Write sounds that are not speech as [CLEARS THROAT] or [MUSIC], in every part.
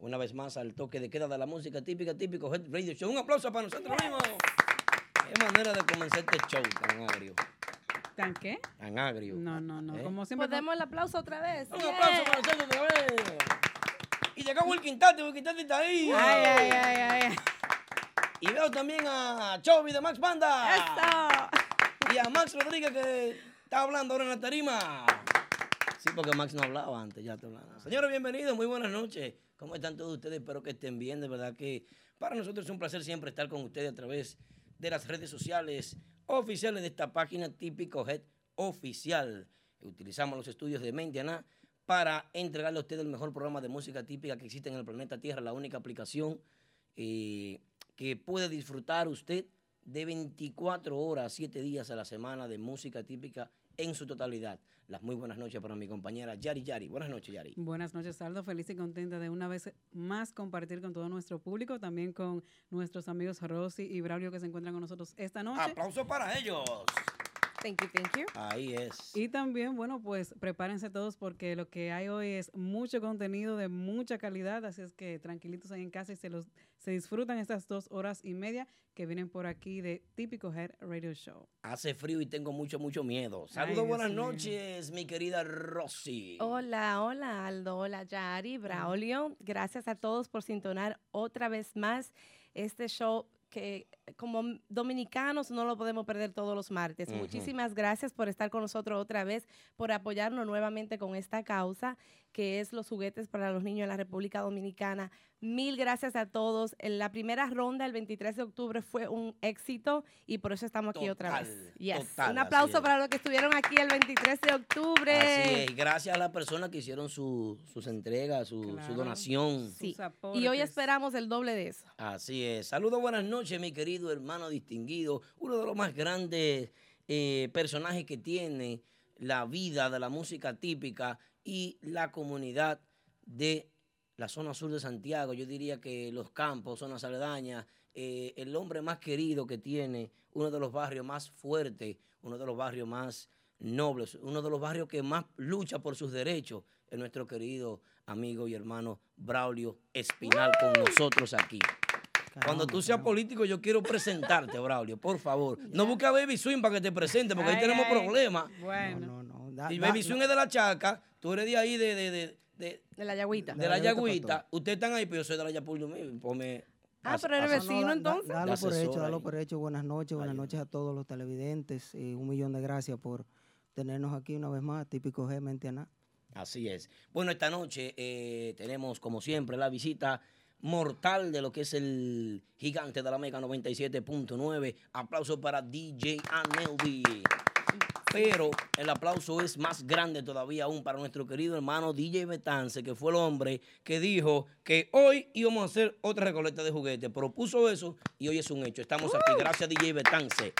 una vez más al toque de queda de la música típica, típico Head Radio Show. Un aplauso para nosotros mismos. Qué manera de comenzar este show tan agrio. ¿Tan qué? Tan agrio. No, no, no. ¿Eh? Como siempre. Podemos el aplauso otra vez. Un aplauso para nosotros otra vez. Y llegó Wilkin Tati, Wilkin Tati está ahí. Ay, ay, ay, ay. Y veo también a Chovy de Max Banda. Eso. Y a Max Rodríguez que está hablando ahora en la tarima. Sí, porque Max no hablaba antes, ya está hablando. Señores, bienvenidos, muy buenas noches. ¿Cómo están todos ustedes? Espero que estén bien. De verdad que para nosotros es un placer siempre estar con ustedes a través de las redes sociales oficiales de esta página Típico Head Oficial. Utilizamos los estudios de Mentiana para entregarle a ustedes el mejor programa de música típica que existe en el planeta Tierra, la única aplicación eh, que puede disfrutar usted de 24 horas, 7 días a la semana de música típica en su totalidad. Las muy buenas noches para mi compañera Yari Yari. Buenas noches, Yari. Buenas noches, Aldo. Feliz y contenta de una vez más compartir con todo nuestro público, también con nuestros amigos Rosy y Braulio que se encuentran con nosotros esta noche. Aplauso para ellos. Thank you, thank you. Ahí es. Y también, bueno, pues prepárense todos porque lo que hay hoy es mucho contenido de mucha calidad, así es que tranquilitos ahí en casa y se, los, se disfrutan estas dos horas y media que vienen por aquí de Típico Head Radio Show. Hace frío y tengo mucho, mucho miedo. Saludos, buenas mío. noches, mi querida Rosy. Hola, hola Aldo, hola Yari, Braulio. Gracias a todos por sintonar otra vez más este show que como dominicanos no lo podemos perder todos los martes. Muchísimas gracias por estar con nosotros otra vez, por apoyarnos nuevamente con esta causa que es los juguetes para los niños en la República Dominicana. Mil gracias a todos. En la primera ronda, el 23 de octubre, fue un éxito y por eso estamos aquí otra vez. Total, Yes. total, un aplauso para los que estuvieron aquí el 23 de octubre. Así es, gracias a las personas que hicieron su- sus entregas, su, su Claro. donación. Sí. Sus Y hoy esperamos el doble de eso. Así es. Saludos, buenas noches, mi querido hermano distinguido. Uno de los más grandes eh, personajes que tiene la vida de la música típica y la comunidad de la zona sur de Santiago. Yo diría que los campos, zonas aledañas, eh, el hombre más querido que tiene, uno de los barrios más fuertes, uno de los barrios más nobles, uno de los barrios que más lucha por sus derechos, es nuestro querido amigo y hermano Braulio Espinal con nosotros aquí. Cuando tú seas político, yo quiero presentarte, Braulio, por favor. [LAUGHS] No busques a Baby Swing para que te presente, porque ahí tenemos ay. problemas. Bueno. No, no, da- Y da- Baby Swing es de la Chaca, tú eres de ahí, de, de, de, de, De la yagüita. de la Yagüita Yagüita. Ustedes están ahí, pero yo soy de la Yapulio. Ponme. Ah, pero No, no, vecino da- entonces. Dalo por hecho, dalo por hecho. Buenas noches, buenas noches a todos los televidentes. y un millón de gracias por tenernos aquí una vez más, típico G Mentiana. Así es. Bueno, esta noche eh, tenemos, como siempre, la visita mortal de lo que es el gigante de la Mega 97.9. Aplauso para DJ Aneldi. Pero el aplauso es más grande todavía aún para nuestro querido hermano DJ Betance, que fue el hombre que dijo que hoy íbamos a hacer otra recolecta de juguetes. Propuso eso y hoy es un hecho. Estamos aquí. Gracias, DJ Betance.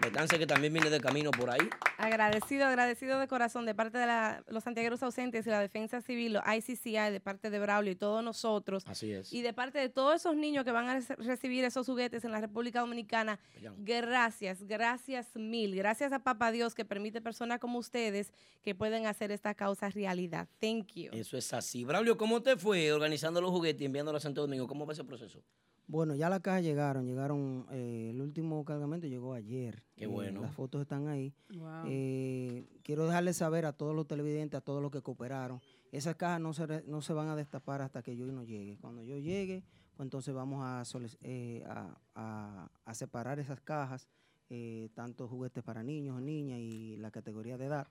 Betance que también viene de camino por ahí. Agradecido, agradecido de corazón de parte de la- los santiagueros ausentes y la Defensa Civil, los ICCI, de parte de Braulio y todos nosotros. Así es. Y de parte de todos esos niños que van a recibir esos juguetes en la República Dominicana, gracias, gracias mil. Gracias a Papá Dios que permite personas como ustedes que pueden hacer esta causa realidad. Thank you. Eso es así. Braulio, ¿cómo te fue organizando los juguetes y enviándolos a Santo Domingo? ¿Cómo fue ese proceso? Bueno, ya las cajas llegaron, llegaron, eh, el último cargamento llegó ayer. Qué Eh, bueno. las fotos están ahí. Wow. Eh, quiero dejarles saber a todos los televidentes, a todos los que cooperaron, esas cajas no se, re- no se van a destapar hasta que yo no llegue. Cuando yo llegue, pues entonces vamos a, eh, a, a- a separar esas cajas, eh, tanto juguetes para niños o niñas y la categoría de edad.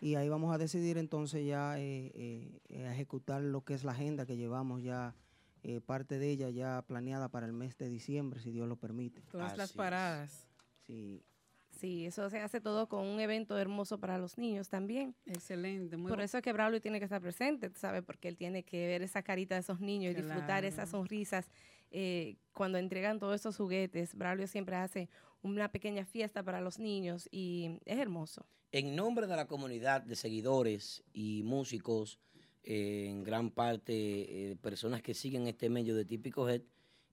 Y ahí vamos a decidir entonces ya eh, eh, eh, ejecutar lo que es la agenda que llevamos ya eh, parte de ella ya planeada para el mes de diciembre, si Dios lo permite. Todas las paradas. Sí. Sí, eso se hace todo con un evento hermoso para los niños también. Excelente, muy Por eso es que Braulio tiene que estar presente, ¿sabes? Porque él tiene que ver esa carita de esos niños y disfrutar esas sonrisas eh, cuando entregan todos esos juguetes. Braulio siempre hace una pequeña fiesta para los niños y es hermoso. En nombre de la comunidad de seguidores y músicos, eh, en gran parte eh, personas que siguen este medio de Típico Head,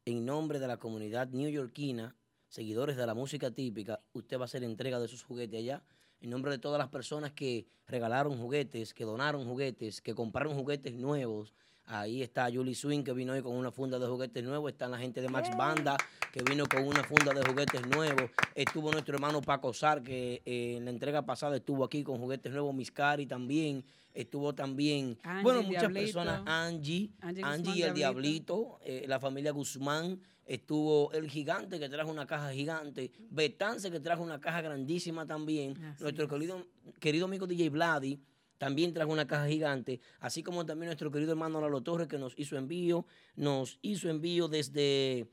en nombre de la comunidad neoyorquina, seguidores de la música típica, usted va a hacer entrega de sus juguetes allá. En nombre de todas las personas que regalaron juguetes, que donaron juguetes, que compraron juguetes nuevos. Ahí está Julie Swing, que vino hoy con una funda de juguetes nuevos. Está la gente de Max Banda, que vino con una funda de juguetes nuevos. Estuvo nuestro hermano Paco Sar, que eh, en la entrega pasada estuvo aquí con juguetes nuevos. Miscari también. Estuvo también, Angie, bueno, muchas Diablito. personas. Angie, Angie Angie, Guzmán, y el Diablito. Eh, la familia Guzmán. Estuvo el gigante que trajo una caja gigante. Betance que trajo una caja grandísima también. Así Nuestro es. querido, querido amigo DJ Vladi también trajo una caja gigante. Así como también nuestro querido hermano Lalo Torres que nos hizo envío. Nos hizo envío desde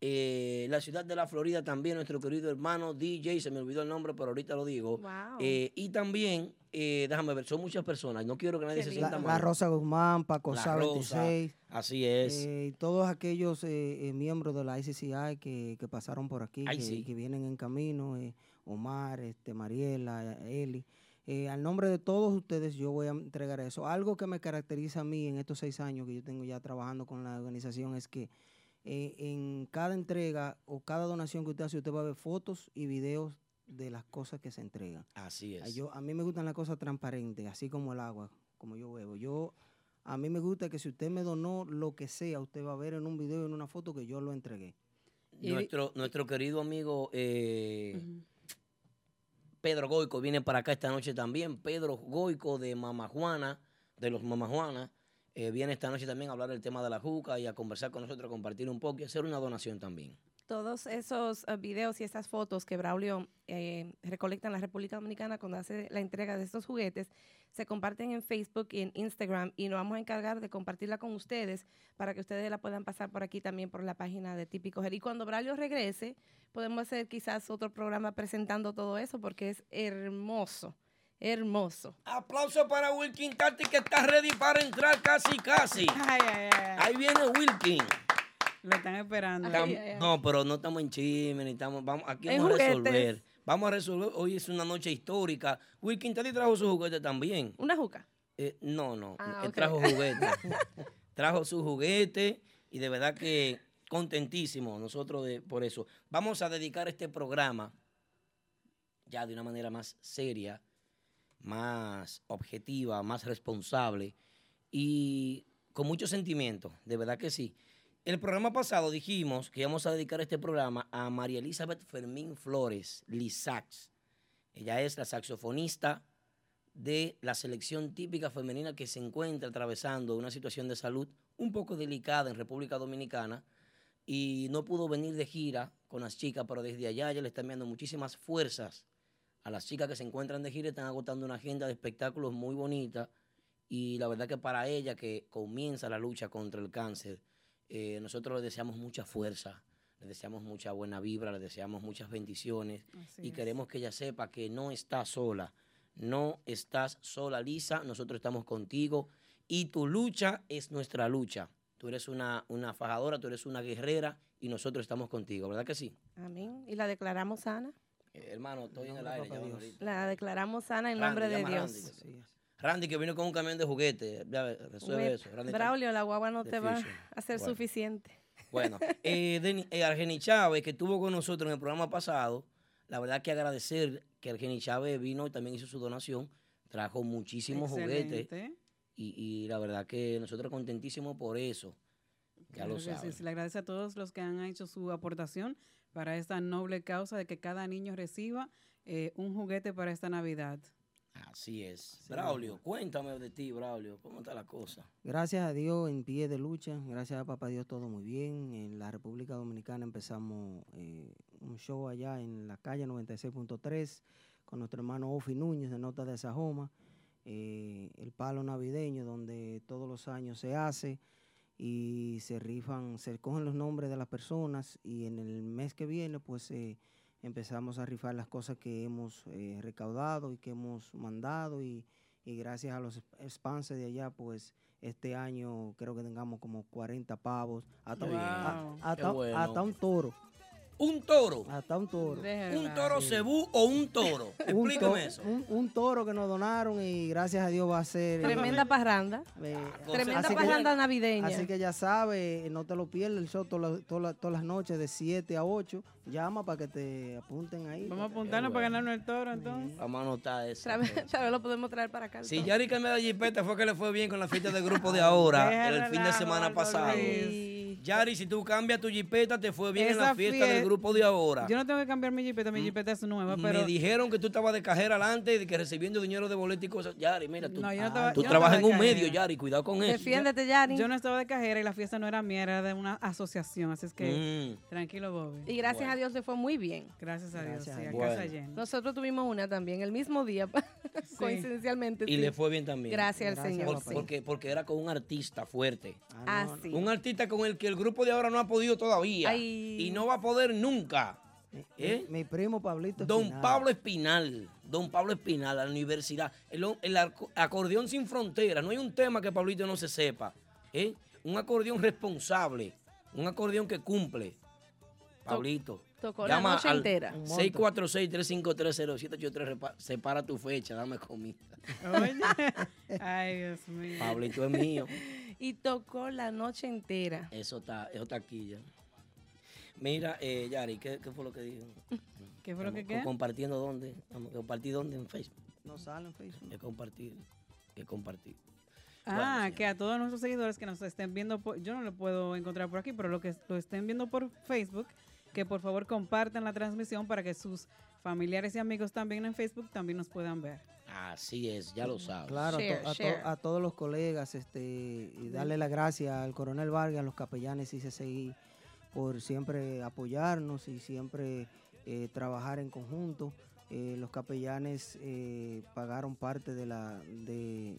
eh, la ciudad de la Florida también nuestro querido hermano DJ. Se me olvidó el nombre, pero ahorita lo digo. Wow. Eh, y también, eh, déjame ver, son muchas personas. No quiero que nadie Qué se lindo. sienta La, mal. la Rosa Guzmán, Paco Sá Rosa, 26. Así es. Eh, todos aquellos eh, eh, miembros de la ICCI que, que pasaron por aquí, Ay, que, sí. que vienen en camino, eh, Omar, este, Mariela, Eli. Eh, al nombre de todos ustedes yo voy a entregar eso. Algo que me caracteriza a mí en estos seis años que yo tengo ya trabajando con la organización es que eh, en cada entrega o cada donación que usted hace, usted va a ver fotos y videos de las cosas que se entregan. Así Ah, es. Yo, a mí me gustan las cosas transparentes, así como el agua, como yo bebo. Yo, a mí me gusta que si usted me donó lo que sea, usted va a ver en un video, en una foto que yo lo entregué. Y- nuestro, nuestro querido amigo eh. Pedro Goico viene para acá esta noche también. Pedro Goico de Mama Juana, de los Mama Juana, eh, viene esta noche también a hablar del tema de la juca y a conversar con nosotros, a compartir un poco y hacer una donación también. Todos esos eh, videos y estas fotos que Braulio eh, recolecta en la República Dominicana cuando hace la entrega de estos juguetes se comparten en Facebook y en Instagram y nos vamos a encargar de compartirla con ustedes para que ustedes la puedan pasar por aquí también por la página de Típico. Y cuando Braulio regrese, podemos hacer quizás otro programa presentando todo eso porque es hermoso, hermoso. Aplauso para Wilkin Tati que está ready para entrar casi casi. Ay, ay, ay. Ahí viene Wilkin. Lo están esperando. Ay, Tam- ay, ay. No, pero no estamos en chisme, ni estamos, vamos, aquí En vamos a resolver. Vamos a resolver, hoy es una noche histórica. Wilkin Tati trajo su juguete también. Una juca. Eh, no, no, Ah, él trajo juguete. [LAUGHS] trajo su juguete y de verdad que contentísimo nosotros de, por eso. Vamos a dedicar este programa ya de una manera más seria, más objetiva, más responsable y con mucho sentimiento, de verdad que sí. El programa pasado dijimos que íbamos a dedicar este programa a María Elizabeth Fermín Flores, Lisax. Ella es la saxofonista de la selección típica femenina que se encuentra atravesando una situación de salud un poco delicada en República Dominicana y no pudo venir de gira con las chicas, pero desde allá ya le están enviando muchísimas fuerzas a las chicas que se encuentran de gira, están agotando una agenda de espectáculos muy bonita y la verdad que para ella que comienza la lucha contra el cáncer, eh, nosotros le deseamos mucha fuerza, le deseamos mucha buena vibra, le deseamos muchas bendiciones Así y es. queremos que ella sepa que no está sola. No estás sola, Lisa. Nosotros estamos contigo y tu lucha es nuestra lucha. Tú eres una, una fajadora, tú eres una guerrera y nosotros estamos contigo, ¿verdad que sí? Amén. Y la declamamos sana. Eh, hermano, estoy en el aire. La declaramos sana en Randy, nombre de Dios. Randy. Randy que vino con un camión de juguete. Ya resuelve eso. Randy Braulio, la guagua no de te va a ser Bueno. suficiente. Bueno, [LAUGHS] eh, Deni- eh, Argeni Chávez, que estuvo con nosotros en el programa pasado, la verdad que agradecer que Argeni Chávez vino y también hizo su donación, trajo muchísimos juguetes y, y la verdad que nosotros contentísimos por eso. Ya Claro lo sí, le agradece a todos los que han hecho su aportación para esta noble causa de que cada niño reciba eh, un juguete para esta Navidad. Así es. Braulio, cuéntame de ti, Braulio, ¿cómo está la cosa? Gracias a Dios en pie de lucha, gracias a Papá Dios todo muy bien. En la República Dominicana empezamos eh, un show allá en la calle 96.3 con nuestro hermano Ofi Núñez de Nota de Sajoma, eh, el palo navideño donde todos los años se hace y se rifan, se cogen los nombres de las personas y en el mes que viene pues eh, empezamos a rifar las cosas que hemos eh, recaudado y que hemos mandado y, y gracias a los sponsors de allá pues este año creo que tengamos como 40 pavos, hasta, a- Wow. hasta- Qué bueno. hasta un toro, Un toro. hasta un toro. ¿Un toro cebú o un toro? [LAUGHS] Un, Explícame to- eso. un- un toro que nos donaron y gracias a Dios va a ser... eh, Tremenda parranda. eh, Tremenda así que- parranda navideña. Así que ya sabes, no te lo pierdes el show todas las- todas las- todas las noches de 7 a 8. Llama para que te apunten ahí. Vamos a apuntarnos Qué para ganarnos el toro entonces. Vamos a anotar eso. Vez lo podemos traer para acá. Si entonces. Yari cambia de jipeta fue que le fue bien con la fiesta del grupo de ahora, [LAUGHS] el fin de semana pasado. Luis. Yari, si tú cambias tu jipeta, te fue bien en la fiesta del grupo de ahora. Yo no tengo que cambiar mi jipeta, mi jipeta es nueva, pero... Me dijeron que tú estabas de cajera adelante y que recibiendo dinero de boleto y cosas. Yari, mira, tú, No, yo no estaba- tú yo no trabajas en un de medio. Yari, cuidado con eso. Defiéndete, Yari. Yo no estaba de cajera y la fiesta no era mía, era de una asociación, así es que Mm. tranquilo, Bobby. Y gracias Bueno. a Dios le fue muy bien. Gracias a Dios, Gracias sí, a casa llena. Nosotros tuvimos una también, el mismo día, [LAUGHS] Sí. coincidencialmente. Y sí. le fue bien también. Gracias al Señor. Porque, porque era con un artista fuerte. Ah, no, sí. Un artista con el que el grupo de ahora no ha podido todavía. Ay. Y no va a poder nunca. mi- ¿Eh? Mi, mi primo Pablito Don Espinal. Pablo Espinal. Don Pablo Espinal, a la universidad. El, el arco- acordeón sin fronteras. No hay un tema que Pablito no se sepa. ¿eh? Un acordeón responsable. Un acordeón que cumple. Pablito. Tocó la Llama noche al entera. 646-353-0783. repa- Separa tu fecha, dame comida. Oye, [LAUGHS] ay, Dios mío. Pablito es mío. Y tocó la noche entera. Eso está, eso está aquí ya. Mira, eh, Yari, ¿qué, qué fue lo que dijo? ¿Qué fue lo que qué? Compartiendo dónde? Vamos, ¿Compartir dónde? En Facebook. No sale en Facebook. Que compartir. Que compartir. Ah, Bueno, sí. que a todos nuestros seguidores que nos estén viendo, por, yo no lo puedo encontrar por aquí, pero lo que lo estén viendo por Facebook, que por favor compartan la transmisión para que sus familiares y amigos también en Facebook también nos puedan ver. Así es, ya lo sabes. Claro, a to- Share, a, to- share. a todos los colegas, este, y darle las gracias al coronel Vargas, a los capellanes y CCI por siempre apoyarnos y siempre eh, trabajar en conjunto. Eh, los capellanes eh, pagaron parte de, la, de,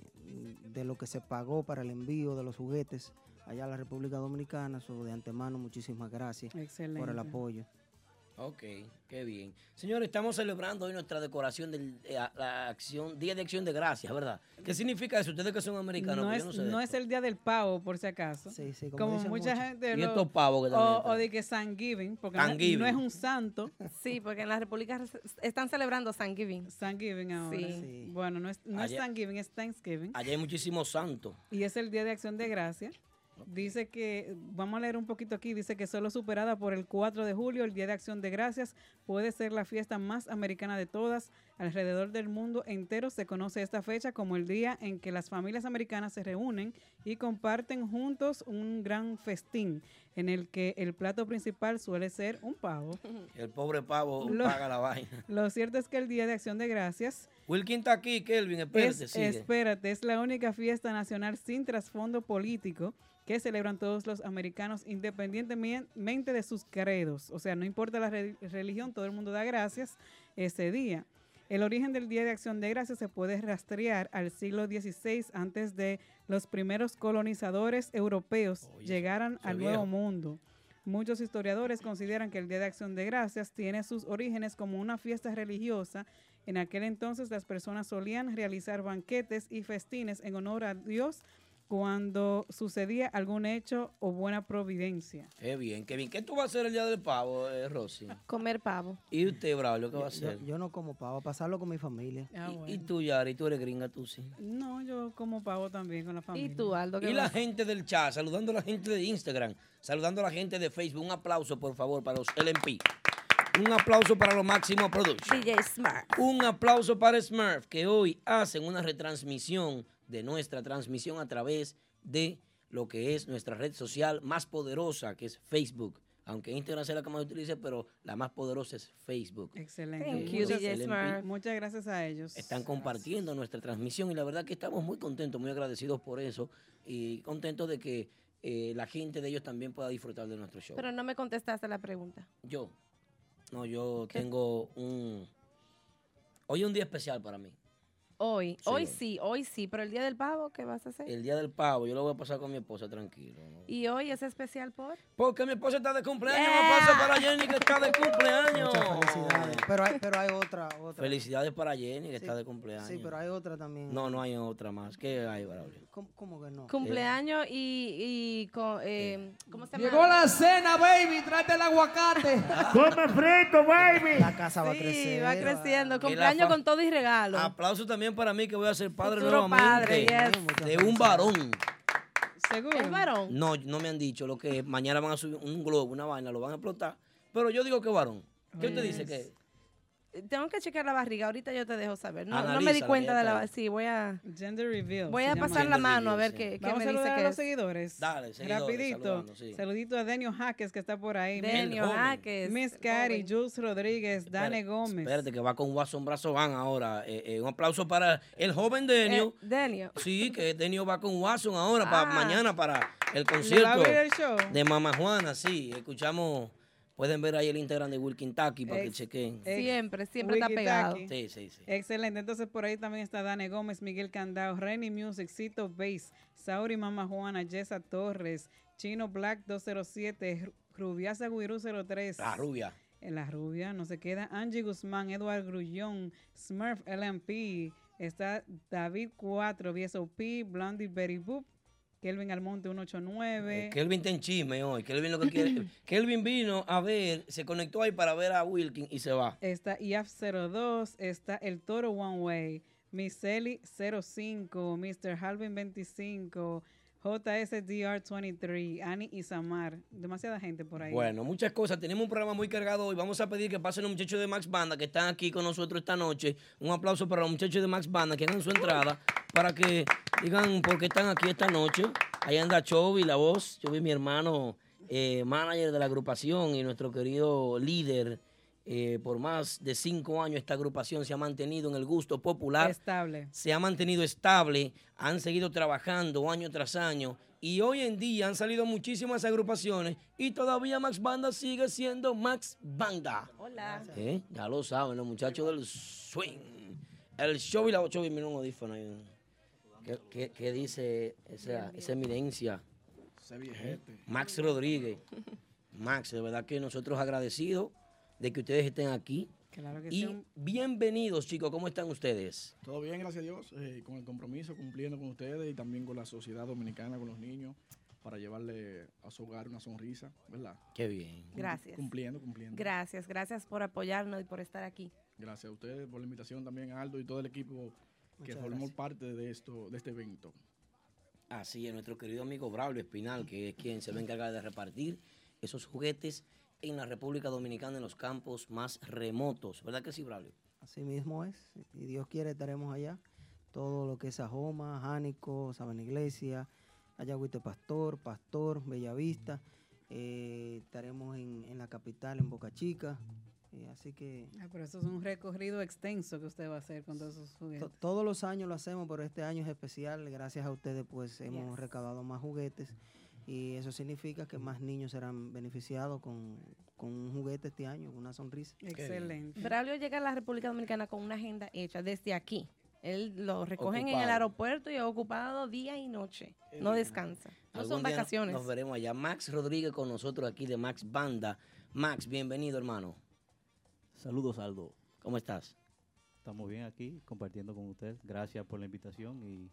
de lo que se pagó para el envío de los juguetes allá a la República Dominicana. So, de antemano, muchísimas gracias Excelente. por el apoyo. Ok, qué bien. Señores, estamos celebrando hoy nuestra decoración del eh, la acción, Día de Acción de Gracias, ¿verdad? ¿Qué significa eso? Ustedes que son americanos, No que es, yo no sé no es el día del pavo, por si acaso. Sí, sí, como Como dicen mucha gente Y lo- estos pavos que también o, o de que Thanksgiving, porque no- Thanksgiving. no es un santo, [LAUGHS] Sí, porque en la República están celebrando Thanksgiving. Thanksgiving ahora. Sí. Sí. Bueno, no es, no es Ayer- Thanksgiving, es Thanksgiving. Allá hay muchísimos santos. Y es el Día de Acción de Gracia. Dice que, vamos a leer un poquito aquí, dice que solo superada por el 4 de julio, el Día de Acción de Gracias puede ser la fiesta más americana de todas. Alrededor del mundo entero se conoce esta fecha como el día en que las familias americanas se reúnen y comparten juntos un gran festín en el que el plato principal suele ser un pavo. [LAUGHS] El pobre pavo [LAUGHS] Lo- paga la vaina. [LAUGHS] Lo cierto es que el Día de Acción de Gracias Wilkin está aquí, Kelvin, espérate, es, sigue. espérate, es la única fiesta nacional sin trasfondo político que celebran todos los americanos independientemente de sus credos. O sea, no importa la re- religión, todo el mundo da gracias ese día. El origen del Día de Acción de Gracias se puede rastrear al siglo XVI antes de los primeros colonizadores europeos Oye, llegaran al Nuevo. Mundo. Muchos historiadores consideran que el Día de Acción de Gracias tiene sus orígenes como una fiesta religiosa. En aquel entonces las personas solían realizar banquetes y festines en honor a Dios cuando sucedía algún hecho o buena providencia. Qué bien, qué bien. ¿Qué tú vas a hacer el día del pavo, eh, Rosy? Comer pavo. ¿Y usted, Braulio, qué va a hacer? yo no como pavo, pasarlo con mi familia. Ah, ¿Y- ¿Y, bueno. tú, Yari? ¿Tú eres gringa, tú sí? No, yo como pavo también con la familia. ¿Y tú, Aldo? qué Y la gente del chat, saludando a la gente de Instagram, saludando a la gente de Facebook. Un aplauso, por favor, para los LMP. Un aplauso para los Máximo Production. DJ Smart. Un aplauso para Smurf, que hoy hacen una retransmisión de nuestra transmisión a través de lo que es nuestra red social más poderosa, que es Facebook. Aunque Instagram sea la que más utilice, pero la más poderosa es Facebook. Excelente. Thank you, Muchas, DJ LMP. Smart. muchas gracias a ellos. Están compartiendo nuestra transmisión y la verdad que estamos muy contentos, muy agradecidos por eso y contentos de que eh, la gente de ellos también pueda disfrutar de nuestro show. Pero no me contestaste la pregunta. Yo, no, yo tengo un... Hoy es un día especial para mí. Hoy, Sí, hoy sí, hoy sí, pero el día del pavo, ¿qué vas a hacer? El día del pavo, yo lo voy a pasar con mi esposa tranquilo. ¿no? Y hoy es especial por... Porque mi esposa está de cumpleaños. Yeah. Un aplauso para Jenny que está de cumpleaños. Muchas felicidades. Pero hay, pero hay otra, otra. Felicidades para Jenny que Sí, está de cumpleaños. Sí, pero hay otra también. No, no hay otra más. ¿Qué hay, Braulio? ¿Cómo, cómo que no? Cumpleaños y, y co- eh, ¿cómo se llama? Llegó la cena, baby. Trate el aguacate. [LAUGHS] Come frito, baby. La casa va a Sí, crecer. va creciendo. Cumpleaños con todo y regalo. Aplauso también para mí que voy a ser padre Futuro padre, nuevamente. yes. De un varón. ¿Seguro? ¿Es varón? No, no me han dicho lo que es. Mañana van a subir un globo, una vaina, lo van a explotar. Pero yo digo que varón. ¿Qué usted dice que es? Tengo que chequear la barriga, ahorita yo te dejo saber. No, no me di cuenta de la... está. Sí, voy a, Gender reveal. voy a pasar la mano a ver qué, Vamos me a dice saludar a que los es. seguidores. Dale, seguidores, Rapidito. sí. Saludito a Denio Jaques que está por ahí. Denio. Jaques. Miss Cari. Jules Rodríguez, Dane Espérate, Gómez. Espérate, que va con Watson Brazo Van ahora. Eh, eh, un aplauso para el joven Denio. Eh, Denio. Sí, que Denio va con Watson ahora, para Ah. mañana, para el ¿Le va a concierto el show? de Mama Juana. Sí, escuchamos. Pueden ver ahí el Instagram de Will Kentucky para que chequen. ex- Siempre, siempre está pegado. Taki. Sí, sí, sí. Excelente. Entonces por ahí también está Dane Gómez, Miguel Candao, Renny Music, Cito Bass, Sauri Mama Juana, Jessa Torres, Chino Black 207, Ru- Rubiasa Guirú 03. La rubia. En la rubia no se queda Angie Guzmán, Eduard Grullón, Smurf LMP, está David 4, VSOP, Blondie Betty Boop, Kelvin Almonte 189. Eh, Kelvin está en chisme hoy. Kelvin lo que quiere. [CLEARS THROAT] Kelvin vino a ver, se conectó ahí para ver a Wilkin y se va. Está IAF02, está El Toro One Way, Miseli 05, Mr. Halvin 25, JSDR23, Annie Isamar. Demasiada gente por ahí. Bueno, muchas cosas. Tenemos un programa muy cargado hoy. Vamos a pedir que pasen los muchachos de Max Banda que están aquí con nosotros esta noche. Un aplauso para los muchachos de Max Banda que hagan su entrada para que digan por qué están aquí esta noche. Ahí anda Chovy, la voz. Chovy, mi hermano, eh, manager de la agrupación y nuestro querido líder. Eh, por más de cinco años esta agrupación se ha mantenido en el gusto popular Estable. se ha mantenido estable, han seguido trabajando año tras año y hoy en día han salido muchísimas agrupaciones y todavía Max Banda sigue siendo Max Banda. Hola. ¿Eh? Ya lo saben, los muchachos del swing. El show y la show, mira un audífono ahí. ¿Qué, qué- qué dice esa, esa eminencia? Ese viejete. Max Rodríguez. Max, de verdad que nosotros agradecidos de que ustedes estén aquí. Claro que sí. Y un- bienvenidos, chicos, ¿cómo están ustedes? Todo bien, gracias a Dios. eh, con el compromiso, cumpliendo con ustedes y también con la sociedad dominicana, con los niños, para llevarle a su hogar una sonrisa, ¿verdad? Qué bien. Gracias. Cumpliendo, cumpliendo. Gracias, gracias por apoyarnos y por estar aquí. Gracias a ustedes por la invitación también, a Aldo y todo el equipo que Muchas formó gracias. parte de esto, de este evento. Así es, nuestro querido amigo Braulio Espinal, que es quien se va a encargar de repartir esos juguetes en la República Dominicana, en los campos más remotos. ¿Verdad que sí, Braulio? Así mismo es. Y Dios quiere, estaremos allá. Todo lo que es Sajoma, Jánico, Sabana Iglesia, Ayagüite Pastor, Pastor, Bellavista. Eh, estaremos en, en la capital, en Boca Chica. Eh, así que Ah, pero eso es un recorrido extenso que usted va a hacer con todos esos to- juguetes. todos los años lo hacemos, pero este año es especial. Gracias a ustedes, pues hemos Yes. recaudado más juguetes. Y eso significa que más niños serán beneficiados con, con un juguete este año, una sonrisa. Excelente. Braulio llega a la República Dominicana con una agenda hecha desde aquí. Él lo recogen en el aeropuerto y ocupado día y noche. No descansa. No son vacaciones. Nos veremos allá. Max Rodríguez con nosotros aquí de Max Banda. Max, bienvenido, hermano. Saludos, Aldo. ¿Cómo estás? Estamos bien aquí compartiendo con usted. Gracias por la invitación y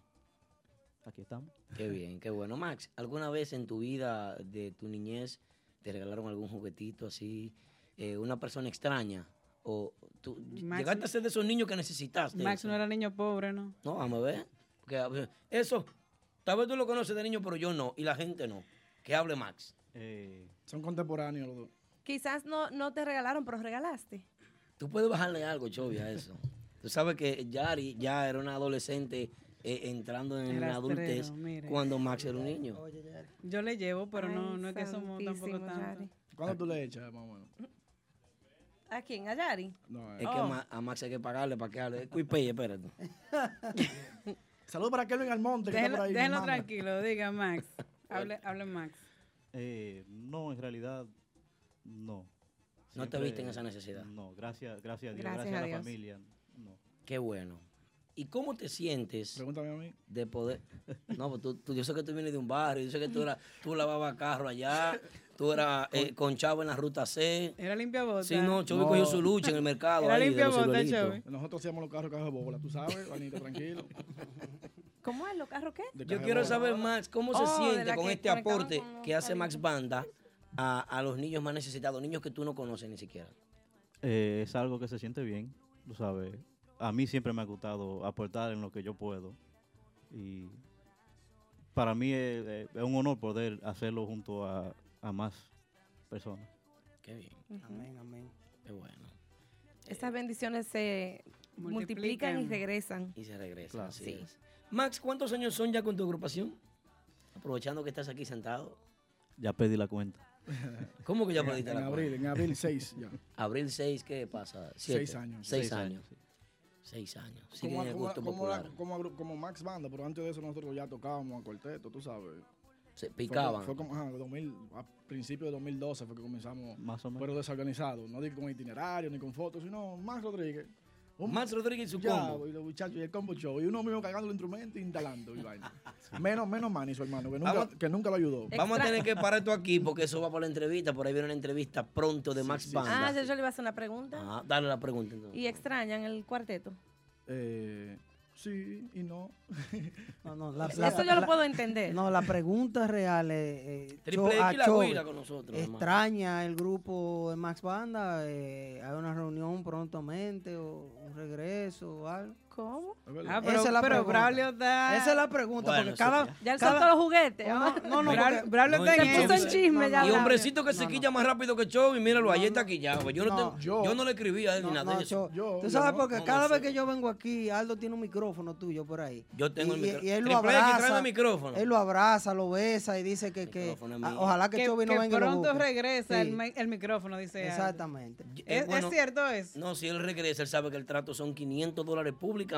aquí estamos. Qué bien, qué bueno. Max, ¿alguna vez en tu vida de tu niñez te regalaron algún juguetito así? eh, una persona extraña? ¿O tú Max- llegaste a ser de esos niños que necesitaste? Max eso? no era niño pobre, ¿no? No, vamos a ver. Porque, eso, tal vez tú lo conoces de niño, pero yo no. Y la gente no. Que hable Max. Eh, Son contemporáneos los dos. Quizás no, no te regalaron, pero regalaste. Tú puedes bajarle algo, Chovy, a eso. Tú sabes que Yari ya era una adolescente eh, entrando en la adultez mire. cuando Max era un niño. Yo le llevo, pero no, Ay, no es que somos tampoco tanto. Yari. ¿Cuándo tú le echas, más o menos? ¿A quién? ¿A Yari? No, Es eh. que a Oh. A Max hay que pagarle para que hable. Cuipey, [LAUGHS] espérate. [LAUGHS] Saludos para Kelvin Almonte, que está Déjenlo, por ahí. mi déjenlo hermano. tranquilo, diga Max. [LAUGHS] Hable, hable Max. eh, no, en realidad, no. No te viste en esa necesidad. No, gracias, gracias a Dios, Gracias gracias, a a, Dios. la familia. No. Qué bueno. ¿Y cómo te sientes Pregúntame a mí. de poder? No, pues tú, tú- yo sé que tú vienes de un barrio, yo sé que tú, eras, tú lavabas carro allá, tú eras eh, con chavo en la ruta C. Era limpia bota. Sí, no, Chovy No. cogió su lucha en el mercado. Era ahí, limpia bota. Chovy. Nosotros hacíamos los carros caja de bola, tú sabes, Juanito, tranquilo. ¿Cómo es? ¿Los carros qué? De Yo quiero saber, Max, cómo se Oh, siente con este aporte con que hace Max. Banda a, a los niños más necesitados, niños que tú no conoces ni siquiera. Eh, es algo que se siente bien, tú sabes. A mí siempre me ha gustado aportar en lo que yo puedo. Y para mí es, es- un honor poder hacerlo junto a, a más personas. Qué bien, Amén, amén. qué bueno. Estas bendiciones se multiplican, y regresan. Y se regresa. Claro. así Sí. es. Max, ¿cuántos años son ya con tu agrupación? Aprovechando que estás aquí sentado. Ya pedí la cuenta. [LAUGHS] ¿Cómo que ya En, perdiste en la abril, cuenta? en abril 6 ya. [LAUGHS] Abril 6, ¿qué pasa? Siete. Seis años. Seis, Seis años. sí. Seis años. Como, como, gusto como, popular. la- como, agru- como Max Banda, pero antes de eso nosotros ya tocábamos a cuarteto, tú sabes. Se Fue- picaban. Fue, como, ajá, 2000, a principios de 2012 fue que comenzamos, Más o menos. pero desorganizado. No digo con itinerario ni con fotos, sino Max Rodríguez. Un- Max Rodríguez y su ya, combo. y los muchachos y el combo show. Y uno mismo cargando el instrumento e instalando. y vaina. Menos, menos Manny, su hermano, que nunca, Vamos- que nunca lo ayudó. Vamos a tener que parar esto aquí porque eso va por la entrevista. Por ahí viene una entrevista pronto de Max sí, Banda. Ah, yo, yo le iba a hacer una pregunta. Ah, dale la pregunta entonces. ¿Y extrañan el cuarteto? Eh, sí y no. [LAUGHS] No, no, la, Eso yo la- lo puedo entender. No, la pregunta real es... eh, Triple Cho- a X la Chovy, guira con nosotros. hermano. ¿Extraña el grupo de Max Banda? Eh, ¿Hay una reunión prontamente o un regreso o algo? ¿Cómo? Ah, pero, Esa es la pero pregunta. Braulio está... Esa es la pregunta, Bueno, porque cada... ya. Ya él cada- los juguetes. No, no, no, porque- Braulio No, está y en puso chisme no, ya. Y hombrecito que se quilla más rápido que Chovy, míralo, No, ahí no. está quillado. Yo no, te- yo, yo- no le escribí a él ni No, nada no, de eso. Yo- tú sabes porque no, cada no vez que yo vengo aquí, Aldo tiene un micrófono tuyo por ahí. Yo tengo el Y- y- micrófono. Y él lo abraza. el micrófono. Él lo abraza, lo besa y dice que, que ojalá que, Chovy no venga y pronto regresa el, el micrófono, dice. Exactamente. Eh, ¿Es, bueno, cierto eso? No, si él regresa, él sabe que el trato son 500 dólares públicamente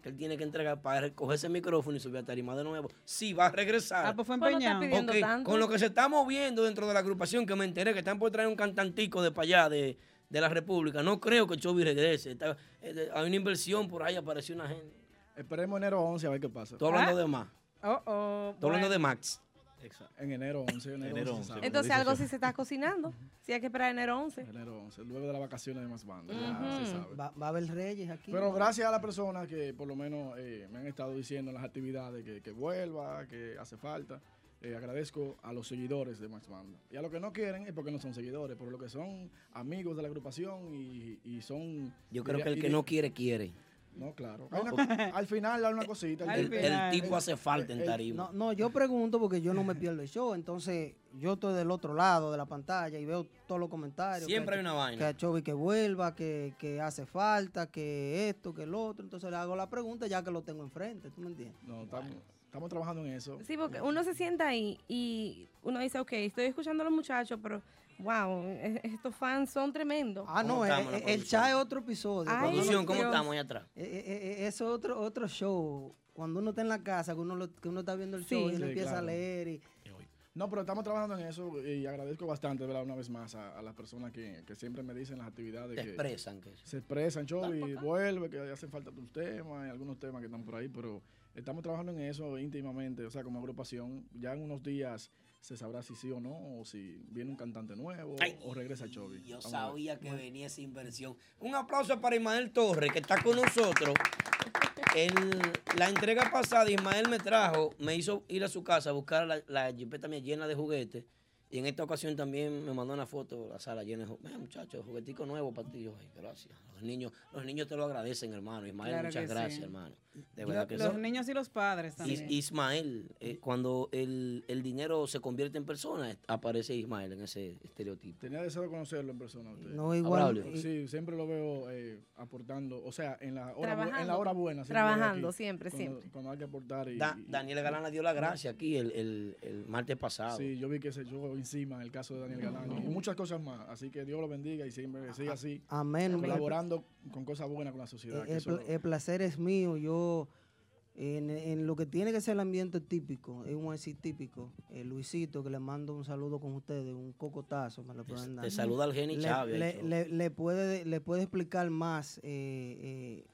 que él tiene que entregar para recoger ese micrófono y subir a tarima de nuevo. Sí, va a regresar. Ah, pues fue Pues no con lo que se está moviendo dentro de la agrupación, que me enteré que están por traer un cantantico de para allá, de, de la República, no creo que Chovy regrese. Está- eh, hay una inversión por ahí, apareció una gente. Esperemos enero 11 a ver qué pasa. Estoy hablando de más. Oh, oh, Estoy hablando de bueno. En enero 11. Enero, Enero 11. se 11. sabe. Entonces algo sí se está cocinando. Sí hay que esperar enero 11. Enero 11. Luego de las vacaciones de más bandas. ya Ujú. se sabe. Va, va a haber reyes aquí. Pero gracias a las personas que por lo menos eh, me han estado diciendo en las actividades que, que vuelva, que hace falta. eh, agradezco a los seguidores de Max Banda. Y a los que no quieren es porque no son seguidores, pero los que son amigos de la agrupación y, y son... Yo creo que el que de- no quiere, quiere. No, claro. Una- al final hay una cosita. [LAUGHS] El, el- el tipo hace falta en el- tarima. No, no, yo pregunto porque yo no me pierdo el show. Entonces, yo estoy del otro lado de la pantalla y veo todos los comentarios. Siempre que- hay una Que vaina. a Chovy que vuelva, que, que hace falta, que esto, que lo otro. Entonces le hago la pregunta ya que lo tengo enfrente. ¿Tú me entiendes? No, estamos, estamos trabajando en eso. Sí, porque uno se sienta ahí y uno dice, ok, estoy escuchando a los muchachos, pero wow, e- estos fans son tremendos. Ah, ¿Cómo no, estamos en la el, el chat es otro episodio. Ay, Producción, ¿cómo Dios. estamos ahí atrás? Eh, eh, eh, es otro, otro show. Cuando uno está en la casa, que uno, lo- que uno está viendo el Sí. show y uno Sí, empieza a leer. Y, No, pero estamos trabajando en eso y agradezco bastante, ¿verdad? Una vez más a, a las personas que, que siempre me dicen las actividades Te que expresan que se expresan, Chovy, vuelve, que hacen falta tus temas y algunos temas que están por ahí, pero estamos trabajando en eso íntimamente, o sea, como agrupación. Ya en unos días se sabrá si sí o no, o si viene un cantante nuevo Ay, o regresa Chovy. Yo Vamos sabía que venía esa inversión. Un aplauso para Ismael Torres, que está con nosotros. El- la entrega pasada, Ismael me trajo, me hizo ir a su casa a buscar la, la jipeta mía llena de juguetes. Y en esta ocasión también me mandó una foto, la sala llena de juguetes. muchachos, juguetico nuevo para ti. Yo, ay, gracias. Los niños, los niños te lo agradecen, hermano. Ismael, Claro muchas gracias, sí. hermano. De verdad que Los niños y los padres Is- también. Ismael, eh, cuando el, el dinero se convierte en persona, aparece Ismael en ese estereotipo. Tenía deseo de conocerlo en persona. usted. no igual. Y- Sí, siempre lo veo eh, aportando, o sea, en la hora, bu- en la hora buena. siempre Trabajando, aquí, siempre, cuando, siempre. Cuando hay que aportar. Y, Da- y- Daniel Galán dio la gracia aquí el, el- el martes pasado. Sí, yo vi que se echó encima en el caso de Daniel Galán y muchas cosas más. Así que Dios lo bendiga y siempre siga así, Amén. colaborando con cosas buenas con la sociedad. El, que el eso- pla- el placer es mío. Yo, en, en lo que tiene que ser el ambiente típico, es un así típico. El Luisito, que le mando un saludo con ustedes, un cocotazo, me lo pueden dar. te saluda el Geni le, Chávez. le- le- le puede, le puede explicar más eh, eh,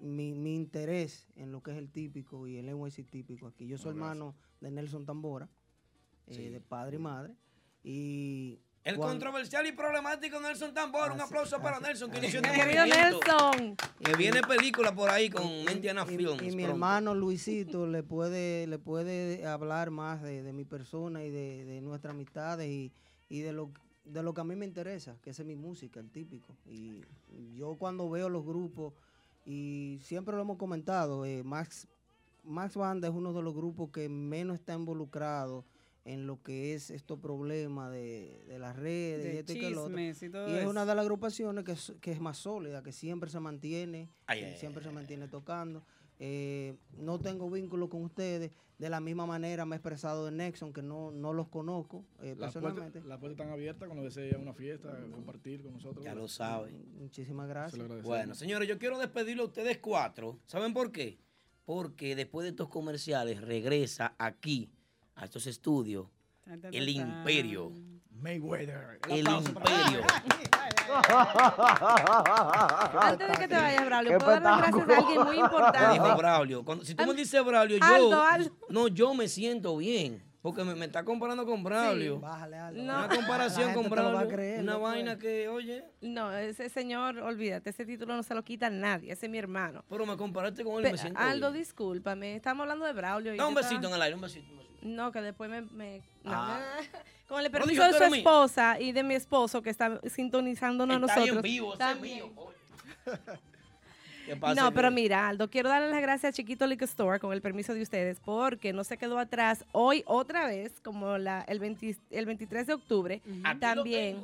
mi, mi interés en lo que es el típico y el NYC típico aquí. Yo soy hermano de Nelson Tambora, eh, Sí. de padre y madre. Y El cuando- controversial y problemático Nelson Tambor. Un aplauso para Nelson, que inició es. [LAUGHS] este Querido. Nelson. Que viene película por ahí con y- Mentiana y- Films. Y mi pronto. hermano Luisito le puede, le puede hablar más de, de mi persona y de, de nuestras amistades y, y de lo de lo que a mí me interesa, que esa es mi música, el típico. Y yo cuando veo los grupos, y siempre lo hemos comentado, eh, Max, Max Banda es uno de los grupos que menos está involucrado en lo que es estos problemas de, de las redes y esto y que lo otro. y todo Y es eso. una de las agrupaciones que es, que es más sólida, que siempre se mantiene, Ay, que ay, siempre ay, se ay, mantiene tocando. Eh, no tengo vínculo con ustedes. De la misma manera me he expresado de Nexon, que no, no los conozco eh, Las personalmente. puertas, las puertas están abiertas cuando desee una fiesta, compartir con nosotros. Ya lo saben. Muchísimas Se lo gracias. Bueno, señores, yo quiero despedirlo a ustedes cuatro. ¿Saben por qué? Porque después de estos comerciales regresa aquí, a estos estudios, el imperio. Mayweather. El imperio. [LAUGHS] Antes de que te vayas, Braulio, puedo dar las gracias a alguien muy [LAUGHS] Me dijo importante. Braulio. Cuando- si tú me dices Braulio, yo. Aldo, Aldo. No, yo me siento bien. Porque me, me está comparando con Braulio. Bájale algo. No. Una comparación con a Braulio. creer, una vaina que, oye, No, ese señor, olvídate, ese título no se lo quita nadie, ese es mi hermano. pero me comparaste con él y Pe- me siento Aldo, bien. discúlpame, estamos hablando de Braulio. y Da un estaba- besito en el aire, un besito. un besito. No, que después me... me- no. Ah. Con el Pero permiso de su mío. esposa y de mi esposo que está sintonizándonos a Está nosotros. bien vivo, ese es también. mío. oye. [LAUGHS] ¿Qué pasa No, pero mira, Aldo, quiero darle las gracias a Chiquito Liquor Store, con el permiso de ustedes, porque no se quedó atrás. Hoy, otra vez, como la, el, 20 el 23 de octubre, también.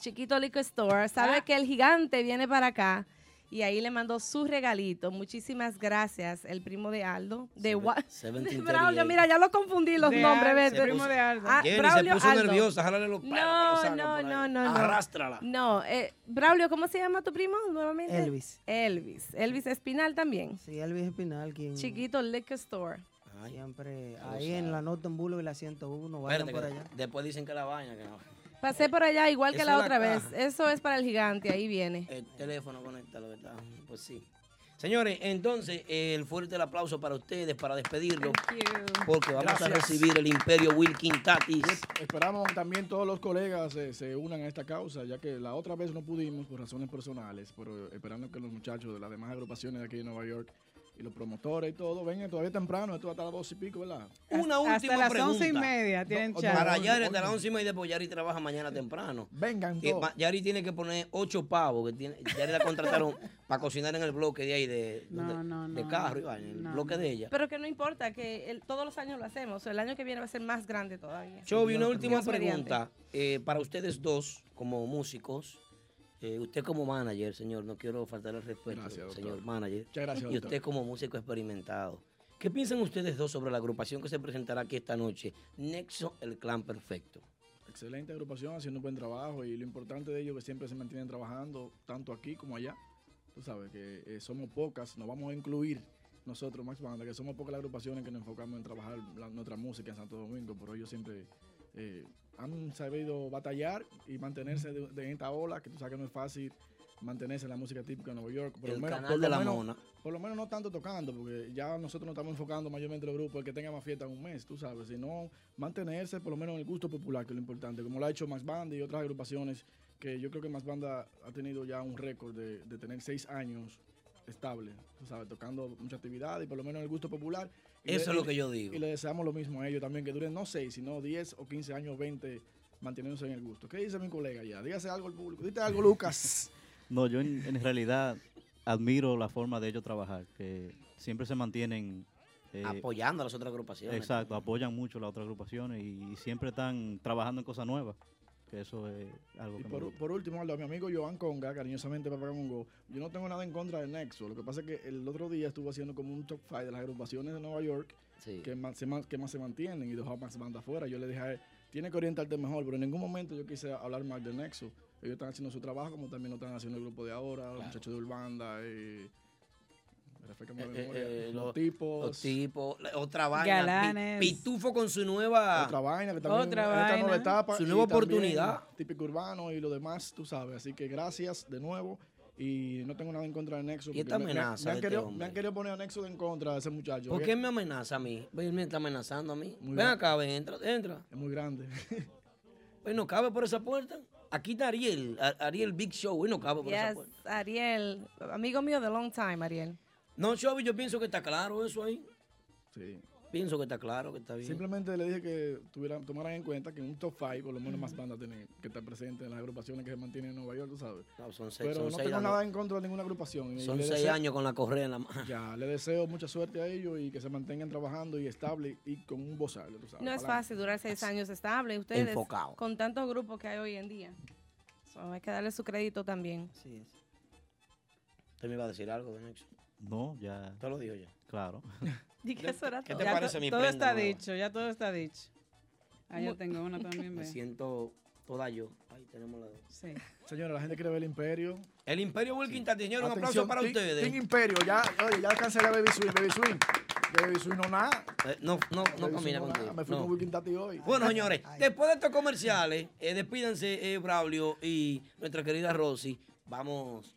Chiquito Liquor Store sabe Ah. que el gigante viene para acá y ahí le mandó su regalito. Muchísimas gracias, el primo de Aldo. De, 1738. [LAUGHS] Braulio, mira, ya lo confundí los De nombres, el primo de Aldo. Ah, Jenny Braulio se puso Aldo. nerviosa, jálale los lo No, no, no, no, no. Arrástrala. No, eh, Braulio, ¿cómo se llama tu primo nuevamente? Elvis. Elvis. Elvis Espinal también. Sí, Elvis Espinal, quien Chiquito Liquor Store. Ay, siempre ahí en la Norton Boulevard y la 101, vayan espérate, por que allá. después dicen que la vaina, que no. Pasé por allá igual que la otra vez. Eso es para el gigante, ahí viene. El teléfono conéctalo, ¿verdad? Pues sí. Señores, entonces, el fuerte el aplauso para ustedes, para despedirlo, Thank you. porque vamos a recibir el Imperio Wilkin Tatis. Esperamos que también todos los colegas se, se unan a esta causa, ya que la otra vez no pudimos por razones personales, pero esperando que los muchachos de las demás agrupaciones de aquí de Nueva York y los promotores y todo vengan todavía temprano, esto va hasta las dos y pico, ¿verdad? Una Hasta última las pregunta. once y media tienen No. Para Yari, hasta las once y media, pues Yari trabaja mañana temprano. Vengan todos. Yari tiene que poner ocho pavos, que tiene, Yari la contrataron [LAUGHS] para cocinar en el bloque de ahí de, No, donde- no, de no. carro, en el bloque de ella. Pero que no importa, que el- todos los años lo hacemos. El año que viene va a ser más grande todavía. Chovy, una última pregunta. eh, para ustedes dos, como músicos, eh, usted como manager, señor, no quiero faltar el respeto, Gracias, señor manager, Muchas gracias, y doctor. usted como músico experimentado. ¿Qué piensan ustedes dos sobre la agrupación que se presentará aquí esta noche? Nexo, el clan perfecto. Excelente agrupación, haciendo un buen trabajo y lo importante de ellos es que siempre se mantienen trabajando tanto aquí como allá. Tú sabes que eh, somos pocas, nos vamos a incluir nosotros, Max Banda, que somos pocas las agrupaciones que nos enfocamos en trabajar la- nuestra música en Santo Domingo, pero ellos siempre eh, han sabido batallar y mantenerse de, de esta ola, que tú sabes que no es fácil mantenerse en la música típica de Nueva York. Por el lo menos, canal por de lo la menos- mona. por lo menos no tanto tocando, porque ya nosotros nos estamos enfocando mayormente en los grupos, el que tenga más fiesta en un mes, tú sabes, sino mantenerse por lo menos en el gusto popular, que es lo importante, como lo ha hecho Max Banda y otras agrupaciones, que yo creo que Max Banda ha tenido ya un récord de, de tener seis años estable, tú sabes, tocando mucha actividad y por lo menos en el gusto popular. Y Eso le- es lo que yo digo. Y le deseamos lo mismo a ellos también, que duren no seis, sino 10 o 15 años, 20, manteniéndose en el gusto. ¿Qué dice mi colega ya? Dígase algo al público. Dite algo, Lucas. [LAUGHS] No, yo en, en realidad admiro la forma de ellos trabajar, que siempre se mantienen... eh, Apoyando a las otras agrupaciones. Exacto, apoyan mucho las otras agrupaciones y, y siempre están trabajando en cosas nuevas, que eso es algo Y que me por, gusta. por último, Aldo, a mi amigo Joan Conga, cariñosamente Papá Congo, yo no tengo nada en contra de Nexo. Lo que pasa es que el otro día estuvo haciendo como un top 5 de las agrupaciones de Nueva York Sí. que más, se, más- que más se mantienen y dejó a Max Banda afuera. Yo le dije a él, tiene que orientarte mejor, pero en ningún momento yo quise hablar mal de Nexo. Ellos están haciendo su trabajo, como también lo están haciendo el grupo de ahora, los muchachos de Urbanda, eh, refrescame la Eh, memoria, eh, los, los- tipos. Los tipos, la- otra vaina. Galanes. Pitufo con su nueva. Otra vaina que también Otra esta nueva vaina. etapa Su y nueva también oportunidad. Típico urbano y lo demás, tú sabes. Así que gracias de nuevo Y no tengo nada en contra de Nexo. ¿Y esta porque me- me- amenaza Me, han de este querido, me han querido poner a Nexo en contra de ese muchacho. ¿Por qué me amenaza a mí? Él me está amenazando a mí. Muy Ven acá, ven, entra, entra. Es muy grande. [LAUGHS] Él no cabe por esa puerta. Aquí está Ariel, Ariel Big Show, él no cabe por esa puerta. Ariel, amigo mío de long time, Ariel. No, Chovy, yo pienso que está claro eso ahí. Sí. Pienso que está claro, que está bien. Simplemente le dije que tuvieran, tomaran en cuenta que en un top 5, por lo menos más bandas tienen que estar presentes en las agrupaciones que se mantienen en Nueva York, tú sabes. No, son seis, Pero son no seis tengo años. nada en contra de ninguna agrupación. Son seis deseo- años con la correa en la mano. Ya, le deseo mucha suerte a ellos y que se mantengan trabajando y estable y con un bozal, tú sabes. No es fácil durar seis años estable. Ustedes, Enfocado. con tantos grupos que hay hoy en día. So, hay que darle su crédito también. Así es. Usted me iba a decir algo, don Nexo. No, ya, Usted lo [LAUGHS] dijo ya. claro. Y que eso era ¿Qué te Ya parece to- mi Todo prenda está nueva? dicho, ya todo está dicho. Ah, yo tengo una también, [LAUGHS] Me siento toda yo. Ahí tenemos la... Sí. Señora, la gente quiere ver el Imperio. El Imperio Wilkin señor, un aplauso Atención, para Team- ustedes. Team Imperio, ya, oye, ya cancelé Baby Swing, Baby Swing. Baby Swing no nada. Eh, no, no, no Baby Swing contigo. nada. Me fui no. con Wilkin Tati hoy. Bueno, señores, después de estos comerciales, eh, despídanse eh, Braulio y nuestra querida Rosy. Vamos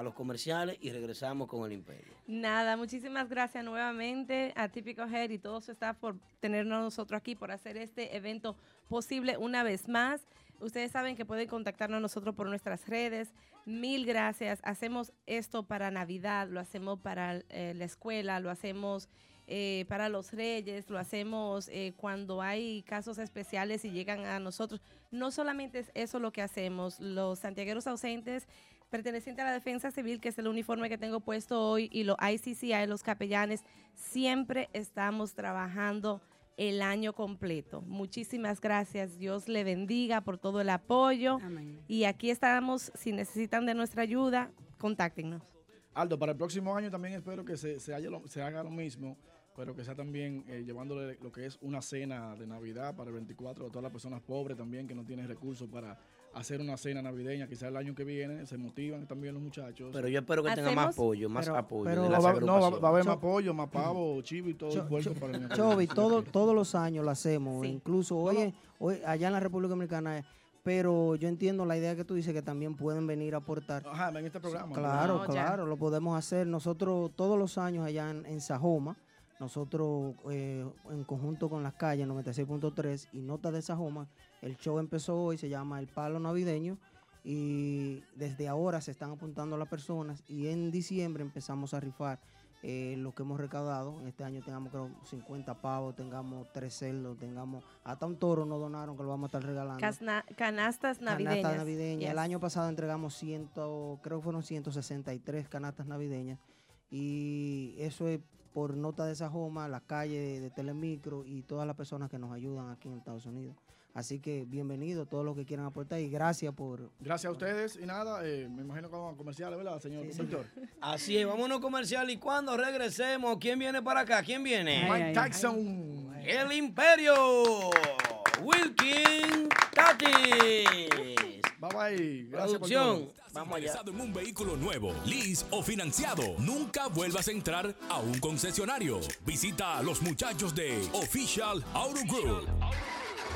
a los comerciales y regresamos con el Imperio. Nada, muchísimas gracias nuevamente a Típico Head y todo su staff por tenernos nosotros aquí, por hacer este evento posible una vez más. Ustedes saben que pueden contactarnos nosotros por nuestras redes. Mil gracias. Hacemos esto para Navidad, lo hacemos para eh, la escuela, lo hacemos eh, para los reyes, lo hacemos eh, cuando hay casos especiales y llegan a nosotros. No solamente es eso lo que hacemos, los santiagueros ausentes pertenecientes a la Defensa Civil, que es el uniforme que tengo puesto hoy, y los ICCI, los capellanes, siempre estamos trabajando el año completo. Muchísimas gracias. Dios le bendiga por todo el apoyo. Amén. Y aquí estamos. Si necesitan de nuestra ayuda, contáctenos. Aldo, para el próximo año también espero que se, se, haya lo- se haga lo mismo, pero que sea también eh, llevándole lo que es una cena de Navidad para el 24 a todas las personas pobres también que no tienen recursos para hacer una cena navideña. Quizás el año que viene se motivan también los muchachos. Pero yo espero que tenga más apoyo, más Pero- apoyo pero- de no, las va, no, va- a haber más pollo, más pavo, chivo y todo Cho- el puerco Cho- para el Chovi, todo, todos los años lo hacemos, Sí. incluso hoy, allá en la República Dominicana, pero yo entiendo la idea que tú dices que también pueden venir a aportar. Ajá, en este programa. Claro, No, claro, lo podemos hacer. Nosotros todos los años allá en, en Sajoma, nosotros eh, en conjunto con las calles 96.3 y Nota de Sajoma, el show empezó hoy, se llama El Palo Navideño y desde ahora se están apuntando las personas y en diciembre empezamos a rifar eh, lo que hemos recaudado. En este año tengamos creo 50 pavos, tengamos tres cerdos, tengamos hasta un toro nos donaron que lo vamos a estar regalando. Casna- canastas navideñas. Canastas navideñas. El año pasado entregamos ciento, creo que fueron 163 canastas navideñas. Y eso es por nota de Sajoma, la calle de Telemicro y todas las personas que nos ayudan aquí en Estados Unidos. Así que bienvenido todos los que quieran aportar y gracias por... Gracias a ustedes y nada, eh, me imagino que vamos a comerciales, ¿verdad, señor Sí, conductor? [LAUGHS] Así es, vámonos comercial y cuando regresemos, ¿quién viene para acá? ¿Quién viene? Ay, Mike ay, Tyson. El Imperio. Wilkin Tatis. Bye bye. Gracias por Producción. todo. Vamos allá. en un vehículo nuevo, lease o financiado, nunca vuelvas a entrar a un concesionario. Visita a los muchachos de Official Auto Group.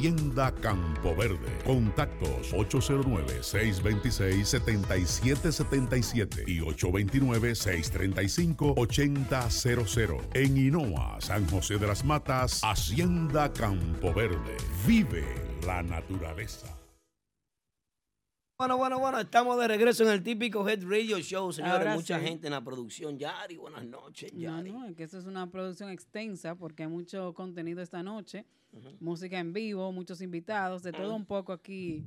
Hacienda Campo Verde. Contactos 809-626-7777 y 829-635-8000. En Inoa, San José de las Matas, Hacienda Campo Verde. Vive la naturaleza. Bueno, bueno, bueno, estamos de regreso en el típico Head Radio Show, señores. Ahora Mucha sí. gente en la producción. Yari, buenas noches, No, Yari. no, es que esto es una producción extensa porque hay mucho contenido esta noche, música en vivo, muchos invitados, de todo un poco aquí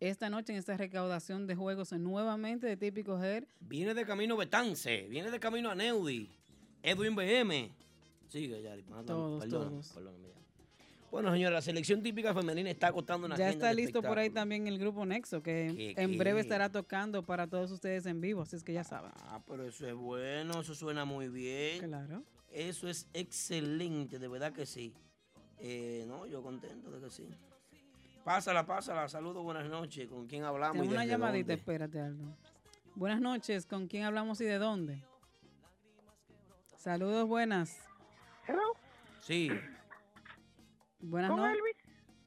esta noche en esta recaudación de juegos nuevamente de Típico Head. Viene de camino Betance, viene de camino a Neudi, Edwin BM. Sigue, Yari. Todos, perdóname, todos. perdóname, Yari. Bueno, señora, la selección típica femenina está acotando una Ya está listo por ahí también el grupo Nexo, que ¿Qué, en qué? breve estará tocando para todos ustedes en vivo, así es que ya saben. Ah, pero eso es bueno, eso suena muy bien. Claro. Eso es excelente, de verdad que sí. Eh, no, yo contento de que sí. Pásala, pásala. Saludos, buenas noches. ¿Con quién hablamos? Tengo y una llamadita, dónde? espérate algo. Buenas noches, ¿con quién hablamos y de dónde? Saludos, buenas. Sí. Buenas ¿Con noches.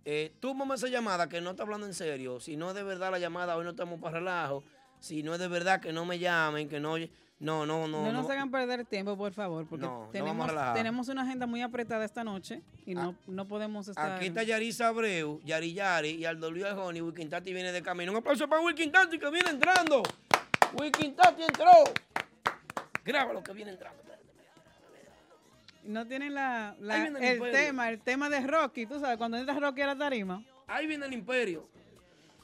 Eh, tú, mamá, esa llamada que no está hablando en serio. Si no es de verdad la llamada, hoy no estamos para relajo. Si no es de verdad, que no me llamen, que no. No, no, no. No, nos no. hagan perder tiempo, por favor, porque No, no vamos a tenemos, relajar. tenemos una agenda muy apretada esta noche y no, no podemos estar. Aquí está Yarisa Abreu, Yari Yari y Aldo Luis Ajoni. Wilkin Tati viene de camino. Un aplauso para Wilkin Tati que viene entrando. Wilkin Tati entró. Graba lo que viene entrando. No tienen la, el el imperio. tema, el tema de Rocky, tú sabes, cuando entra Rocky a la tarima. Ahí viene el imperio.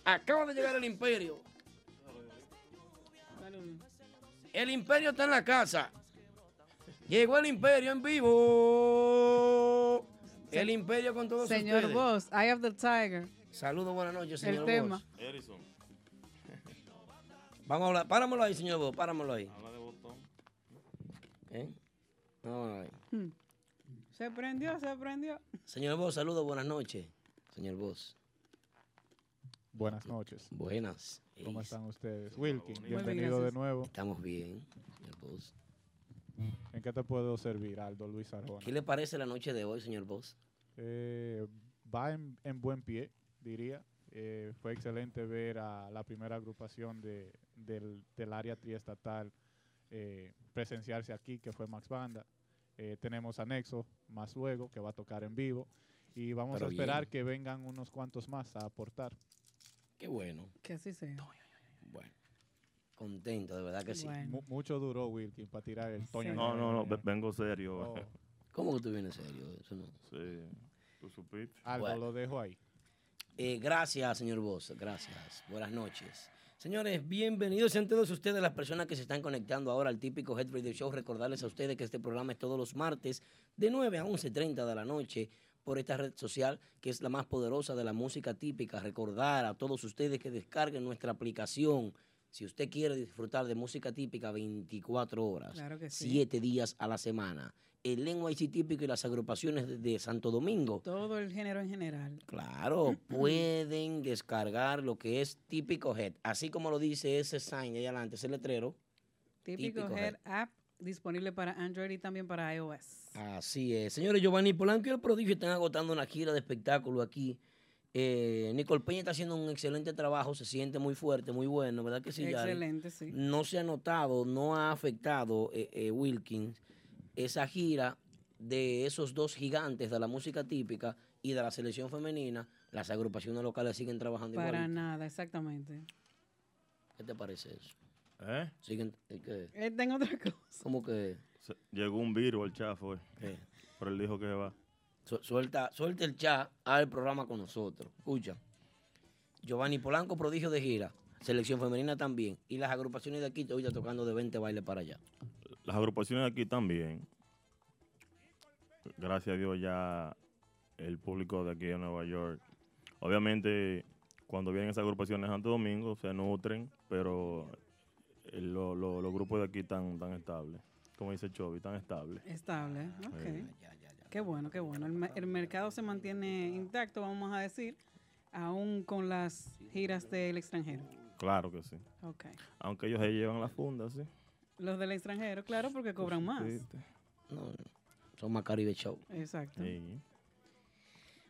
Acaba de llegar el imperio. El imperio está en la casa. Llegó el imperio en vivo. El imperio con todos Señor ustedes. Boss, Eye of the Tiger. Saludos, buenas noches, El señor tema. Boss. Vamos a hablar. Páramelo ahí, señor Boss. Páramelo ahí. ¿Eh? Vamos a Hmm. Se prendió, se prendió. Señor Boss, saludos, buenas noches. Señor Boss. Buenas noches. Buenas. ¿Cómo están ustedes? Wilkin, bienvenido de nuevo. Estamos bien, señor Boss. ¿En qué te puedo servir, Aldo Luis Arjona? ¿Qué le parece la noche de hoy, señor Boss? Eh, va en, en buen pie, diría. Eh, fue excelente ver a la primera agrupación de, del, del área triestatal eh, presenciarse aquí, que fue Max Banda. Eh, tenemos a Nexo más luego, que va a tocar en vivo. Y vamos Pero a esperar bien. que vengan unos cuantos más a aportar. Qué bueno. Que así sea. Bueno. Contento, de verdad que sí. Mu- mucho duró Wilkin para tirar el Toño. No, no, no, ve- vengo serio. Oh. [LAUGHS] ¿Cómo que tú vienes serio? Eso no. Sí, tú supiste. Bueno. lo dejo ahí. Eh, gracias, señor Boss. Gracias. Buenas noches. Señores, bienvenidos sean todos ustedes, las personas que se están conectando ahora al típico Head Radio Show. Recordarles a ustedes que este programa es todos los martes de 9 a 11.30 de la noche por esta red social que es la más poderosa de la música típica. Recordar a todos ustedes que descarguen nuestra aplicación. Si usted quiere disfrutar de música típica 24 horas, Claro que sí. 7 días a la semana, el NYC típico y las agrupaciones de- Santo Domingo, Todo el género en general. Claro, pueden descargar lo que es Típico Head, así como lo dice ese sign ahí adelante, ese letrero. Típico, Típico Head App disponible para Android y también para iOS. Así es. Señores, Giovanni Polanco y el prodigio están agotando una gira de espectáculo aquí. Eh, Nicole Peña está haciendo un excelente trabajo, se siente muy fuerte, muy bueno, ¿verdad que sí, Yari? Excelente, sí. No se ha notado, no ha afectado eh, eh, Wilkins esa gira de esos dos gigantes de la música típica y de la selección femenina. Las agrupaciones locales siguen trabajando Para igual. nada, exactamente. ¿Qué te parece eso? ¿Eh? Siguen, ¿eh, ¿qué? Eh, tengo otra cosa. ¿Cómo que? Se- Llegó un virus al chat, fue. Pero él dijo que va. Su- suelta, suelta el chat al programa con nosotros. Escucha. Giovanni Polanco, prodigio de gira. Selección femenina también. Y las agrupaciones de aquí, te ahorita tocando de 20 bailes para allá. Las agrupaciones aquí también. Gracias a Dios ya el público de aquí de Nueva York. Obviamente, cuando vienen esas agrupaciones a Santo Domingo, se nutren, pero el- lo- lo- los grupos de aquí están tan estables. Como dice Chovy, tan estables. Estable, ok. Qué bueno, qué bueno. El, me- el mercado se mantiene intacto, vamos a decir, aún con las giras del extranjero. Claro que sí. Ok. Aunque ellos se llevan la funda, sí. Los del extranjero, claro, porque cobran más. No, son más Caribe Show. Exacto. Sí.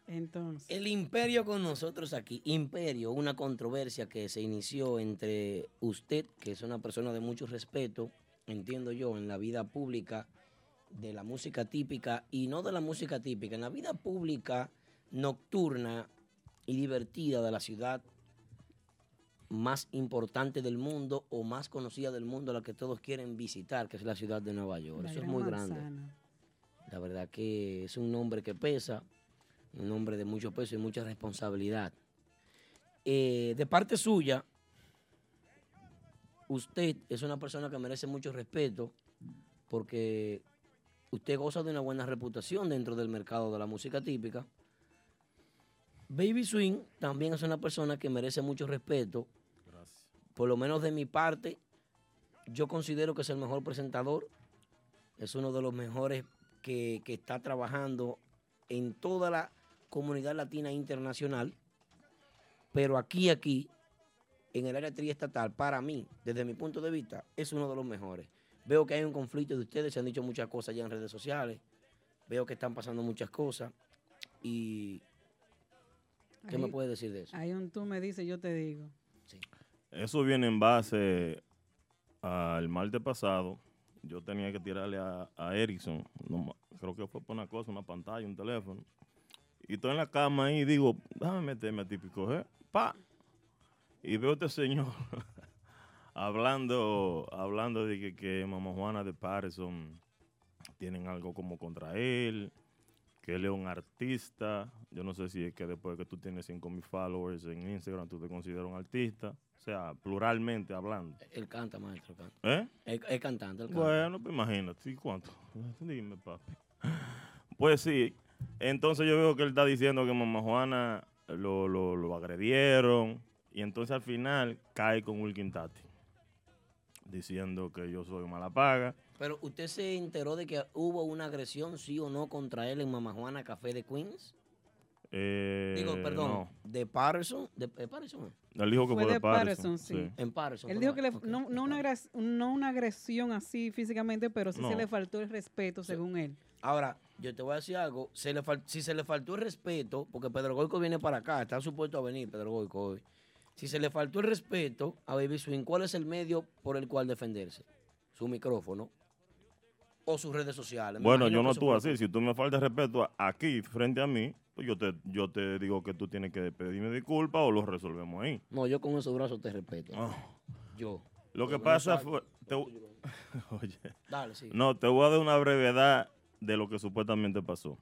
Entonces. El imperio con nosotros aquí. Imperio, una controversia que se inició entre usted, que es una persona de mucho respeto, entiendo yo, en la vida pública de la música típica y no de la música típica, en la vida pública nocturna y divertida de la ciudad más importante del mundo o más conocida del mundo, la que todos quieren visitar, que es la ciudad de Nueva York. La Eso es muy grande. La verdad que es un nombre que pesa, un nombre de mucho peso y mucha responsabilidad. Eh, de parte suya, usted es una persona que merece mucho respeto porque usted goza de una buena reputación dentro del mercado de la música típica. Baby Swing también es una persona que merece mucho respeto. Por lo menos de mi parte, yo considero que es el mejor presentador. Es uno de los mejores que, que está trabajando en toda la comunidad latina internacional. Pero aquí, aquí, en el área triestatal, para mí, desde mi punto de vista, es uno de los mejores. Veo que hay un conflicto de ustedes, se han dicho muchas cosas ya en redes sociales. Veo que están pasando muchas cosas. Y. ¿Qué me Ahí- puede decir de eso? Hay un tú me dices, yo te digo. Eso viene en base al martes pasado. Yo tenía que tirarle a, a ma- creo que fue por una cosa, una pantalla, un teléfono. Y estoy en la cama ahí y digo, déjame meterme a típico G. Pa. Y veo a este señor [LAUGHS] hablando, hablando de que, que Mamá Juana de Patterson tienen algo como contra él, que él es un artista. Yo no sé si es que después que tú tienes 5 mil followers en Instagram, tú te consideras un artista. O sea, pluralmente hablando. Él canta, maestro. Canta. ¿Eh? Es, es cantante. él canta. Bueno, pues imagínate, ¿sí cuánto? [LAUGHS] Dime, papi. Pues sí, entonces yo veo que él está diciendo que Mamá Juana lo, lo, lo agredieron y entonces al final cae con Wilkin Tati diciendo que yo soy mala paga. Pero usted se enteró de que hubo una agresión, sí o no, contra él en Mama Juana Café de Queens. Eh, Digo, perdón, no. de Patterson. De, de Patterson. Él dijo que fue, Fue de de Patterson. Patterson, sí. En Patterson. Él dijo que le- no, no, una no una agresión así físicamente, pero sí No. se le faltó el respeto, según él. Ahora, yo te voy a decir algo. Se le fal- si se le faltó el respeto, porque Pedro Goico viene para acá, está supuesto a venir Pedro Goico hoy. Si se le faltó el respeto a Baby Swing, ¿cuál es el medio por el cual defenderse? Su micrófono o sus redes sociales. Me Bueno, yo no actúo así. Si tú me faltas respeto aquí, frente a mí, pues yo te, yo te digo que tú tienes que pedirme disculpas o lo resolvemos ahí. No, yo con esos brazos te respeto. Yo. Lo que pasa fue... te- [LAUGHS] Oye. Dale, sí. No, te voy a dar una brevedad de lo que supuestamente pasó.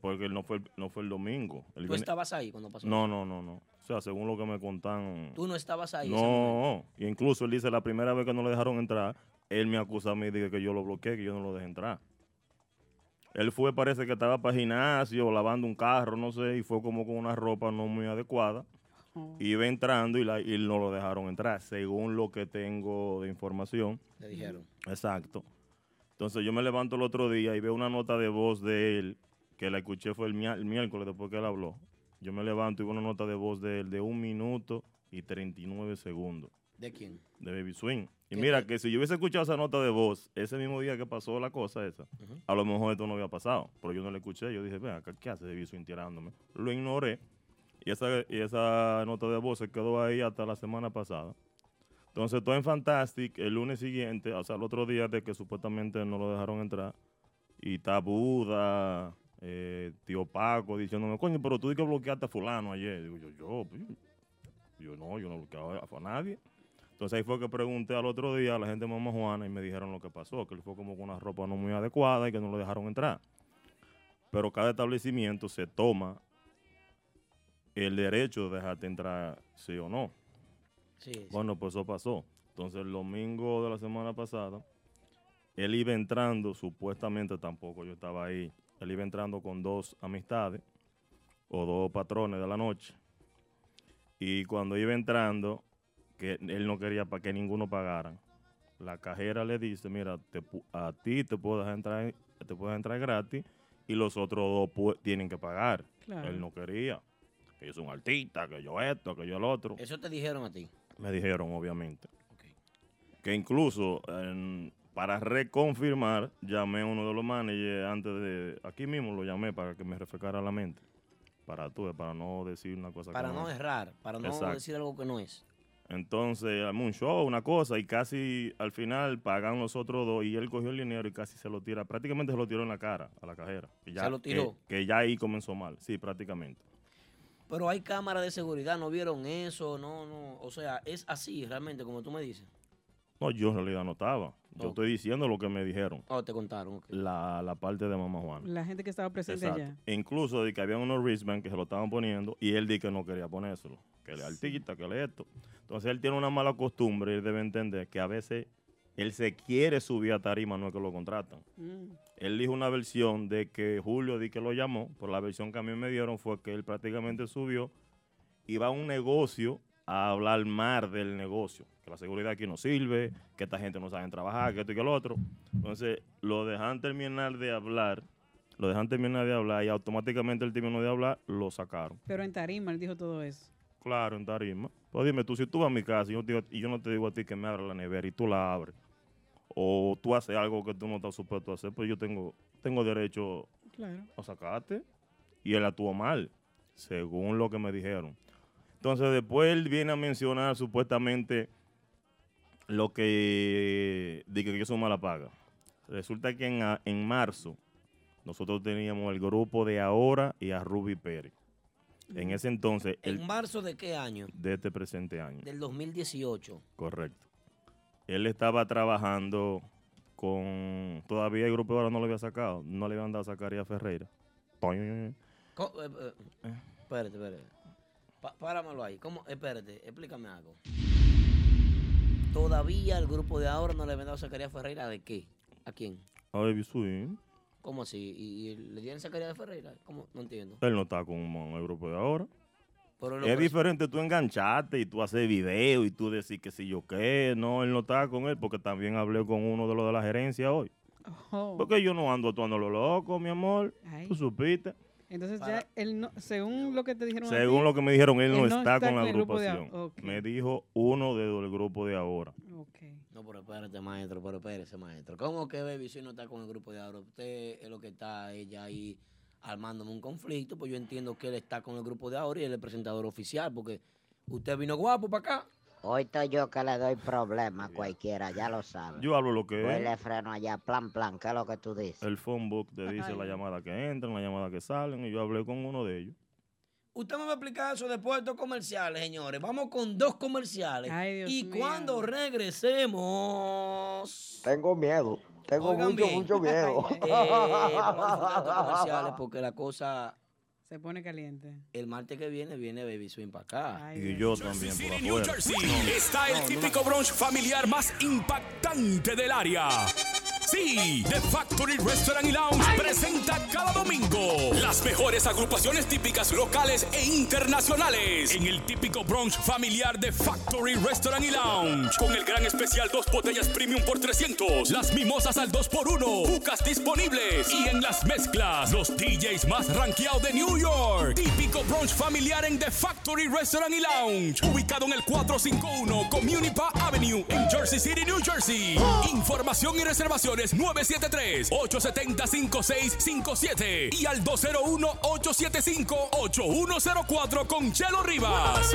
Porque no fue, el- no fue el domingo. El ¿Tú estabas ahí cuando pasó? No, no, no, no. O sea, según lo que me contan... Tú no estabas ahí. No, y incluso él dice la primera vez que no le dejaron entrar, él me acusa a mí de que yo lo bloqueé, que yo no lo dejé entrar. Él fue, parece que estaba para gimnasio, lavando un carro, no sé, y fue como con una ropa no muy adecuada. Iba entrando y, la, y no lo dejaron entrar, según lo que tengo de información. Le dijeron. Exacto. Entonces yo me levanto el otro día y veo una nota de voz de él, que la escuché fue el, el miércoles después que él habló. Yo me levanto y veo una nota de voz de él de un minuto y 39 segundos ¿De quién? de Baby Swing. Y ¿Qué mira que si yo hubiese escuchado esa nota de voz ese mismo día que pasó la cosa esa, a lo mejor esto no había pasado. Pero yo no la escuché. Yo dije, vea, ¿qué hace Baby Swing tirándome? Lo ignoré. Y esa, y esa nota de voz se quedó ahí hasta la semana pasada. Entonces, todo en Fantastic, el lunes siguiente, o sea, el otro día de que supuestamente no lo dejaron entrar, y está Buda, eh, tío Paco, diciéndome, coño, pero tú di que bloqueaste a fulano ayer. Digo yo, yo, pues, yo no, yo no bloqueaba a a nadie. Entonces ahí fue que pregunté al otro día a la gente de Mamá Juana y me dijeron lo que pasó, que él fue como con una ropa no muy adecuada y que no lo dejaron entrar. Pero cada establecimiento se toma el derecho de dejarte entrar sí o no. Sí, sí. Bueno, pues eso pasó. Entonces el domingo de la semana pasada, él iba entrando, supuestamente tampoco yo estaba ahí, él iba entrando con dos amistades o dos patrones de la noche. Y cuando iba entrando, que él no quería para que ninguno pagaran, la cajera le dice, mira, te pu- a ti te puedo dejar entrar, te puedes entrar gratis y los otros dos pu- tienen que pagar. Claro. Él no quería. Que yo soy un artista, que yo esto, que yo el otro. Eso te dijeron a ti. Me dijeron, obviamente. Que incluso en- para reconfirmar, llamé a uno de los managers antes de. Aquí mismo lo llamé para que me refrescara la mente. para tú, para no decir una cosa Para que no errar, para no Exacto. decir algo que no es. Entonces, armó un show, una cosa, y casi al final pagan los otros dos, y él cogió el dinero y casi se lo tira, prácticamente se lo tiró en la cara a la cajera. que ya- ¿Se lo que- tiró? Que, ya ahí comenzó mal, sí, prácticamente. Pero hay cámaras de seguridad, ¿no vieron eso? No, no. O sea, es así realmente, como tú me dices. No, yo en realidad no estaba. Yo estoy diciendo lo que me dijeron. Oh, te contaron. ok. La, la parte de Mamá Juana. La gente que estaba presente Exacto. allá. E Incluso de que había unos wristbands que se lo estaban poniendo y él di que no quería ponérselo. Que le artista, que le esto. Entonces él tiene una mala costumbre y él debe entender que a veces él se quiere subir a tarima, no es que lo contratan. Mm. Él dijo una versión de que Julio di que lo llamó, pero la versión que a mí me dieron fue que él prácticamente subió, iba a un negocio a hablar mal del negocio, que la seguridad aquí no sirve, que esta gente no sabe trabajar, que esto y que lo otro. Entonces lo dejan terminar de hablar, lo dejan terminar de hablar y automáticamente el terminó de hablar, lo sacaron. Pero en Tarima él dijo todo eso. Claro, en tarima. Pues dime tú, si tú vas a mi casa y yo, digo- y yo no te digo a ti que me abra la nevera y tú la abres, o tú haces algo que tú no estás supuesto a hacer, pues yo tengo, tengo derecho Claro. a sacarte. Y él actuó mal, según lo que me dijeron. Entonces después él viene a mencionar supuestamente lo que dije que yo soy mala paga. Resulta que en, a- en marzo nosotros teníamos el grupo de Ahora y a Ruby Pérez. En ese entonces, el, ¿En marzo de qué año? de este presente año. Del 2018. Correcto. Él estaba trabajando con. Todavía el grupo de ahora no lo había sacado. No le habían dado a Zacarías Ferreira. Toño. Co- eh, eh, espérate, espérate. Pa- páramelo ahí. ¿Cómo? Espérate, explícame algo. Todavía el grupo de ahora no le dado a Zacarías Ferreira de qué? ¿A quién? A Baby Swing. ¿Cómo así? ¿Y, y le dieron Zacarías Ferreira? ¿Cómo? No entiendo. Él no está con el grupo de ahora. Pero Es diferente tú engancharte y tú hacer video y tú decir que si yo qué. No, él no está con él porque también hablé con uno de los de la gerencia hoy. Oh. Porque yo no ando actuando lo loco, mi amor. Ay. Tú supiste. Entonces ya él no, según lo que te dijeron Según ti, lo que me dijeron, él no, está, con la agrupación. Me dijo uno de- del grupo de ahora. No, pero espérate, maestro, pero espérese, maestro. ¿Cómo que Baby si no está con el grupo de ahora? Usted es lo que está ella ahí armándome un conflicto, pues yo entiendo que él está con el grupo de ahora y él es el presentador oficial, porque usted vino guapo para acá. Hoy estoy yo que le doy problema a cualquiera, ya lo sabes. Yo hablo lo que Voy es. le freno allá, plan, plan, ¿qué es lo que tú dices? El phone book te dice la Ay. llamada que entran, la llamada que salen, y yo hablé con uno de ellos. Usted me va a explicar eso después de estos comerciales, señores. Vamos con dos comerciales. y cuando regresemos... Tengo miedo. Tengo Oigan mucho, bien. mucho miedo. [LAUGHS] Eh, vamos a estos comerciales porque la cosa... se pone caliente. El martes que viene viene Baby Swing para acá. Y yo también por New afuera. Jersey No. está el típico brunch familiar más impactante del área. Sí, The Factory Restaurant y Lounge presenta cada domingo las mejores agrupaciones típicas locales e internacionales en el típico brunch familiar de Factory Restaurant y Lounge con el gran especial dos botellas premium por 300, las mimosas al 2 por 1 bucas disponibles y en las mezclas los DJs más rankeados de New York. Típico brunch familiar en The Factory Restaurant y Lounge, ubicado en el 451 Community Park Avenue en Jersey City, New Jersey. Información y reservaciones 973-870-5657 y al 201-875-8104 con Chelo Rivas.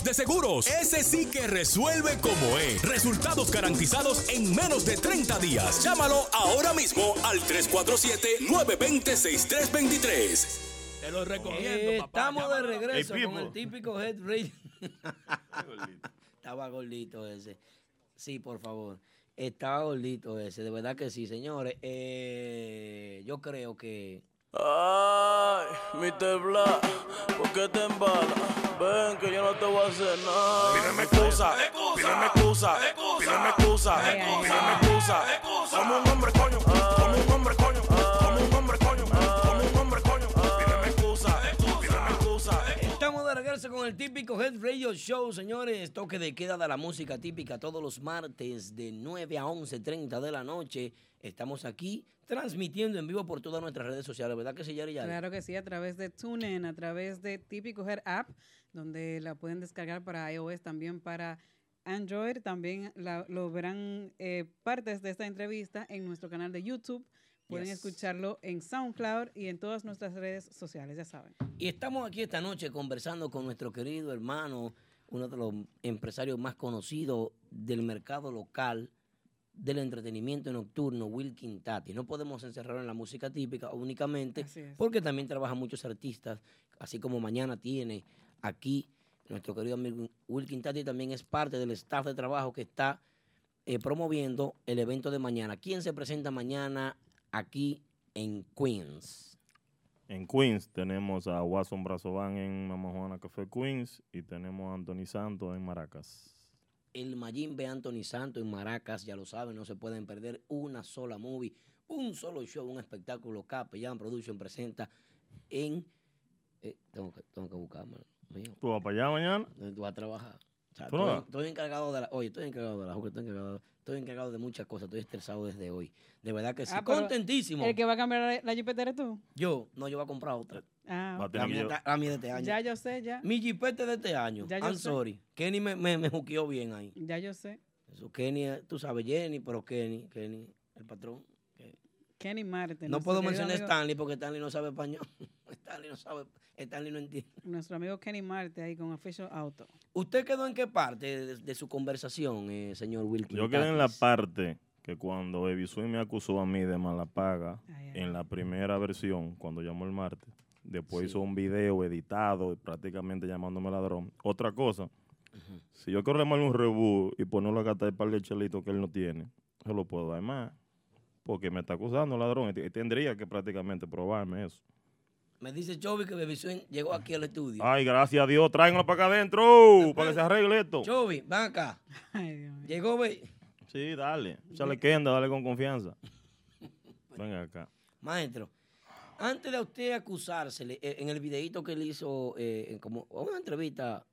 de seguros. Ese sí que resuelve como es. Resultados garantizados en menos de 30 días. Llámalo ahora mismo al 347-920-6323. Te lo recomiendo. estamos de regreso Hey, con el típico head radio. [LAUGHS] Estaba gordito ese. Sí, por favor. Estaba gordito ese, de verdad que sí, señores. Eh, yo creo que. Ay, Mr. Black, ¿por qué te embalas? Ven que yo no te voy a hacer nada. Pídeme excusa, pídeme excusa, pídeme excusa, pídeme excusa. Como un hombre, coño, como un hombre, al típico Head Radio Show, señores. Toque de queda de la música típica todos los martes de 9 a 11.30 de la noche. Estamos aquí transmitiendo en vivo por todas nuestras redes sociales, ¿verdad que sí, Yari Yari? Claro que sí, a través de TuneIn, a través de Típico Head App, donde la pueden descargar para iOS, también para Android. También la- lo verán eh, partes de esta entrevista en nuestro canal de YouTube. Pueden Yes. escucharlo en SoundCloud y en todas nuestras redes sociales, ya saben. Y estamos aquí esta noche conversando con nuestro querido hermano, uno de los empresarios más conocidos del mercado local del entretenimiento nocturno, Wilkin Tati. No podemos encerrarlo en la música típica únicamente, porque también trabaja muchos artistas, así como mañana tiene aquí nuestro querido amigo Wilkin Tati también es parte del staff de trabajo que está eh, promoviendo el evento de mañana. ¿Quién se presenta mañana aquí en Queens? En Queens tenemos a Watson Brazovan en Mama Juana Café Queens y tenemos a Anthony Santos en Maracas. el Mayimbe Anthony Santos en Maracas, ya lo saben, no se pueden perder una sola movie, un solo show, un espectáculo Capellán Production presenta en... eh, tengo, que, tengo que buscarme. mío. ¿Tú vas para allá mañana? ¿Dónde tú vas a trabajar? O sea, ¿Tú no estoy, encargado de la... Oye, estoy encargado de la... Estoy encargado, estoy encargado de muchas cosas, estoy estresado desde hoy. De verdad que sí. Ah, Contentísimo. ¿El que va a cambiar la, jipeta eres tú? Yo, no, yo voy a comprar otra. Ah, Va a ok. tener La mía, la de este año. Ya yo sé, ya. Mi jipete de este año. Ya yo I'm sé. sorry. Kenny me, me, me juqueó bien ahí. Ya yo sé. Eso, Kenny, tú sabes, Jenny, pero Kenny, Kenny, el patrón. Kenny Marte. No puedo mencionar a amigo- Stanley porque Stanley no sabe español. [LAUGHS] Stanley no sabe, Stanley no entiende. Nuestro amigo Kenny Marte ahí con Official Auto. ¿Usted quedó en qué parte de, de su conversación, eh, señor Wilkin? Yo quedé en la parte que cuando Baby Swing me acusó a mí de mala paga en la primera versión, cuando llamó el martes, después hizo un video editado, prácticamente llamándome ladrón. Otra cosa, si yo quiero llamarle un rebú y ponerlo a gastar el par de chelitos que él no tiene, se lo puedo dar más. Porque me está acusando ladrón y tendría que prácticamente probarme eso. Me dice Chovy que Swing llegó aquí al estudio. Ay, gracias a Dios, tráiganlo para acá adentro, para que se arregle esto. Chovy, ven acá. [LAUGHS] Llegó, ve. Sí, dale. Échale quenda, dale con confianza. [LAUGHS] Venga acá. Maestro, antes de usted acusársele, eh, en el videito que él hizo, eh, como una entrevista,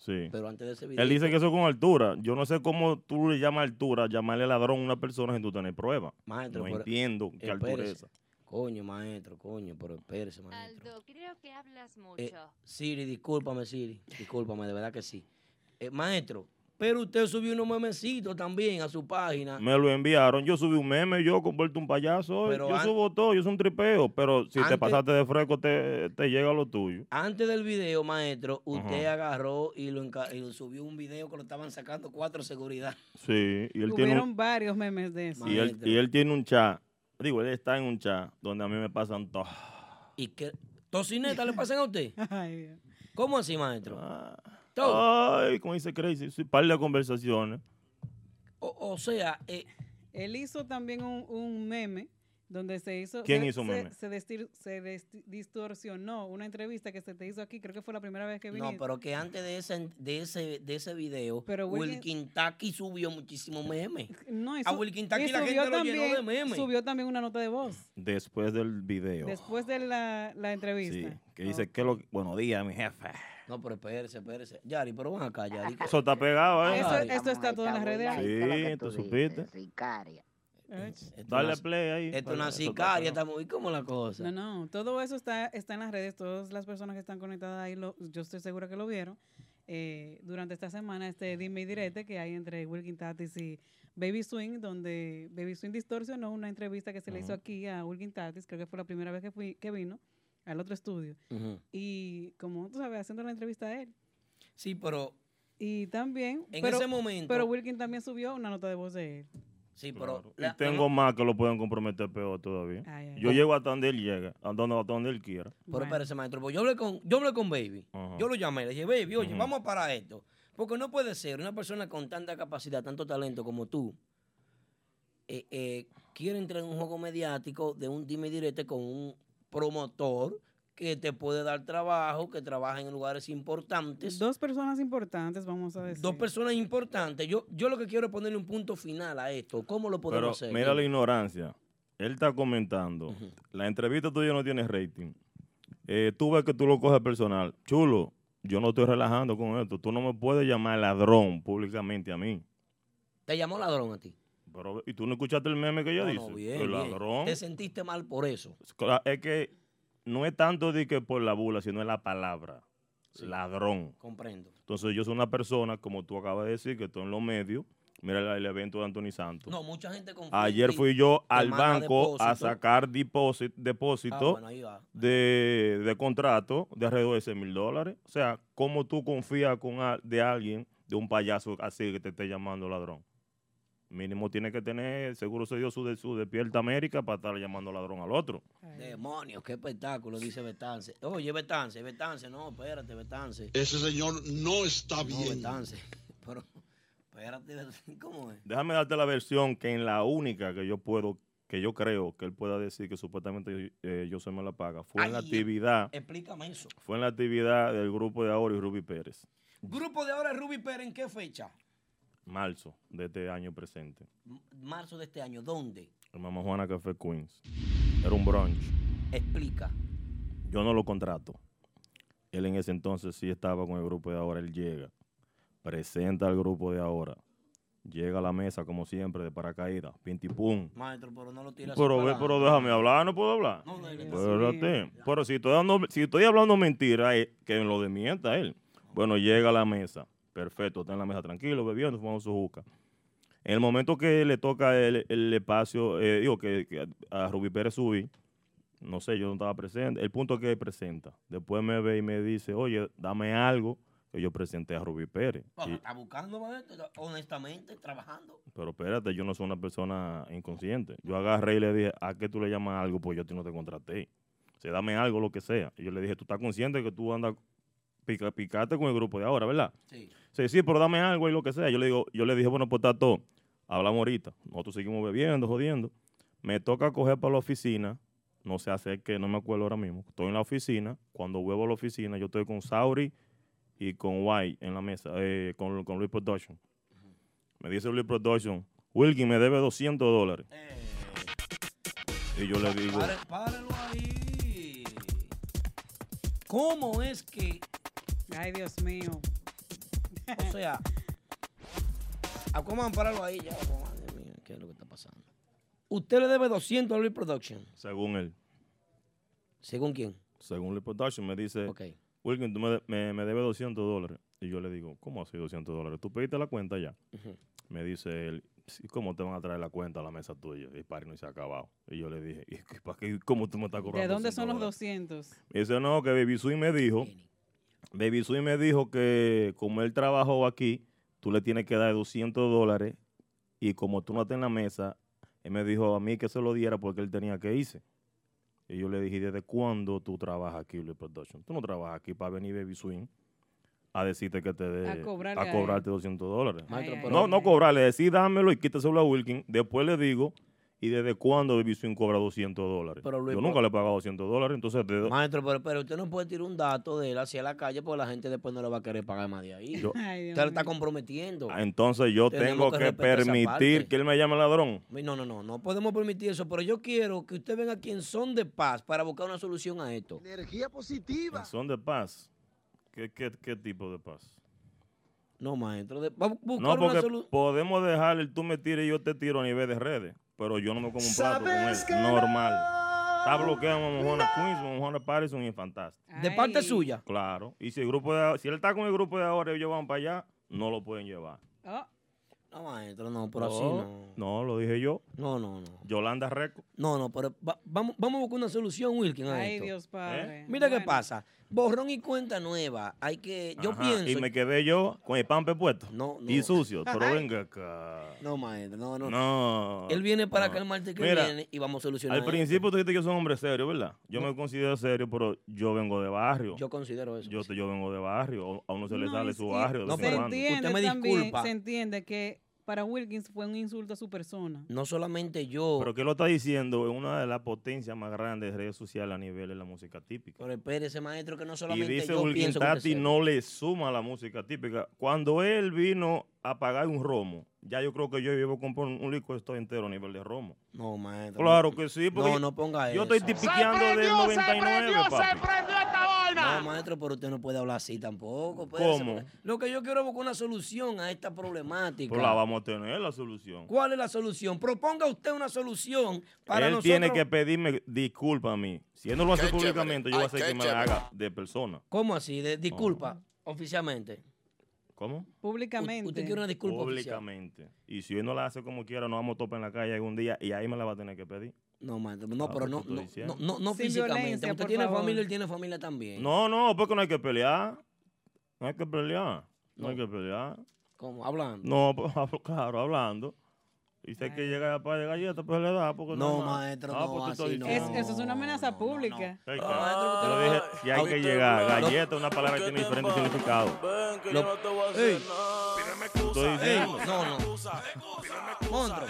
Sí. pero antes de ese video. Él dice que eso es con altura. Yo no sé cómo tú le llamas altura, llamarle ladrón a una persona sin tú tener prueba. Maestro, no pero- entiendo qué altura es Espérese. esa. Coño, maestro, coño, pero espérese, maestro. Aldo, creo que hablas mucho. Eh, Siri, discúlpame, Siri. Discúlpame, de verdad que sí. Eh, maestro, pero usted subió unos memecitos también a su página. Me lo enviaron. Yo subí un meme, yo convierto un payaso. Pero yo an- subo todo, yo soy un tripeo. Pero si te pasaste de fresco, te, te llega lo tuyo. Antes del video, maestro, usted Ajá. agarró y lo, enca- y lo subió un video que lo estaban sacando cuatro seguridad. [LAUGHS] Sí, y él tiene Hubieron un, varios memes de eso. y él, y él tiene un chat. Digo, él está en un chat donde a mí me pasan todo. ¿Y qué? ¿Tocineta le pasan a usted? [LAUGHS] Ay, Dios. ¿Cómo así, maestro? Ah. Todo. Ay, como dice Crazy, sí, par de conversaciones. O, o sea, eh, Él hizo también un, un meme donde se hizo. ¿Quién se- hizo un meme? Se, destir- se desti- distorsionó una entrevista que se te hizo aquí. Creo que fue la primera vez que no, viniste. pero que antes de ese, de ese, de ese video, Pero Wilkin- Wilkin Taki subió muchísimos memes. No, y a su- Wilkin y Taki la subió gente lo llenó de también- memes. Subió también una nota de voz Después del video. después de la, la Sí, entrevista. que dice que lo buenos días, mi jefe. No, pero espérese, espérese. Yari, pero van acá, Yari. Eso está pegado, ¿eh? Eso, esto está todo en las redes. Sí, tú supiste. Dale play ahí. Esto es una sicaria, está muy como la cosa. No, no, todo eso está, está en las redes, todas las personas que están conectadas ahí, lo- yo estoy segura que lo vieron. eh, durante esta semana, este dime y direte que hay entre Wilkin Tatis y Baby Swing, donde Baby Swing distorsionó una entrevista que se le hizo aquí a Wilkin Tatis, creo que fue la primera vez que, fui, que vino al otro estudio. Y como tú sabes, haciendo la entrevista a él. Sí, pero Y también, En pero, ese momento- pero Wilkin también subió una nota de voz de él. Sí, pero Y la- tengo más que lo pueden comprometer peor todavía. Ay, ay, Yo ay. llego hasta donde él llega, a donde, hasta donde él quiera. Pero espérese, maestro, yo hablé con, yo hablé con Baby. Ajá. Yo lo llamé, le dije, Baby, oye, Ujú. vamos a parar esto. Porque no puede ser una persona con tanta capacidad, tanto talento como tú, eh, eh, quiere entrar en un juego mediático de un dime y direte con un promotor que te puede dar trabajo, que trabaja en lugares importantes. Dos personas importantes, vamos a decir. Dos personas importantes. Yo, yo lo que quiero es ponerle un punto final a esto. ¿Cómo lo podemos Pero hacer? mira la ignorancia. Él está comentando. La entrevista tuya no tiene rating. Eh, tú ves que tú lo coges personal. Chulo, yo no estoy relajando con esto. Tú no me puedes llamar ladrón públicamente a mí. ¿Te llamó ladrón a ti? Pero, ¿Y tú no escuchaste el meme que yo No, dice? no, bien, el bien. ladrón. ¿Te sentiste mal por eso? Es que no es tanto de que por la bula, sino es la palabra. Ladrón. Comprendo. Entonces yo soy una persona, como tú acabas de decir, que estoy en los medios. Mira el, evento de Anthony Santos. No, mucha gente confía. Ayer fui yo al banco a sacar depósito, depósito Ah, bueno, ahí va. de, de contrato de alrededor de 6 mil dólares. O sea, ¿cómo tú confías con de alguien, de un payaso así que te esté llamando ladrón? Mínimo tiene que tener, seguro se dio su, de, su despierta América para estar llamando ladrón al otro. Demonios, qué espectáculo, dice Betance. Oye, Betance, Betance, no, espérate, Betance. Ese señor no está No, bien. Betance, [LAUGHS] pero, espérate, ¿cómo es? Déjame darte la versión que en la única que yo puedo, que yo creo que él pueda decir que supuestamente eh, yo se me la paga, fue en la actividad, Explícame eso. fue en la actividad del grupo de Ahora y Ruby Pérez, Grupo de ahora Ruby Pérez, ¿en qué fecha? Marzo de este año presente. Marzo de este año, ¿dónde? El Mamá Juana Café Queens. Era un brunch. Explica. Yo no lo contrato. Él en ese entonces sí estaba con el grupo de ahora. Él llega, presenta al grupo de ahora, llega a la mesa como siempre de paracaídas, pintipum. Maestro, pero no lo tiras Pero, ve, pero déjame hablar, no puedo hablar. No, no, no, Espérate. Pero si estoy, dando, si estoy hablando mentira, eh, que lo desmienta él. Bueno, llega a la mesa. Perfecto, está en la mesa tranquilo, bebiendo, fumando su juca. En el momento que le toca el, el espacio, eh, digo que, que a Rubí Pérez subí, no sé, yo no estaba presente. El punto es que presenta. Después me ve y me dice, oye, dame algo que yo presenté a Rubí Pérez. Pues, Y- está buscando, maestro, honestamente, trabajando. pero espérate, yo no soy una persona inconsciente. Yo agarré y le dije, ¿a qué tú le llamas algo? Pues yo a ti no te contraté. O sea, dame algo, lo que sea. Y yo le dije, ¿tú estás consciente que tú andas pica, picate con el grupo de ahora, verdad? Sí. Sí, sí, pero dame algo y lo que sea. Yo le digo, yo le dije, bueno, pues está todo. Hablamos ahorita. Nosotros seguimos bebiendo, jodiendo. Me toca coger para la oficina. No sé hacer qué, no me acuerdo ahora mismo. Estoy en la oficina. Cuando vuelvo a la oficina, yo estoy con Sauri y con White en la mesa, eh, con, con Luis Production. Me dice Luis Production, Wilkin me debe 200 dólares. Y yo le digo, Pare- ahí. ¿Cómo es que, Ay, Dios mío. O sea, Aquaman, páralo ahí ya, Aquaman, Dios mío, ¿qué es lo que está pasando? Usted le debe 200 a Luis Production. según él, ¿Según quién? según Luis Production, me dice, Wilkin, tú me, me, me debes 200 dólares. Y yo le digo, ¿cómo así 200 dólares? ¿Tú pediste la cuenta ya? Me dice él, "Sí, ¿cómo te van a traer la cuenta a la mesa tuya? Y para no se ha acabado. Y yo le dije, ¿y para qué? ¿Cómo tú me estás cobrando? ¿De dónde 200 son los dólares?" 200? Y dice, no, que Baby Sui me dijo, Baby Sui me dijo que como él trabajó aquí, tú le tienes que dar 200 dólares y como tú no estás en la mesa, él me dijo a mí que se lo diera porque él tenía que irse. Y yo le dije, ¿desde cuándo tú trabajas aquí, Luis Production? Tú no trabajas aquí para venir Baby Swing a decirte que te dé, A cobrarle a cobrarte 200 dólares. Ay, no, ay. no cobrarle, decir dámelo y quítaselo a Wilkin. Después le digo, ¿y desde cuándo Baby Swing cobra 200 dólares? Pero, Luis, yo nunca le he pagado 200 dólares, entonces... ¿de dó- Maestro, pero, pero usted no puede tirar un dato de él hacia la calle porque la gente después no le va a querer pagar más de ahí. Yo- [LAUGHS] usted le está comprometiendo. Ah, Entonces yo Tenemos tengo que permitir que él me llame ladrón. No, no, no, no podemos permitir eso, pero yo quiero que usted venga aquí en son de paz para buscar una solución a esto. Energía positiva. Son de paz. ¿Qué, qué, qué tipo de paz? No, maestro, de- vamos a buscar No, una porque solución. podemos dejar el tú me tires y yo te tiro a nivel de redes, pero yo no me como un plato con él. Normal. Está bloqueado a Mojona Queens, Mojona Patterson y Fantástico. ¿De parte suya? Claro. Y si el grupo de, si él está con el grupo de ahora y ellos van para allá, no lo pueden llevar. Oh, No, maestro, no, pero así no. No, lo dije yo. No, no, no. Yolanda Reco. No, no, pero va- vamos, vamos a buscar una solución, Wilkin, a Ay, esto. Dios Padre. Mira qué pasa. Borrón y cuenta nueva. Hay que. Yo Ajá, pienso. Y me quedé yo con el pampe puesto. No, no. Y sucio. Pero venga acá. No, maestro, no, no. No. Él viene para no. acá el martes que Mira, viene y vamos a solucionar. Al esto. principio tú dijiste que yo soy un hombre serio, ¿verdad? Yo me considero serio, pero yo vengo de barrio. Yo considero eso. Yo, yo vengo de barrio. A uno se le No, sale su barrio. No, se entiende Usted me también, disculpa. se entiende que para Wilkins fue un insulto a su persona. No solamente yo. Pero que lo está diciendo es una de las potencias más grandes de redes sociales a nivel de la música típica. Pero espérese, maestro, que no Y solamente dice yo Wilkin pienso que usted Tati no le suma a la música típica. Cuando él vino a pagar un romo, ya yo creo que yo llevo a comprar un, licor esto entero a nivel de romo. No, maestro. Claro que sí. Porque No, no ponga Yo eso. estoy tipiqueando del 99, papi. No, maestro, pero usted no puede hablar así tampoco. ¿Cómo? Lo que yo quiero es buscar una solución a esta problemática. Pero la vamos a tener la solución. ¿Cuál es la solución? Proponga usted una solución para él nosotros. tiene que pedirme disculpas a mí. Si él no lo hace públicamente, yo voy a hacer que me la haga de persona. ¿Cómo así? De, disculpa, oficialmente. ¿Cómo? Públicamente. Usted quiere una disculpa oficial. Públicamente. Y si él no la hace como quiera, nos vamos a topar en la calle algún día y ahí me la va a tener que pedir. No, maestro, no, Ah, pero no, no, no, no, no Sin físicamente. Usted tiene favor. familia, él tiene familia también. No, no, porque no hay que pelear. No hay que pelear. No, hay que pelear. ¿Cómo? Hablando. No, [LAUGHS] pues, claro, hablando. Y si hay que llegar a par de galletas, pues le da. Porque No, normal. maestro, Ah, no, pues así no. Es- eso es una amenaza pública. No, Yo no- dije, si hay que llegar, no- galleta, una palabra que tiene diferentes significados. Ven que Lo- yo no te voy a hacer Ey. nada. Estoy diciendo. no, no. Monstruo.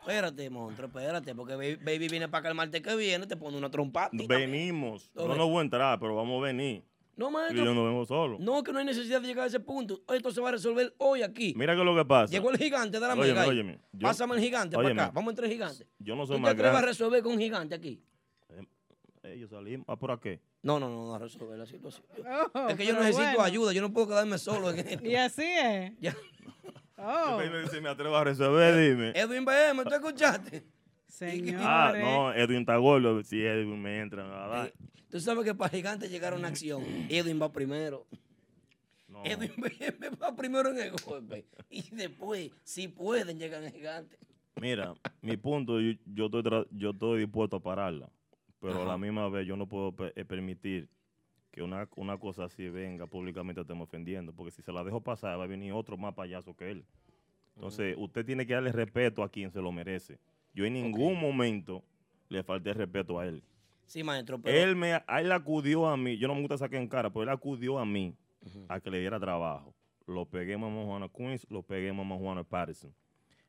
Espérate, monstruo, espérate, porque Baby, Baby viene para acá el martes que viene, te pone una trompa. Venimos. No nos voy a entrar, pero vamos a venir. No, Y maestro. yo no vengo solo. No, que no hay necesidad de llegar a ese punto. Esto se va a resolver hoy aquí. Mira que lo que pasa. Llegó el gigante de la Óyeme, mega. ahí. óyeme, yo- Pásame el gigante óyeme. para acá. Vamos entre gigantes. Yo no ¿Tú soy te más a grande. resolver con un gigante aquí? Ellos salimos. ¿Ah, por aquí? No, no, no, no a resolver la situación. [LAUGHS] Oh, es que yo necesito bueno. ayuda, yo no puedo quedarme solo en esto. [LAUGHS] Y así es. Ya. [LAUGHS] Oh. Me atrevo a resolver, dime. Edwin BM, ¿tú escuchaste? Señor. Ah, no, Edwin está gordo. Si Edwin me entra, me va a dar. Tú sabes que para gigante llegar a una acción, [CLEARS THROAT] Edwin va primero. Edwin BM va primero en el golpe. Y después, si pueden, llegan a gigante. Mira, mi punto, yo, yo estoy, yo estoy dispuesto a pararla. Pero a la misma vez yo no puedo eh, permitir que una, una cosa así venga públicamente estemos ofendiendo. Porque si se la dejo pasar, va a venir otro más payaso que él. Entonces, usted tiene que darle respeto a quien se lo merece. Yo en ningún momento le falté respeto a él. Sí, maestro, pero... Él me él acudió a mí, yo no me gusta sacar en cara, pero él acudió a mí a que le diera trabajo. Lo pegué a Mamá Juana Queens, lo pegué a Mamá Juana Patterson.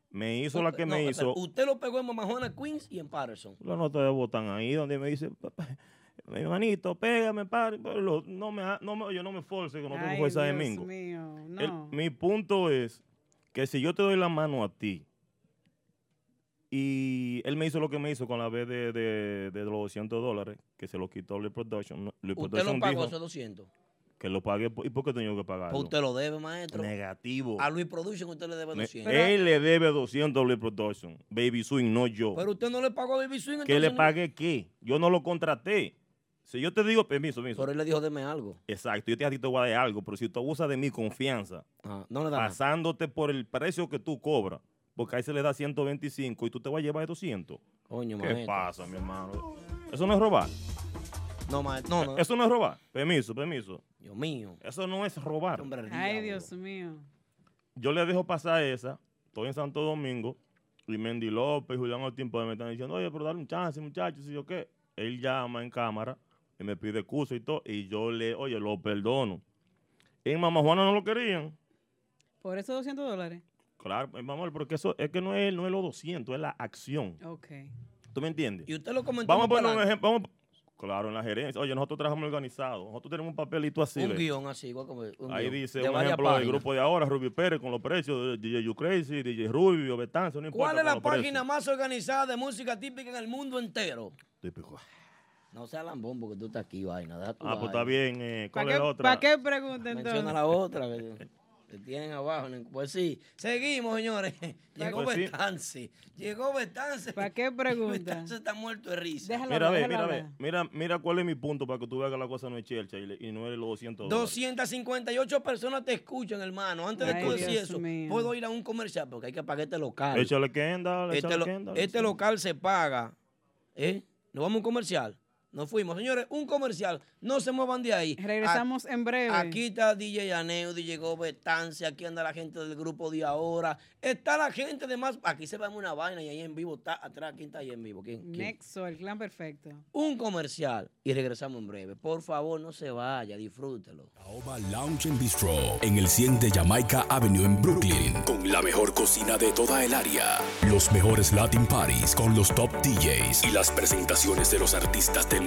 Me hizo la que No, me hizo. Usted lo pegó en Mama Juana Queens y en Patterson. La nota de botán ahí donde me dice, "Papá, mi hermanito, pégame, padre. Pero lo- no me, no me, yo no me force, que no tengo fuerza de Dios mingo. mío, El- no. mi punto es que si yo te doy la mano a ti y él me hizo lo que me hizo con la vez de, de, de los 200 dólares, que se lo quitó Lee Production. Usted lo Production pagó dijo esos 200. Que lo pagué. ¿Y por qué tengo que pagarlo? Pues usted lo debe, maestro. Negativo. A Luis Production usted le debe Me- 200. él le debe 200 a Lee Production. Baby Swing, no yo. Pero usted no le pagó a Baby Swing. ¿Que le pagué qué? Yo no lo contraté. Si yo te digo, permiso, permiso. Pero él le dijo, deme algo. Exacto, yo te, a ti te voy a dar algo, pero si tú abusas de mi confianza, no le da nada. pasándote por el precio que tú cobras, porque ahí se le da 125 y tú te vas a llevar 200. Coño, ¿Qué maestro. pasa, mi hermano? Eso no es robar. No, maestro. No, no. Eso no es robar. Permiso, permiso. Dios mío. Eso no es robar. Ay, Dios mío. Yo le dejo pasar esa. Estoy en Santo Domingo. Y Mendy López y Julián Ortiz pues, me están diciendo, oye, pero dale un chance, muchachos, y yo qué. Él llama en cámara y me pide excusa y todo. Y yo le, oye, lo perdono. En Mamá Juana no lo querían. Por esos 200 dólares. Claro, mi amor, porque eso es que no es, no es los 200, es la acción. Ok. ¿Tú me entiendes? Y usted lo comentó. Vamos a poner un ejemplo. Vamos, claro, en la gerencia. Oye, nosotros trabajamos organizados. Nosotros tenemos un papelito así. Un ¿ves? guion así, igual como un Ahí guion, dice de un ejemplo del páginas. grupo de ahora, Ruby Pérez, con los precios, de DJ You Crazy, DJ Rubio, Betanzo, no importa. ¿Cuál es la precios. página más organizada de música típica en el mundo entero? Típico. No sea lambón porque tú estás aquí, vaina. Ah, pues está bien. Eh, ¿Cuál ¿Para es la qué, otra? ¿Para qué pregunta entonces? Menciona la otra. que Te tienen abajo. Pues sí. Seguimos, señores. [LAUGHS] Llegó Pues sí. Llegó Betance. ¿Para qué pregunta? [LAUGHS] Betance está muerto de risa. Déjalo Mira, déjalo mira, ve. hablar. Mira, mira cuál es mi punto para que tú veas que la cosa no es chelcha y, le- y no es los 200 dólares. 258 personas te escuchan, hermano. Antes de Ay, tú decir Dios eso, mío. puedo ir a un comercial porque hay que pagar este local. Échale Kendall, Este, échale lo- Kendall. este local se paga. ¿Eh? Nos vamos a un comercial. Nos fuimos. Señores, un comercial. No se muevan de ahí. Regresamos en breve. Aquí está DJ Aneo, DJ Gobetancia, aquí anda la gente del grupo de ahora. Está la gente de más. Aquí se va una vaina y ahí en vivo está atrás. ¿Quién está ahí en vivo? ¿Quién? quién? Nexo, el clan perfecto. Un comercial y regresamos en breve. Por favor, no se vaya, disfrútelo. Caoba Lounge and Bistro en el 100 de Jamaica Avenue en Brooklyn con la mejor cocina de toda el área, los mejores Latin Parties con los top DJs y las presentaciones de los artistas del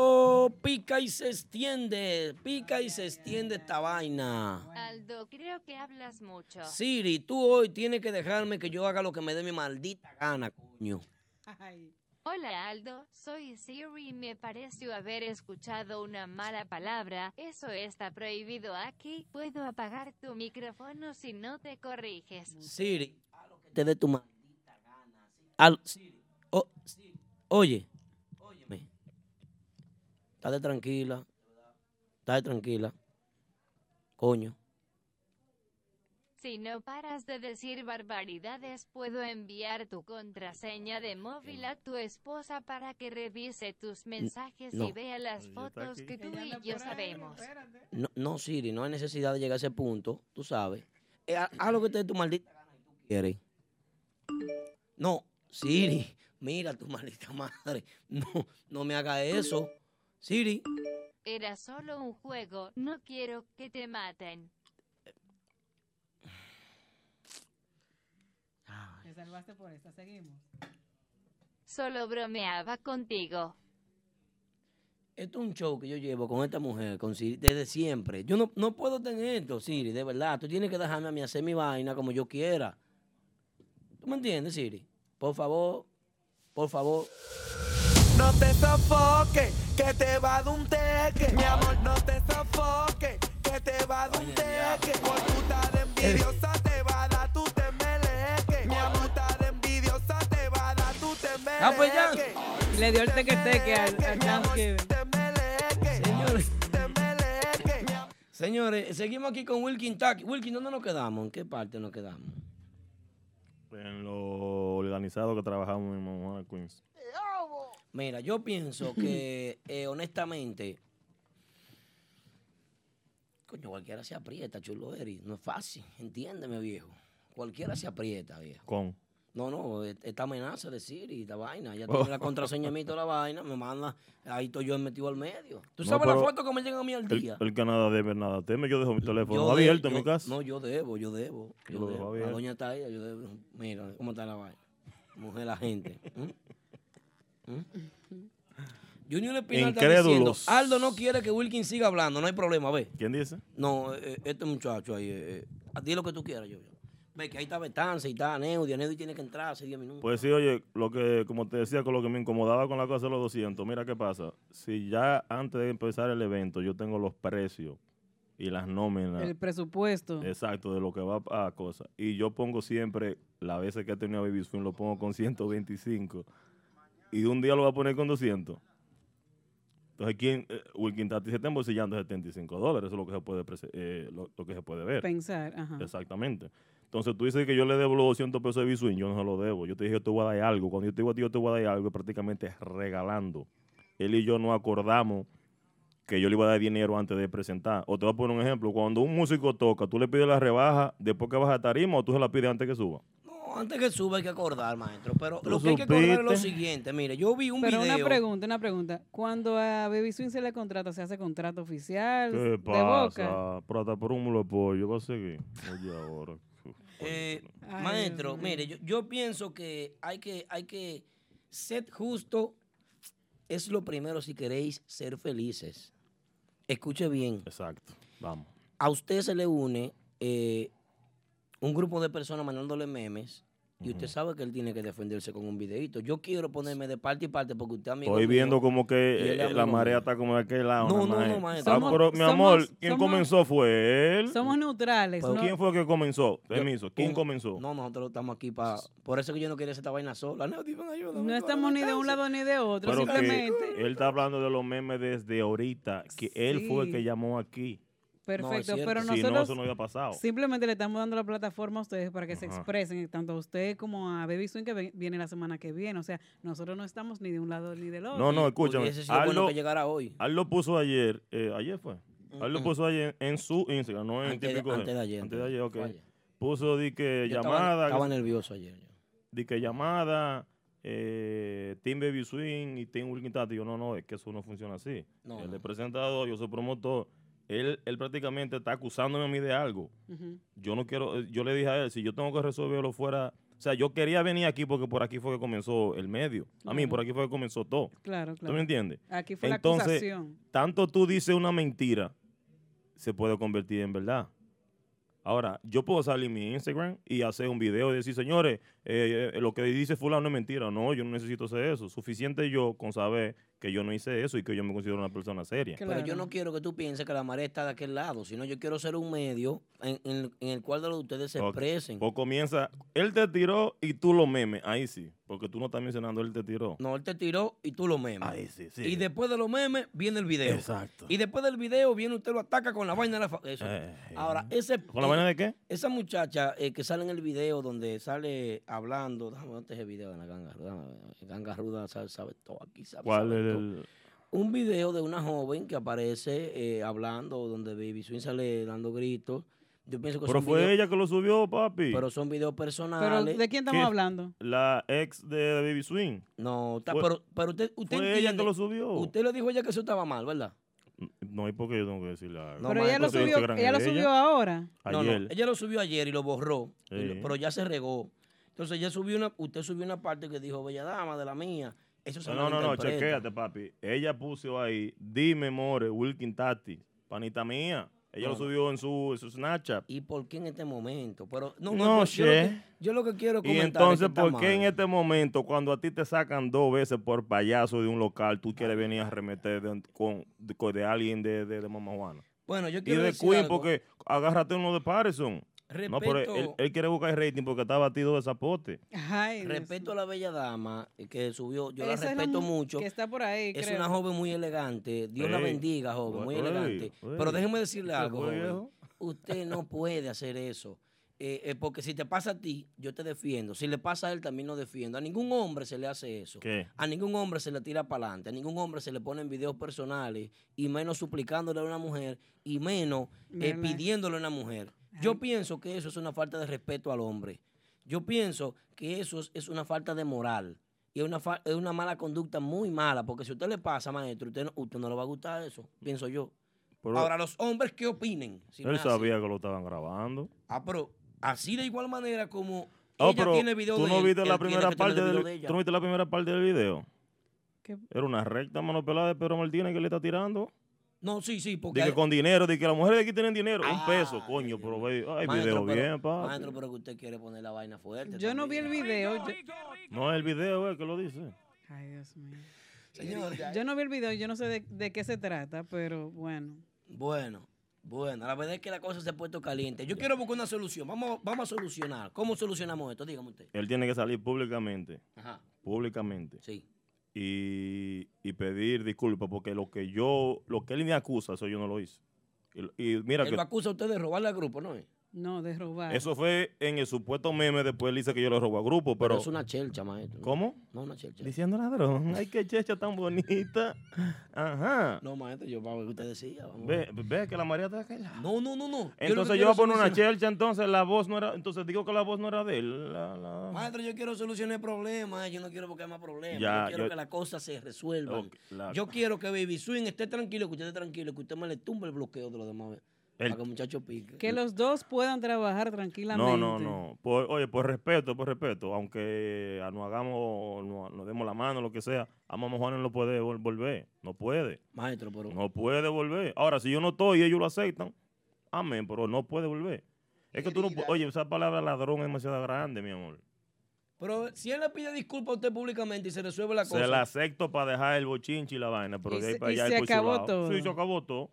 Oh, pica y se extiende, pica y se extiende esta vaina. Aldo, creo que hablas mucho. Siri, tú hoy tienes que dejarme que yo haga lo que me dé mi maldita gana, coño. Hola Aldo, soy Siri y me pareció haber escuchado una mala palabra. Eso está prohibido aquí. Puedo apagar tu micrófono si no te corriges. Siri, haz lo que te dé tu maldita gana. Al- Siri, oh, Siri, oye. Estate tranquila, estate tranquila. Coño. Si no paras de decir barbaridades, puedo enviar tu contraseña de móvil a tu esposa para que revise tus mensajes no. y vea las fotos que tú y yo sabemos. No, no, Siri, no hay necesidad de llegar a ese punto, tú sabes. Eh, haz haz lo que te dé tu maldita gana y tú quieres. No, Siri, mira tu maldita madre. No, no me haga eso. Siri, Era solo un juego, no quiero que te maten. Te salvaste por esta, seguimos. Solo bromeaba contigo. esto es un show que yo llevo con esta mujer, con Siri, desde siempre. Yo no, no puedo tener esto, Siri, de verdad. Tú tienes que dejarme a mí hacer mi vaina como yo quiera. ¿Tú me entiendes, Siri? Por favor, por favor. No te sofoques, que te va a dar un teque. Mi amor, no te sofoques, que te va dar un teque. Por puta de envidiosa te va a dar tu temeleque. Mi amor, puta de envidiosa te va a dar tu temeleque. Ah, pues ya. Le dio el teque-teque al, al Thanksgiving. Señores. Señores, seguimos aquí con Wilkin Taki. Wilkin, ¿dónde nos quedamos? ¿En qué parte nos quedamos? En lo organizado que trabajamos en Manhattan, Queens. Mira, yo pienso [CLEARS THROAT] que, eh, honestamente, coño, cualquiera se aprieta, chulo Eri. No es fácil, entiéndeme, viejo. Cualquiera se aprieta, viejo. Con. No, no, e- esta amenaza de Siri, esta vaina. Ya Oh. tiene la contraseña mía y toda la vaina, me manda, ahí estoy yo metido al medio. ¿Tú No, sabes la foto que me llegan a mí al El, día? el que nada debe, nada teme. Yo dejo mi teléfono Yo de- abierto en yo- mi casa. No, yo debo, yo debo. Yo Yo lo dejo debo. La abierto. doña está ahí, yo debo. Mira, cómo está la vaina. Mujer la gente. ¿Mm? ¿Mm? Junior Espinal está diciendo, Incrédulos. Aldo no quiere que Wilkin siga hablando, no hay problema, ve. ¿Quién dice? No, eh, este muchacho ahí, eh, eh, di lo que tú quieras, yo. yo. Ve que ahí está Betance y está Neudi, Neudi tiene que entrar hace 10 minutos. Pues sí, oye, lo que, como te decía, con lo que me incomodaba con la cosa de los 200, mira qué pasa. Si ya antes de empezar el evento yo tengo los precios y las nóminas. El presupuesto. Exacto, de lo que va a cosas. Y yo pongo siempre, las veces que he tenido Baby Swing, lo pongo con 125. Y un día lo voy a poner con 200. Entonces, ¿quién? Eh, Wilkin Tati se está embolsillando 75 dólares. Eso es lo que se puede, eh, lo, lo que se puede ver. Pensar, ajá. Exactamente. Entonces tú dices que yo le debo los 200 pesos de Swing. Yo no se lo debo. Yo te dije que te voy a dar algo. Cuando yo te digo a ti, yo te voy a dar algo, prácticamente regalando. Él y yo no acordamos que yo le iba a dar dinero antes de presentar. O te voy a poner un ejemplo. Cuando un músico toca, tú le pides la rebaja después que baja a tarima o tú se la pides antes que suba. Antes que suba hay que acordar, maestro. Pero lo que hay que acordar es lo siguiente. Mire, yo vi un Pero video. una pregunta, una pregunta. Cuando a Baby Swing se le contrata, ¿se hace contrato oficial? ¿Qué ¿De boca? pasa? Pero hasta por un mulo de pollo va a seguir. Oye, ahora. Eh, Ay, maestro, Dios mire, yo, yo pienso que hay que, hay que ser justo. Es lo primero si queréis ser felices. Escuche bien. Exacto. Vamos. A usted se le une eh, un grupo de personas mandándole memes. Y usted sabe que él tiene que defenderse con un videito. Yo quiero ponerme de parte y parte porque usted es amigo Estoy mío viendo como que eh, la marea está como de aquel lado. No, no, no, maestro. Ah, pero mi somos- amor, ¿quién somos- comenzó fue él? Somos neutrales. Pero ¿no? ¿Quién fue que comenzó? Yo- Permiso. ¿Quién un- comenzó? No, nosotros estamos aquí para... Por eso que yo no quería hacer esta vaina sola. No, ayúdame, No estamos ni de un lado ni de otro, Pero que simplemente. él está hablando de los memes desde ahorita, que él fue el que llamó aquí. Perfecto, pero Si nosotros no, eso no había pasado. simplemente le estamos dando la plataforma a ustedes para que se expresen, tanto a usted como a Baby Swing que viene la semana que viene. O sea, nosotros no estamos ni de un lado ni del otro. No, no, escúchame. sido bueno que llegara hoy. Aldo puso ayer, eh, ayer fue. Aldo Ujú. puso ayer en su Instagram, no en Antes de- típico. antes de ayer, Antes de ayer, ok. ayer. Puso di que Yo llamada. estaba nervioso ayer. Di que llamada, eh, Team Baby Swing y Team Wilkin Tati. Yo, no, no, es que eso no funciona así. No, Él no. es presentador, yo soy promotor. Él, él prácticamente está acusándome a mí de algo. Yo no quiero, eh, yo le dije a él, si yo tengo que resolverlo fuera, o sea, yo quería venir aquí porque por aquí fue que comenzó el medio. A mí, por aquí fue que comenzó todo. Claro, ¿Tú claro. me entiendes? Aquí fue la Entonces, acusación. tanto tú dices una mentira, se puede convertir en verdad. Ahora, yo puedo salir en mi Instagram y hacer un video y decir, señores, eh, eh, lo que dice fulano es mentira. No, yo no necesito hacer eso. Suficiente yo con saber que yo no hice eso y que yo me considero una persona seria. Pero yo no quiero que tú pienses que la marea está de aquel lado, sino yo quiero ser un medio en, en- en el cual de los de ustedes se Ok. expresen. O comienza, él te tiró y tú lo memes. Ahí sí, porque tú no estás mencionando él te tiró. No, él te tiró y tú lo memes. Ahí sí, sí. Y después de los memes viene el video. Exacto. Y después del video viene usted lo ataca con la vaina de la fa- eso. Eh, Ahora, ese ¿Con la vaina de qué? Esa muchacha eh, que sale en el video donde sale hablando, déjame ver ese video de la ganga, déjame ver, ganga ruda sabe, sabe todo aquí, sabe, ¿Cuál sabe es todo. el...? Un video de una joven que aparece eh, hablando, donde Baby Swing sale dando gritos. Yo pienso que Pero son fue ella que lo subió, papi. Pero son videos Pero, personales. ¿de quién estamos hablando? La ex de Baby Swing. No, Fue- pero, pero usted, usted fue ella que lo subió. Usted le dijo a ella que eso estaba mal, ¿verdad? No, ¿y por qué yo tengo que decirle algo? No, Pero ella lo subió, ella lo subió ahora. No, no, ella lo subió ayer y lo borró, y lo- Sí. pero ya se regó. Entonces ella subió una, usted subió una parte que dijo, bella dama de la mía. Eso se No, no, no, chequéate, papi. Ella puso ahí, dime, more, Wilkin Tati, panita mía. Ella No, lo subió en su, en su Snapchat. ¿Y por qué en este momento? Pero no, No no, yo, lo que, yo lo que quiero Y entonces, es que está ¿por qué mal. en este momento, cuando a ti te sacan dos veces por payaso de un local, tú quieres venir a remeter de, con, de, alguien de, de, de Mamá Juana? Bueno, yo Y quiero de decir Queen, algo. porque agárrate uno de Patterson. No, pero él, quiere buscar el rating porque está batido de zapote. Ay, Respeto a la bella dama eh, que subió, yo Esa la es la respeto mu- mucho. que está por ahí, Es creo. una joven muy elegante. Dios la Ey, bendiga, joven, muy ey, elegante. ey. Pero déjeme decirle ¿Se algo, joven. Usted no [LAUGHS] puede hacer eso. Eh, eh, porque si te pasa a ti, yo te defiendo. Si le pasa a él, también lo defiendo. A ningún hombre se le hace eso. ¿Qué? A ningún hombre se le tira para adelante. A ningún hombre se le ponen videos personales. Y menos suplicándole a una mujer. Y menos eh, pidiéndole a una mujer. Yo pienso que eso es una falta de respeto al hombre. Yo pienso que eso es, es una falta de moral. Y es una, fa- es una mala conducta muy mala. Porque si a usted le pasa, maestro, usted no, usted no le va a gustar eso. Pienso yo. Pero Ahora, los hombres, ¿qué opinen? Si él sabía que lo estaban grabando. Ah, pero así de igual manera como Oh, ella pero tiene video tú de no él, viste él la tiene primera que tener parte video del de ella. ¿Tú no viste la primera parte del video? ¿Qué? Era una recta mano pelada de Pedro Martínez que le está tirando. No, sí, sí, porque... Que hay- con dinero, de que las mujeres de aquí tienen dinero. Ah, un peso, coño, pero ve, ay, Maestro, video pero- bien, pa. Maestro, pero que usted quiere poner la vaina fuerte. Yo no vi el video. yo- No, el video es que lo dice. Ay, Dios mío. Señores. Yo no vi el video, yo no sé de, de qué se trata, pero bueno. Bueno, bueno, la verdad es que la cosa se ha puesto caliente. Yo quiero buscar una solución. Vamos, vamos a solucionar. ¿Cómo solucionamos esto? Dígame usted. Él tiene que salir públicamente. Ajá. Públicamente. Sí. Y, y pedir disculpas porque lo que yo, lo que él me acusa, eso yo no lo hice. Y, y mira Él que lo acusa a usted de robarle al grupo, ¿no es? No, de robar. eso fue en el supuesto meme, después él dice que yo le robo a grupo, pero... Pero es una chelcha, maestro. ¿Cómo? No, una chelcha. Diciendo ladrón. Ay, qué checha tan bonita. Ajá. No, maestro, yo vamos a ver qué usted decía. Ve, ve que la María está callada. No, no, no, no. que Entonces yo quiero voy a poner una chelcha, entonces la voz no era, entonces digo que la voz no era de él. la- la- Maestro, yo quiero solucionar el problema. Yo no quiero buscar más problemas. Ya, yo quiero yo- que las cosas se resuelvan. La- Yo quiero que Baby Swing esté tranquilo, que usted esté tranquilo, que usted me le tumbe el bloqueo de los demás. El- Para que el muchacho pique. Que los dos puedan trabajar tranquilamente. No, no, no. Por- oye, por respeto, por respeto, aunque nos hagamos, nos, nos demos la mano, lo que sea, a Mamá Juana no lo puede vol- volver. No puede. Maestro, pero. No puede volver. Ahora, si yo no estoy y ellos lo aceptan, amén, pero no puede volver. Es que tú no Oye, esa palabra ladrón es demasiado grande, mi amor. Pero si él le pide disculpas a usted públicamente y se resuelve la cosa. Se la acepto para dejar el bochinche y la vaina, pero Y de ahí se- para y allá se acabó todo. Sí, se acabó todo.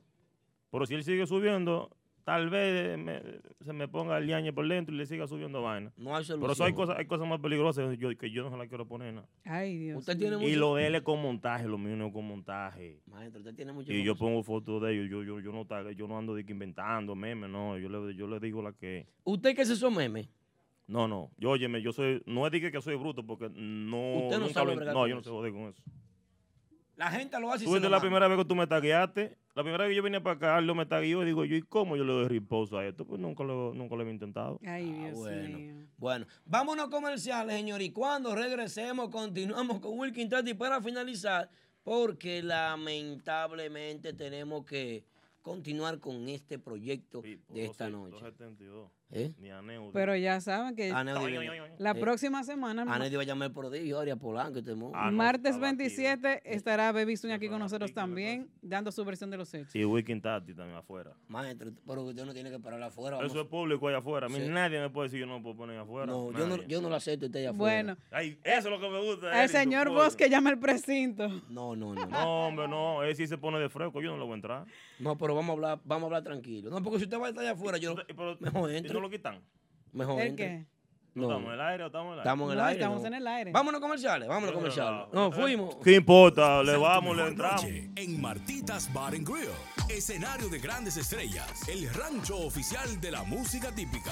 Pero si él sigue subiendo, tal vez me- se me ponga el ñañe por dentro y le siga subiendo vaina. No hay Pero eso solución. hay cosas, hay cosas más peligrosas yo- que yo no se las quiero poner. nada. Ay, Dios. Usted tiene Y mucho- lo de él es con montaje, lo mío no es con montaje. Maestro, usted tiene mucho Y yo pongo fotos de ellos, yo, yo, yo, no, yo no ando de que inventando memes, no, yo le, yo le digo la que... ¿Usted qué es eso meme? No, no, yo óyeme, yo soy, no es de que, soy bruto, porque no... Usted no nunca sabe lo- No, yo no sé joder con eso. La gente lo hace y Tú se lo la manda. primera vez que tú me tagueaste, la primera vez que yo vine para acá, Aldo me tagueó y digo yo, ¿y cómo yo le doy reposo a esto? Pues nunca lo, nunca lo había intentado. Ay, Dios Ah, bueno. mío. Bueno, vámonos comerciales, señor. Y cuando regresemos, continuamos con Wilkin Tati para finalizar, porque lamentablemente tenemos que continuar con este proyecto de esta noche. 272. ¿Eh? Ni Aneu. Pero ya saben que la. Eh, próxima semana, Anel iba a llamar el prodigio, Aria Polanco, este mo- martes 27, estará Baby Swing aquí con nosotros también, dando su versión de los hechos. Y Wiking Tati también afuera. Maestro, pero usted no tiene que parar afuera. Eso es público allá afuera. A mí Sí. nadie me puede decir yo no puedo poner afuera. No, yo no, yo no lo acepto usted allá afuera. Bueno, Ay, eso es lo que me gusta. al tu señor pollo. Vos que llama el precinto. No, no, no. No, hombre, no. Él sí se pone de fresco. Yo no lo voy a entrar. No, pero vamos a hablar, vamos a hablar tranquilo. No, porque si usted va a estar allá afuera, yo mejor ¿Y entre. no lo quitan? Mejor ¿El entre. qué? ¿No estamos en el aire o estamos en el aire? Estamos en el No, aire. estamos no. en el aire. Vámonos comerciales, vámonos comerciales. no, No, fuimos. ¿Qué importa? Le vamos, le entramos. noche En Martitas Bar and Grill, escenario de grandes estrellas, el rancho oficial de la música típica.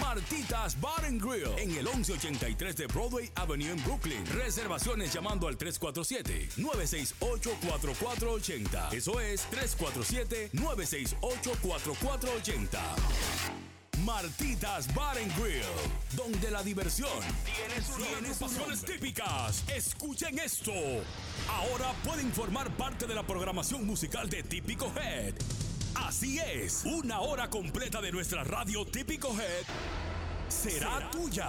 Martitas Bar and Grill en el 1183 de Broadway Avenue en Brooklyn. Reservaciones llamando al 347-968-4480. Eso es 347-968-4480. Martitas Bar and Grill, donde la diversión tiene sus pasiones típicas. Escuchen esto. Ahora pueden formar parte de la programación musical de Típico Head. Así es, una hora completa de nuestra radio Típico Head será, tuya.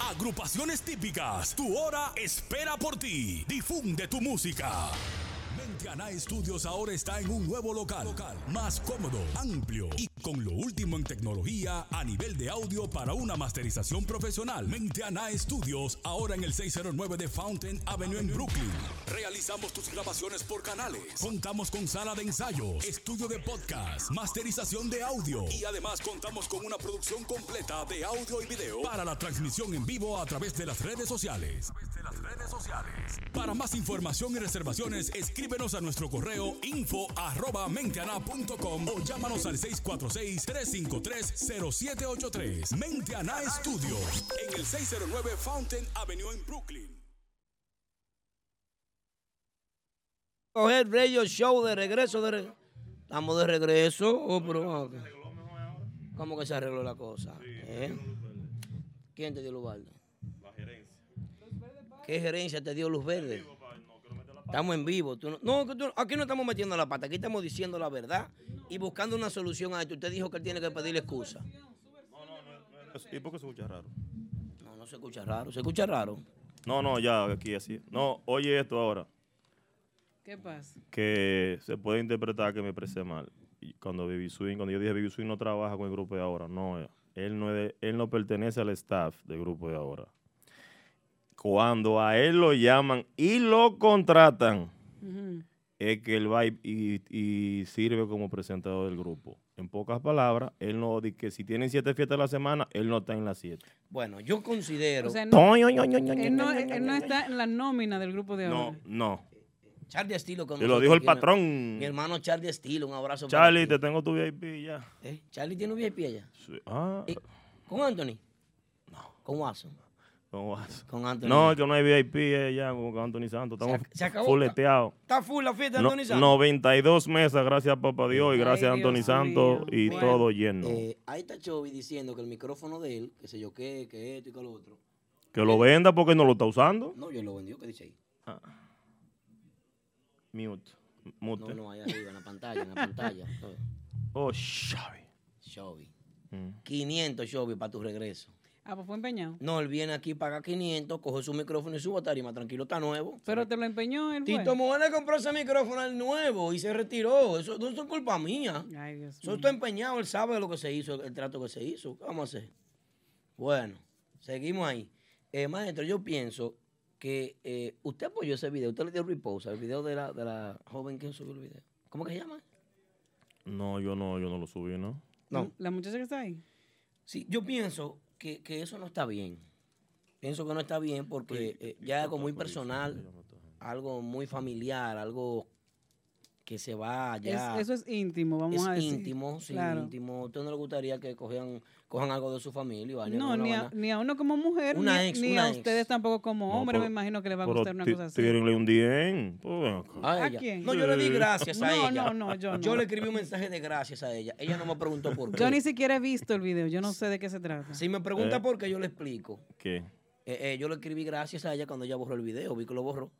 Agrupaciones típicas. Tu hora espera por ti. Difunde tu música. Mentiana Studios ahora está en un nuevo local, más cómodo, amplio y con lo último en tecnología a nivel de audio para una masterización profesional. Mentiana Studios ahora en el 609 de Fountain Avenue en Brooklyn. Realizamos tus grabaciones por canales. Contamos con sala de ensayos, estudio de podcast, masterización de audio y además contamos con una producción completa de audio y video para la transmisión en vivo a través de las redes sociales. Para más información y reservaciones, escríbenos a nuestro correo info arroba menteana.com o llámanos al 646-353-0783. Menteana Studios, en el 609 Fountain Avenue en Brooklyn. Coger Radio Show de regreso. De re- Estamos de regreso. Oh, pero, ¿Cómo que se arregló la cosa? ¿Eh? ¿Quién te dio luz verde? La gerencia. ¿Qué gerencia te dio luz verde? Estamos en vivo. Tú no, no, que tú- aquí no estamos metiendo la pata, aquí estamos diciendo la verdad y buscando una solución a esto. Usted dijo que él tiene que pedirle excusa. ¿Y por qué se escucha raro? No, no se escucha raro. ¿Se escucha raro? No, no, ya aquí así. No, oye esto ahora. ¿Qué pasa? que se puede interpretar que me expresé mal. Y cuando Baby Swing, cuando yo dije Baby Swing no trabaja con el grupo de ahora, no, eh, él no, es de- él no pertenece al staff del grupo de ahora. Cuando a él lo llaman y lo contratan, es que él va y, y- y sirve como presentador del grupo. En pocas palabras, él no dice que si tienen siete fiestas a la semana, él no está en las siete. Bueno, yo considero. O sea, no, él, no, él no está en la nómina del grupo de No, ahora. no. Charlie Estilo con Te lo dijo el patrón. Mi hermano Charlie Estilo, un abrazo. para Charlie, ti. te tengo tu VIP ya. ¿Eh? ¿Charlie tiene un VIP allá? Sí. Ah, ¿Y ¿Con Anthony? No. ¿Con Watson? Con Watson. Con Anthony. No, es que no hay VIP eh, ya con Anthony Santos. Estamos Se ac- se acabó. fuleteados. Está full la fiesta de No- Anthony Santos. 92 mesas, gracias a Papá Dios y gracias a Anthony Santos y Bueno, todo lleno. eh, ahí está Chovy diciendo que el micrófono de él, que sé yo qué, que esto y que lo otro. que lo venda porque no lo está usando. No, yo lo vendió, ¿qué dice ahí? Mute. Mute. No, no, ahí arriba, en la pantalla, en la pantalla. [LAUGHS] Oh, Xavi. Chovy. Mm. 500 Chovy para tu regreso. Ah, pues fue empeñado. No, él viene aquí, paga 500, coge su micrófono y su tarima, tranquilo, está nuevo. Pero te lo empeñó fue. Tito Moja le compró ese micrófono al nuevo y se retiró. Eso no es culpa mía. Ay, Dios Eso mío. está empeñado, él sabe lo que se hizo, el trato que se hizo. ¿Qué vamos a hacer? Bueno, seguimos ahí. Eh, maestro, yo pienso que eh, usted apoyó ese video, usted le dio repost al video de la, de la joven que subió el video. ¿Cómo que se llama? No, yo no, yo no lo subí, ¿no? No. La muchacha que está ahí. Sí, yo pienso que, que eso no está bien. Pienso que no está bien porque eh, ya es algo muy personal, algo muy familiar, algo que se va. Es- eso es íntimo, vamos es a decir. íntimo, sí, Claro. íntimo. ¿A usted no le gustaría que cogían, cojan algo de su familia? y vaina, No, ni a, ni a uno como mujer, Una ni, ex, ni una a ex. ustedes tampoco como No, hombre. pero- me imagino que les va a gustar una cosa así. tírenle un DM. pues. A ¿A ella. quién? No, yo le di gracias a No, ella. no, no, yo no. Yo le escribí un mensaje de gracias a ella. Ella no me preguntó por qué. Yo ni siquiera he visto el video, yo no sé de qué se trata. Si me pregunta Eh. por qué, yo le explico. ¿Qué? Eh, eh, yo le escribí gracias a ella cuando ella borró el video. Vi que lo borró.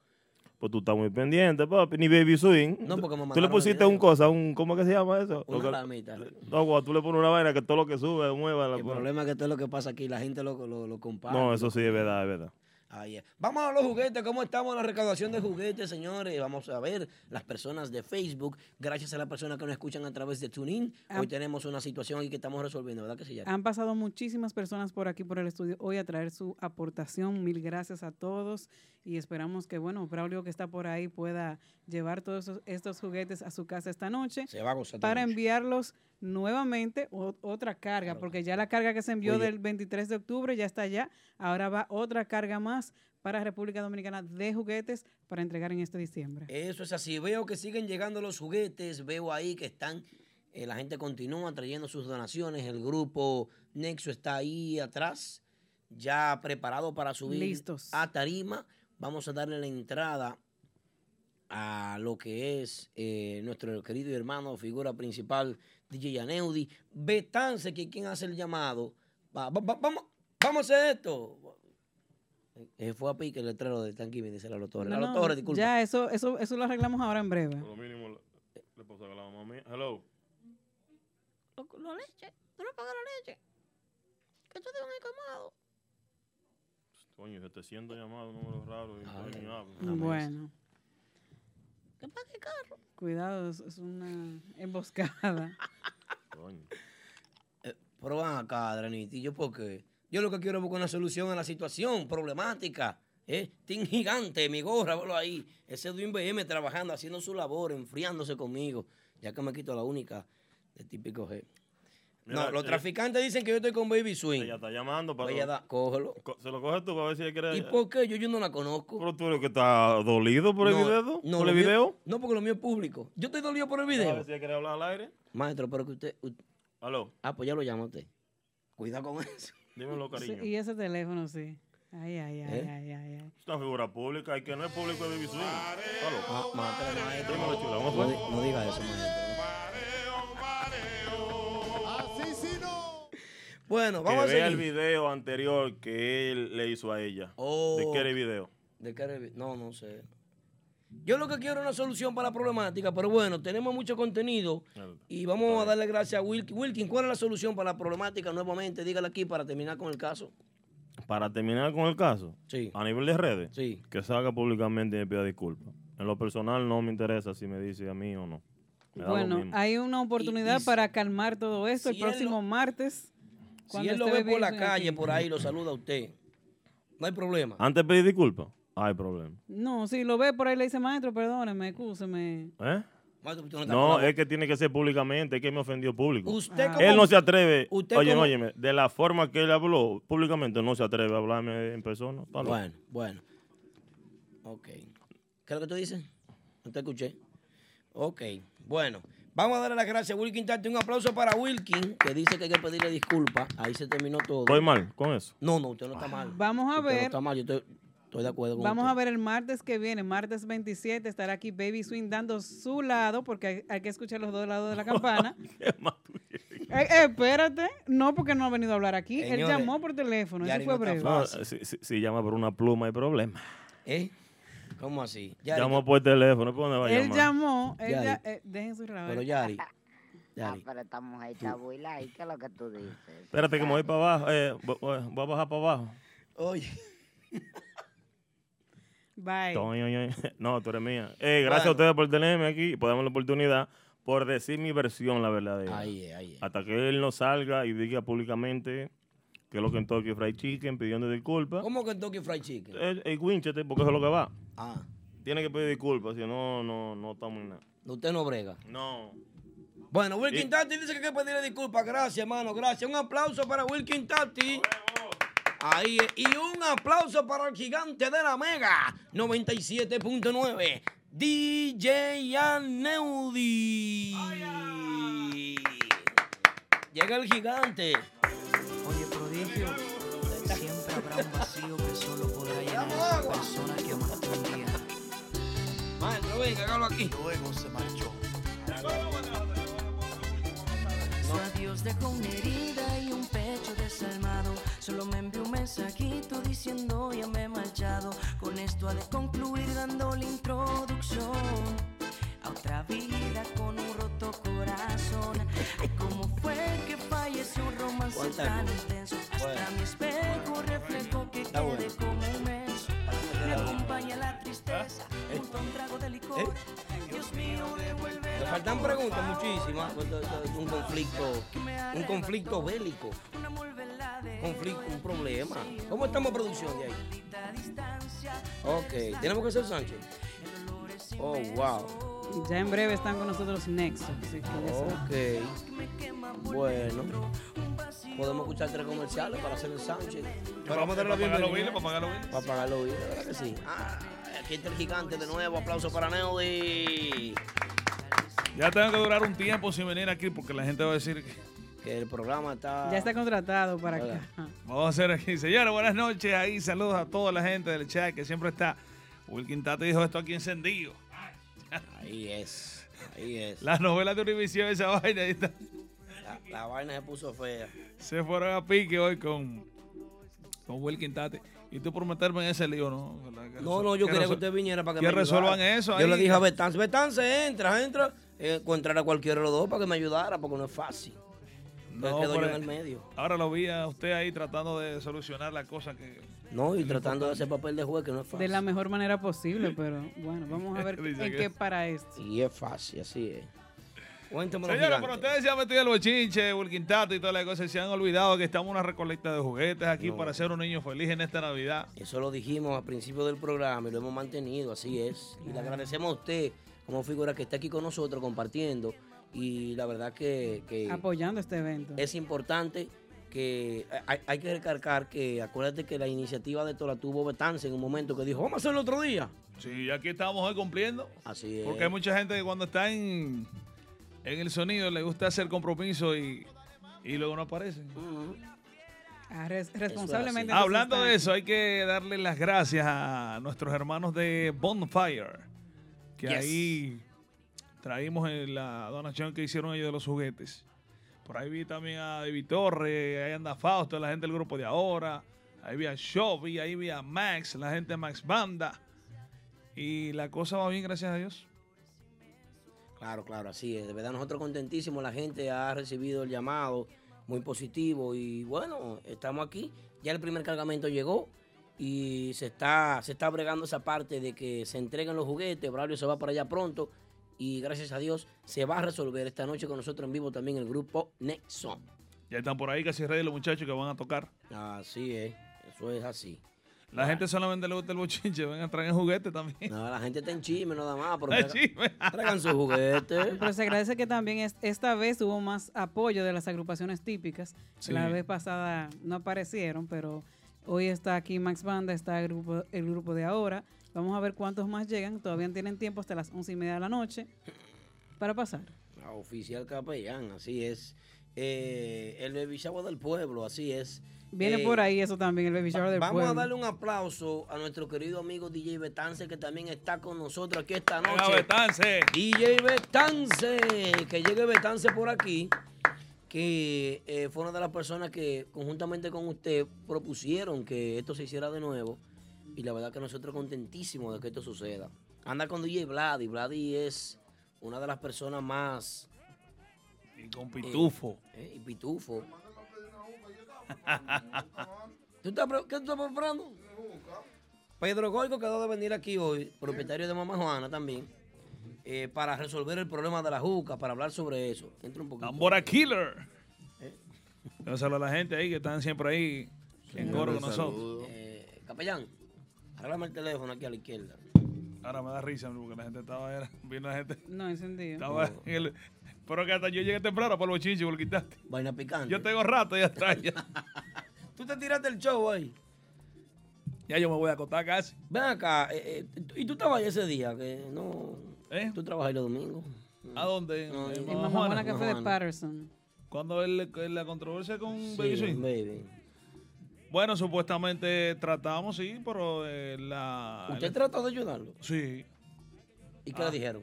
Pues tú estás muy pendiente, papi. Ni Baby Swing. No, porque me Tú le pusiste un cosa, un, ¿cómo que se llama eso? Una que- alarmita. No, cuando tú le pones una vaina que todo lo que sube, mueva. El problema es que todo lo que pasa aquí, la gente lo, lo, lo comparte. No, eso sí es verdad, es verdad. Ahí es. Vamos a los juguetes. ¿Cómo estamos en la recaudación de juguetes, señores? Vamos a ver las personas de Facebook. Gracias a las personas que nos escuchan a través de TuneIn. Hoy tenemos una situación aquí que estamos resolviendo, ¿verdad que sí? Han pasado muchísimas personas por aquí por el estudio hoy a traer su aportación. Mil gracias a todos y esperamos que, bueno, Braulio que está por ahí pueda llevar todos estos juguetes a su casa esta noche Se va a gozar. para noche. enviarlos nuevamente o- otra carga, porque ya la carga que se envió Oye. del 23 de octubre ya está allá. Ahora va otra carga más para República Dominicana de juguetes para entregar en este diciembre. Eso es así. Veo que siguen llegando los juguetes. Veo ahí que están. eh, la gente continúa trayendo sus donaciones. El grupo Nexo está ahí atrás, ya preparado para subir Listos. a Tarima. Vamos a darle la entrada a lo que es eh, nuestro querido hermano, figura principal, DJ Yaneudi. Betance, que quien hace el llamado. Va- va- va- vamos, vamos a hacer esto. Eh, fue a pique el letrero de Tanquimi, dice Lalo Torres. No, Lalo no, Torres, disculpa. ya eso, eso, eso lo arreglamos ahora en breve. Por lo mínimo le, le puedo sacar la mamá mía. Hello. La leche, tú no pagas la leche. Que tú tienes quemado. Coño, 700 llamados, números raros. coño, hablo. Bueno, Que pague carro. cuidado, es, una emboscada. Coño. Eh, pero van acá, Dranitillo, porque yo lo que quiero es buscar una solución a la situación problemática. ¿eh? Team gigante, mi gorra, velo ahí. Ese Edwin BM trabajando, haciendo su labor, enfriándose conmigo, ya que me quito la única de típico G. Mira, no, los eh, traficantes dicen que yo estoy con Baby Swing. Ella está llamando para. Pues ella da- cógelo. Co- Se lo coges tú para ver si ella quiere. ¿Y por qué? Yo, yo no la conozco. Pero tú eres que está dolido por el No, video. no, ¿Por el mío- video? No, porque lo mío es público. Yo estoy dolido por el A ver video. si ella quiere hablar al aire. Maestro, pero que usted... usted- Aló. Ah, pues ya lo llama usted. Cuidado con eso. Dímelo, Sí, cariño. y ese teléfono, sí. Ay, ay, ay, ¿Eh? ay, ay, ay. Es una figura pública y que no es público de Baby Swing. Aló. Ah, mátale, maestro. Dímelo, chula. Vamos No, no diga eso, maestro. Bueno, vamos a vea el video anterior que él le hizo a ella. ¿De qué era el video? ¿De qué era? No, no sé. Yo lo que quiero es una solución para la problemática, pero bueno, tenemos mucho contenido y vamos a darle gracias a Wilkin. Wilkin, ¿cuál es la solución para la problemática nuevamente? Dígale aquí para terminar con el caso. Para terminar con el caso, Sí. a nivel de redes, Sí. que salga públicamente y me pida disculpas. En lo personal no me interesa si me dice a mí o no. Bueno, hay una oportunidad y- para calmar todo esto si el próximo martes. Si él lo ve por la calle, aquí. por ahí, lo saluda a usted. No hay problema. Antes de pedir disculpas, hay problema. No, si lo ve por ahí le dice, maestro, perdóneme, excúseme. ¿Eh? Maestro, usted no es que tiene que ser públicamente, es que me ofendió público. Usted como- él no se atreve, usted oye, como- óyeme, de la forma que él habló públicamente, no se atreve a hablarme en persona. Bueno, bueno. Ok. ¿Qué es lo que tú dices? No te escuché. Ok. Bueno, Vamos a darle las gracias a Wilkin Tati. Un aplauso para Wilkin, que dice que hay que pedirle disculpas. Ahí se terminó todo. ¿Estoy mal con eso? No, no, usted no está mal. Vamos a Usted no ver. está mal, yo estoy, estoy de acuerdo con Vamos usted. a ver el martes que viene, martes 27, estará aquí Baby Swing dando su lado, porque hay, hay que escuchar los dos lados de la [LAUGHS] campana. Eh, eh, espérate, no porque no ha venido a hablar aquí. Él llamó por teléfono, eso fue breve. No, si, si- si llama por una pluma hay problema. ¿Eh? ¿Cómo así? Yari, Llamó por teléfono, ¿por dónde va a Él llamar? llamó, él ya- eh, dejen su relajo. Pero Yari, [LAUGHS] Ah, Yari. pero esta mujer está buila. ¿Y qué es lo que tú dices? Espérate que me voy para abajo. Eh, voy, a bajar para abajo. Oye. [LAUGHS] Bye. No, tú eres mía. Eh, gracias Bueno. a ustedes por tenerme aquí y por darme la oportunidad por decir mi versión, la verdadera. Ahí es, ahí es. Hasta que él no salga y diga públicamente que es lo que en Tokyo Fried Chicken pidiendo disculpas. ¿Cómo que Kentucky Fried Chicken? El, el Winchester, porque eso es lo que va. Ah, Tiene que pedir disculpas, si no, no, no estamos en nada. usted no brega. No. Bueno, Wilkin Tati dice que hay que pedirle disculpas. Gracias, hermano, gracias. Un aplauso para Wilkin Tati. Ahí es. Y un aplauso para el gigante de la Mega 97.9, DJ Aneudi. Llega el gigante. Prodigio, siempre habrá un vacío que solo podrá llenar la persona que amaste un día. Maestro, venga, hágalo aquí. Luego se marchó. Su adiós dejó una herida y un pecho desalmado. Solo me envió un mensajito diciendo ya me he marchado. Con esto ha de concluir dando la introducción a otra vida con un roto corazón. Ay, ¿Cómo fue que falleció un romance tan intenso? Hasta mi espejo reflejó que bueno. como un menso. Me acompaña la tristeza junto a un trago de licor. Dios mío, devuelve la faltan preguntas muchísimas. Esto- esto es Un conflicto, un conflicto bélico. Conflicto, un problema. ¿Cómo estamos producción de ahí? Ok, tenemos que ser Sánchez. Oh, wow. Ya en breve están con nosotros Nexo. así que. Ok. Bueno. Podemos escuchar tres comerciales para hacer el Sánchez. Pero vamos a darle la bienvenida. para pagar los biles. Para pagar los biles, ¿verdad que sí? Ah, aquí está el gigante de nuevo. Aplauso para Neody. Ya tengo que durar un tiempo sin venir aquí porque la gente va a decir que Que el programa está... Ya está contratado para acá. Vamos a hacer aquí. Señores, buenas noches. Ahí saludos a toda la gente del chat que siempre está. Wilkin Tate dijo esto aquí encendido. Ahí es. Ahí es. Las novelas de Univision, esa vaina ahí está. La, la vaina se puso fea. Se fueron a pique hoy con, con Wilkin Tate. Y tú por meterme en ese lío, ¿no? No, no, yo quería que usted viniera para que, que me resuelvan ayudara. eso. Yo le dije a Betance, Betance, entra, entra. Eh, encontrar a cualquiera de los dos para que me ayudara, porque no es fácil. Entonces quedo yo en el medio. Ahora lo vi a usted ahí tratando de solucionar la cosa que. No, y es tratando de hacer papel de juez, que no es fácil. De la mejor manera posible, pero bueno, vamos a ver [LAUGHS] en que- qué para esto. Y es fácil, así es. Cuéntame gigantes. pero ustedes se han metido el bochinche, Wilkin Tate y todas las cosas. Se han olvidado que estamos en una recolecta de juguetes aquí No. para ser un niño feliz en esta Navidad. Eso lo dijimos al principio del programa y lo hemos mantenido, así es. Y le agradecemos a usted como figura que está aquí con nosotros compartiendo. Y la verdad que, que Apoyando este evento. es importante que hay, hay que recalcar que acuérdate que la iniciativa de esto la tuvo Betance en un momento que dijo, vamos a hacerlo otro día. Sí, y aquí estamos hoy cumpliendo. Así es. Porque hay mucha gente que cuando está en, en el sonido le gusta hacer compromiso y, y luego no aparecen. Ah, res- responsablemente. Hablando de eso, hay que darle las gracias a nuestros hermanos de Bonfire, que Yes. ahí traímos la donación que hicieron ellos de los juguetes. Por ahí vi también a David Torre, ahí anda Fausto, la gente del grupo de ahora. Ahí vi a Shovy, ahí vi a Max, la gente de Max Banda. Y la cosa va bien, gracias a Dios. Claro, claro, así es. De verdad, nosotros contentísimos. La gente ha recibido el llamado muy positivo y bueno, estamos aquí. Ya el primer cargamento llegó y se está, se está bregando esa parte de que se entreguen los juguetes. Braulio se va para allá pronto y gracias a Dios se va a resolver esta noche con nosotros en vivo también el grupo Nexon. Ya están por ahí casi ready los muchachos que van a tocar. Así es, eso es así. La gente solamente le gusta el bochinche, ven a traer juguetes también. No, la gente está en chisme nada más. Pero [LAUGHS] traigan- traigan sus juguetes. [LAUGHS] Pero se agradece que también es- esta vez hubo más apoyo de las agrupaciones típicas. Sí. La vez pasada no aparecieron, pero hoy está aquí Max Banda, está el grupo, el grupo de ahora. Vamos a ver cuántos más llegan. Todavía tienen tiempo hasta las once y media de la noche para pasar. Ah, Oficial capellán, así es. Eh, el baby shower del pueblo, así es. Viene Eh, por ahí eso también, el baby shower del Vamos pueblo. a darle un aplauso a nuestro querido amigo DJ Betance, que también está con nosotros aquí esta noche. Betance. DJ Betance. Que llegue Betance por aquí, que eh, fue una de las personas que conjuntamente con usted propusieron que esto se hiciera de nuevo. Y la verdad que nosotros contentísimos de que esto suceda. Anda con DJ Vladi. Vladi es una de las personas más... Y con Pitufo. eh, y Pitufo. [LAUGHS] ¿Tú estás, ¿Qué tú estás preparando? Pedro Goico quedó de venir aquí hoy, propietario de Mamá Juana también, eh, para resolver el problema de la juca, para hablar sobre eso. Entra un poquito. Tambora Killer. Eh. Saludo a la gente ahí que están siempre ahí en coro con nosotros. Eh, capellán, arreglame el teléfono aquí a la izquierda. Ahora me da risa porque la gente estaba era, viendo la gente. No, encendido. Estaba en el- pero que hasta yo llegué temprano por los chinches, por quitaste. Vaina picante. Yo tengo rato ya atrás. Ya, [LAUGHS] Tú te tiraste el show ahí. ya yo me voy a acostar casi. Ven acá, eh, eh, ¿y tú estabas ahí ese día? Que no. Tú trabajas los domingos. ¿A dónde? En, No, en en Mamá Juana. Fue de. Patterson. Cuando él, la controversia con Sí, Baby Swing. baby. Bueno, supuestamente tratamos, sí, pero eh, la. ¿Usted el- trató de ayudarlo? Sí. ¿Y qué Ah. le dijeron?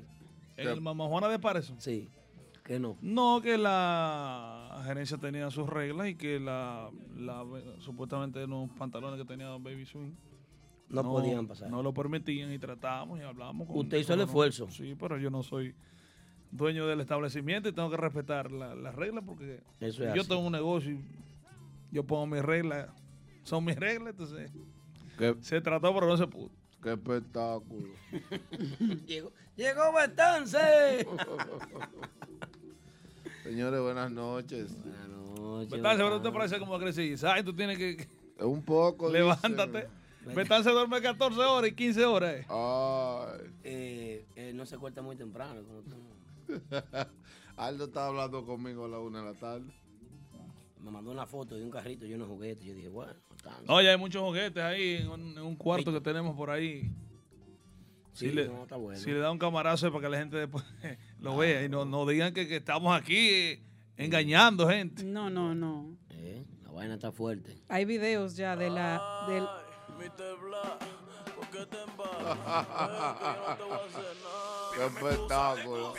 ¿En el Mamá Juana de? Sí. Que no. No, que la gerencia tenía sus reglas y que la, la- supuestamente los pantalones que tenía Baby Swing No podían pasar. No lo permitían y tratábamos y hablábamos. Con, Usted hizo el esfuerzo. Sí, pero yo no soy dueño del establecimiento y tengo que respetar la- las reglas porque Eso es yo así. tengo un negocio y yo pongo mis reglas, son mis reglas, entonces se trató pero no se pudo. Qué espectáculo. [LAUGHS] llegó, llegó Betance. [LAUGHS] Señores, buenas noches. Buenas noches. Betance, pero te parece como crecí. ¿Sabes? Tú tienes que... Un poco. Levántate. Betance duerme 14 horas y 15 horas. eh. Ay. Eh, eh, no se corta muy temprano. Como tú. [LAUGHS] Aldo estaba hablando conmigo a la una de la tarde. Me mandó una foto de un carrito lleno de juguetes. Yo dije, bueno, Betance. No, ya hay muchos juguetes ahí en un, en un cuarto que tenemos por ahí. Si, Sí, le, no, está bueno. si le da un camarazo es para que la gente después [LAUGHS] lo vea y no, no digan que, que estamos aquí eh, engañando gente. No, no, no. Eh, la vaina está fuerte. Hay videos ya de la del Qué espectáculo.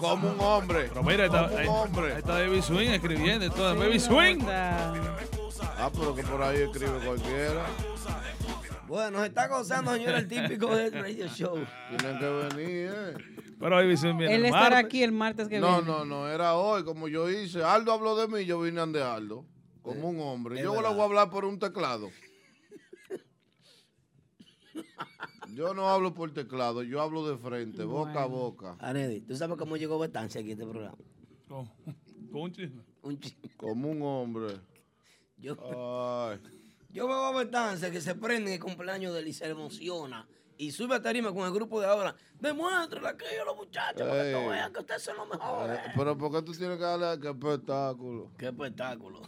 Como un hombre. Pero mira, está, Como ahí, un hombre. ahí está Baby Swing escribiendo todo. Baby Swing. Ah, pero que por ahí escribe cualquiera. Bueno, se está gozando, señor, el típico del radio show. Tienen que venir, ¿eh? Pero Baby Swing viene Él el estará aquí el martes que No, viene. no, no, era hoy, como yo hice. Aldo habló de mí, yo vine de Aldo. Como un hombre. es Yo le verdad. voy a hablar por un teclado. [LAUGHS] Yo no hablo por teclado, yo hablo de frente, boca a boca. Anedi, ¿tú sabes cómo llegó Betance aquí a este programa? Con, con un chisme. Un chisme. Como un hombre. Yo, Ay. yo veo a Betance que se prende en el cumpleaños de él y se emociona. Y sube a tarima con el grupo de ahora. Demuéstrale aquello a los muchachos para que tú vean que ustedes son los mejores. Eh, Pero ¿por qué tú tienes que darle qué espectáculo? Qué espectáculo.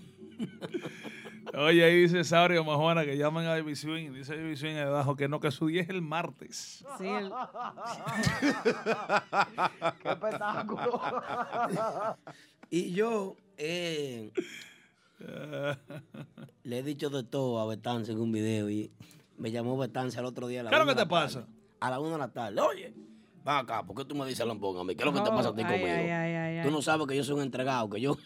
Oye, ahí dice Saurio Majuana que llaman a Swing. Dice ahí abajo que no, que su día es el martes. Sí, el- [LAUGHS] Qué espectáculo. y yo eh, le he dicho de todo a Betance en un video y me llamó Betance al otro día a la ¿Qué es lo que te pasa? tarde. A la una de la tarde. Oye, ven acá, ¿por qué tú me dices lambón a mí? ¿Qué es lo que te pasa a ti ay, conmigo? ay, ay, ay, tú no sabes que yo soy un entregado, que yo...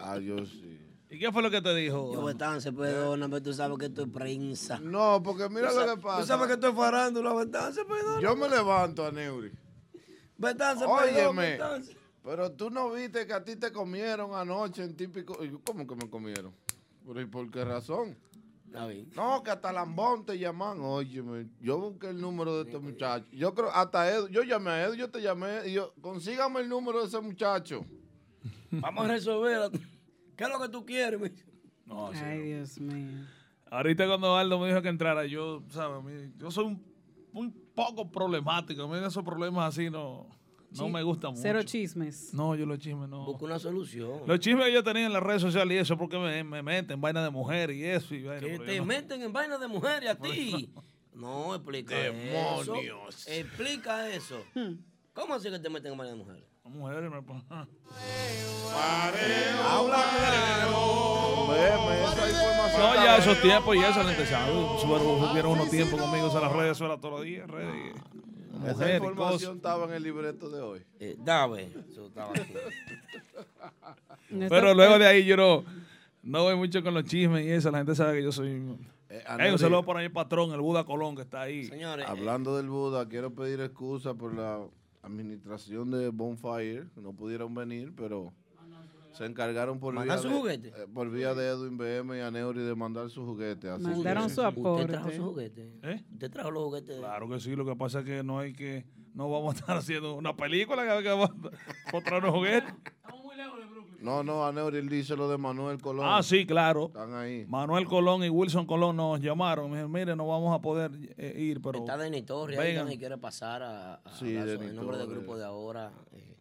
Ah, yo sí. ¿Y qué fue lo que te dijo? Yo, Betance, perdóname, tú sabes que esto es prensa. No, porque mira lo que pasa. Tú sabes que esto es farándula, Betance, perdóname. Yo me levanto a Neuri. Betance, perdón, Óyeme, pero tú no viste que a ti te comieron anoche en típico. ¿Cómo que me comieron? ¿Pero y por qué razón? No, que hasta Lambón te llaman. Óyeme, yo busqué el número de este muchacho. Yo creo, hasta Edu, yo llamé a Edu, yo te llamé. Y yo, consígame el número de ese muchacho. Vamos a resolver. ¿Qué es lo que tú quieres? No, sí, Ay, no. Dios mío. Ahorita cuando Aldo me dijo que entrara, yo, ¿sabes? Yo soy un, un poco problemático. A mí esos problemas así no, no me gustan mucho. Cero chismes. No, yo los chismes no. Busca una solución. Los chismes que yo tenía en las redes sociales y eso porque me, me meten vaina de mujer y eso. Y vaina, Que te no- meten en vainas de mujeres a ti. No, explica Demonios. eso. Explica eso. ¿Cómo así que te meten en varias mujeres? Mujeres me ponen. No, ya esos tiempos y eso, la gente sabe. Subieron, unos tiempos conmigo en las redes, eso era todos los días, redes. Esa información estaba en el libreto de hoy. Eh, dame. Eso estaba aquí. Pero luego de ahí yo no, no voy mucho con los chismes y eso. La gente sabe que yo soy. Eh, Hay un saludo por ahí, patrón, el Buda Colón, que está ahí. Señores, Hablando del Buda, quiero pedir excusa por la administración de Bonfire. que No pudieron venir, pero se encargaron por vía, ¿Mandar su de, juguete? eh, por vía de Edwin BM y Aneuri de mandar su juguete. Así Mandaron que- su ¿Usted trajo aporte. su juguete? ¿Eh? ¿Usted trajo los juguetes? Claro que sí, lo que pasa es que no hay que. No vamos a estar [LAUGHS] haciendo una película que, que vamos a traer unos juguetes. No, no, Aneuri él dice lo de Manuel Colón. Ah, sí, claro. Están ahí. Manuel Colón y Wilson Colón nos llamaron. Me dijeron, mire, no vamos a poder eh, ir, pero. Está Denis Torres ahí también quiere pasar a, a Sí, el nombre del grupo de ahora. eh,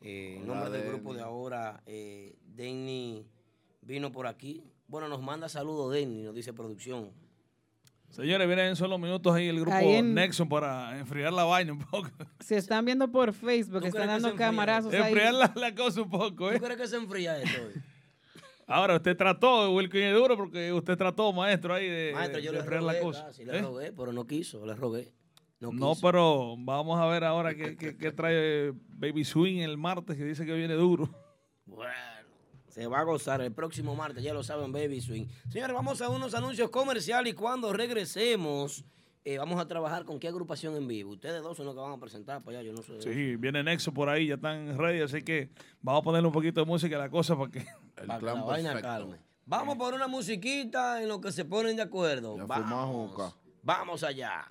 eh, el nombre del grupo de ahora, eh, Denny vino por aquí. Bueno, nos manda saludos Denny, nos dice producción. Señores, vienen en solo minutos ahí el grupo Ahí en- Nexon para enfriar la vaina un poco. [LAUGHS] Si están viendo por Facebook, ¿Tú están dando se camarazos ahí. enfriar la, la cosa un poco, ¿Tú ¿eh? crees que se enfría esto hoy? [LAUGHS] Ahora, usted trató, Wilkin es duro, porque usted trató, maestro, ahí de, Maestro, yo de le enfriar rogué, la cosa. casi, le ¿eh? rogué, pero no quiso, le rogué. No, No, pero vamos a ver ahora qué, qué- qué trae Baby Swing el martes, que dice que viene duro. Bueno, se va a gozar el próximo martes, ya lo saben, Baby Swing. Señores, vamos a unos anuncios comerciales y cuando regresemos, eh, vamos a trabajar con qué agrupación en vivo. Ustedes dos son los que van a presentar para allá, yo no sé. Sí, viene Nexo por ahí, ya están ready, así que vamos a ponerle un poquito de música a la cosa para que... [LAUGHS] El Para que clan la vaina perfecto. calme. Vamos por una musiquita en lo que se ponen de acuerdo. Ya vamos allá.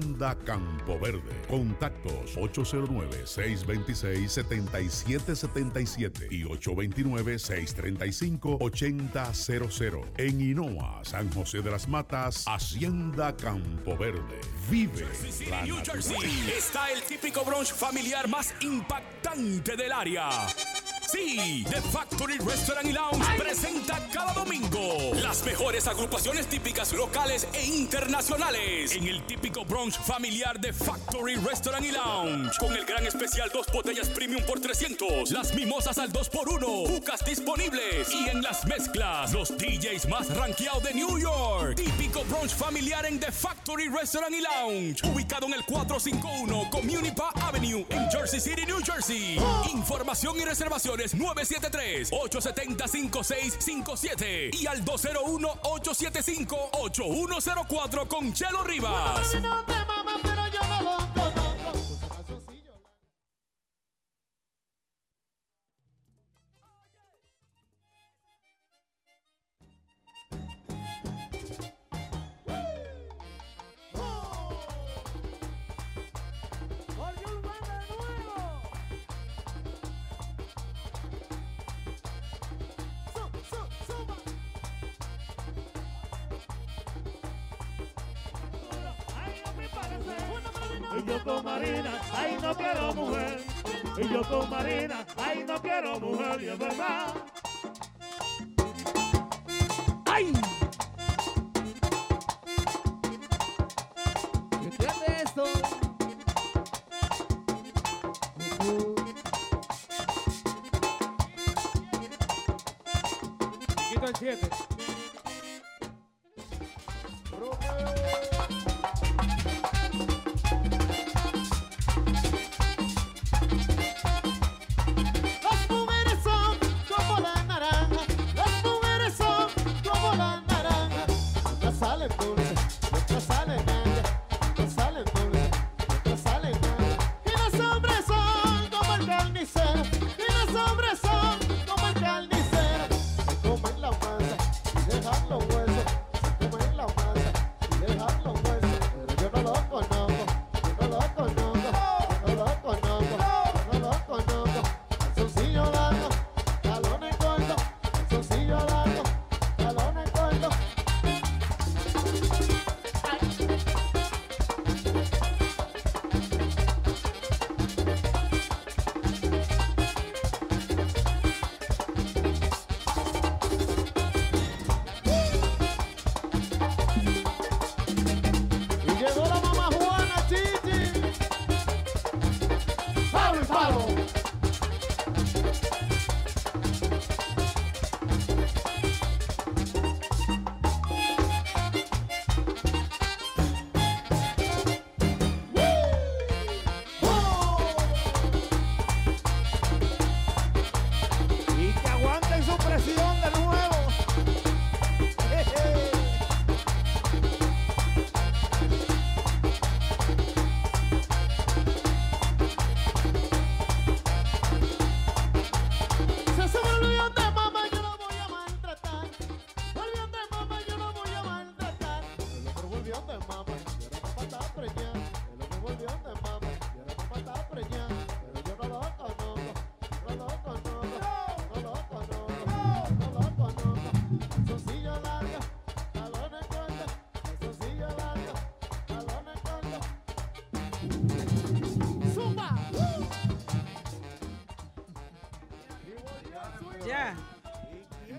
Campo Verde. Contactos 809-626-7777 y 829-635-8000. En Inoa, San José de las Matas, Hacienda Campo Verde. Vive la New Jersey está el típico brunch familiar más impactante del área. Sí, The Factory Restaurant y Lounge presenta cada domingo las mejores agrupaciones típicas locales e internacionales en el típico brunch familiar de Factory Restaurant y Lounge con el gran especial dos botellas premium por 300, las mimosas al 2 por 1 bucas disponibles y en las mezclas los DJs más rankeados de New York. Típico brunch familiar en The Factory Restaurant y Lounge, ubicado en el 451 Community Park Avenue en Jersey City, New Jersey. Información y reservaciones 973-870-5657 y al 201-875-8104 con Chelo Rivas.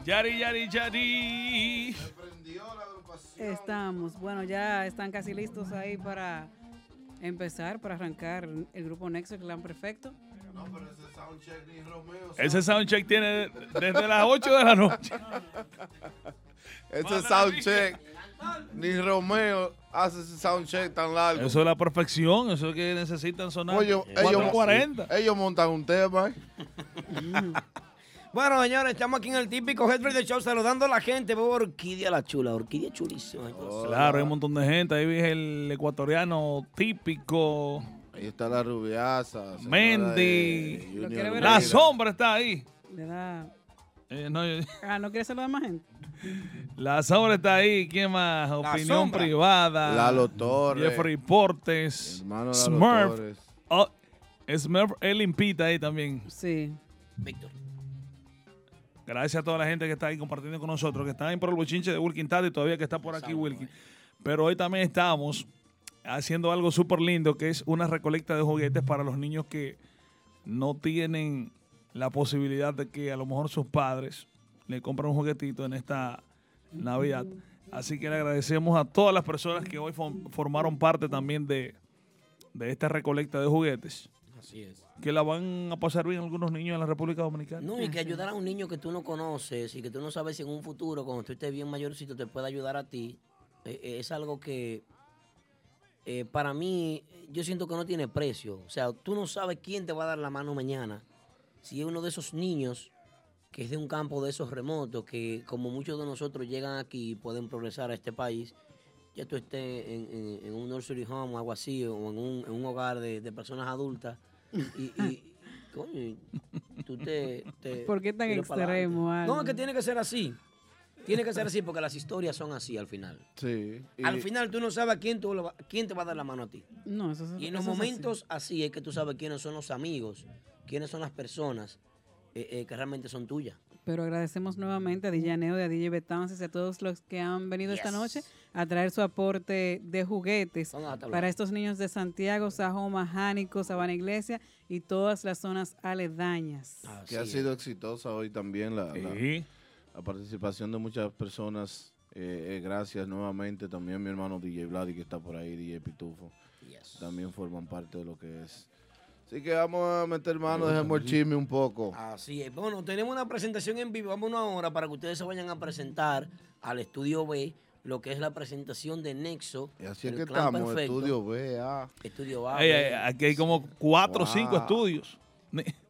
Yari, Yari, Yari. Estamos. Bueno, ya están casi listos ahí para empezar, para arrancar el grupo Nexo Clan Perfecto. Ese soundcheck tiene desde las 8 de la noche. [LAUGHS] Ese soundcheck, ni Romeo hace ese soundcheck tan largo. Eso es la perfección, eso es que necesitan sonar Oye, ellos, 440. ellos montan un tema. ¿eh? Bueno, señores, estamos aquí en el típico Head de Show saludando a la gente por Orquídea la Chula. Orquídea chulísima. Claro, hay un montón de gente. Ahí ves el ecuatoriano típico. Ahí está la rubiaza. Mendy. de La sombra está ahí. Le da. Eh, no, yo- [LAUGHS] Ah, ¿no quiere saludar más gente? la sombra está ahí. ¿Quién más? Opinión sombra. privada. Lalo Torres. Jeffrey Portes. Hermano Lalo Smurf. Torres. Oh, Smurf, él limpita ahí también. Sí. Víctor. Gracias a toda la gente que está ahí compartiendo con nosotros, que están ahí por el bochinche de Wilkin Tati, todavía que está por aquí Wilkin. Pero hoy también estamos haciendo algo súper lindo, que es una recolecta de juguetes para los niños que no tienen la posibilidad de que a lo mejor sus padres le compren un juguetito en esta Navidad. Así que le agradecemos a todas las personas que hoy formaron parte también de, de esta recolecta de juguetes. Así es. Que la van a pasar bien algunos niños en la República Dominicana. No, y que ayudar a un niño que tú no conoces y que tú no sabes si en un futuro, cuando tú estés bien mayorcito, te puede ayudar a ti, eh, eh, es algo que eh, para mí, yo siento que no tiene precio. O sea, tú no sabes quién te va a dar la mano mañana. Si es uno de esos niños que es de un campo de esos remotos, que como muchos de nosotros llegan aquí y pueden progresar a este país, ya tú estés en, en- en un nursery home o algo así, o en un, en un hogar de, de personas adultas, y, y- coño, tú te... te [LAUGHS] ¿Por qué tan extremo, No, es que tiene que ser así. Tiene que ser así porque las historias son así al final. Sí. y- Al final tú no sabes a quién, tú va- quién te va a dar la mano a ti. No, eso es Y en los eso es así. momentos así. es que tú sabes quiénes son los amigos, quiénes son las personas eh, eh, que realmente son tuyas. Pero agradecemos nuevamente a DJ Neo y a DJ Betances y a todos los que han venido esta noche a traer su aporte de juguetes para estos niños de Santiago, Sajoma, Jánico, Sabana Iglesia y todas las zonas aledañas. que ha sido exitosa hoy también la, la- Sí. la participación de muchas personas. Eh, eh, gracias nuevamente también mi hermano DJ Vladi que está por ahí, DJ Pitufo. También forman parte de lo que es Así que vamos a meter mano, dejemos el chisme un poco. Así es. Bueno, tenemos una presentación en vivo. Vámonos ahora para que ustedes se vayan a presentar al estudio B lo que es la presentación de Nexo. Y así es el que Clan estamos, Perfecto. estudio B, A. Estudio A. B. aquí hay como cuatro o cinco estudios.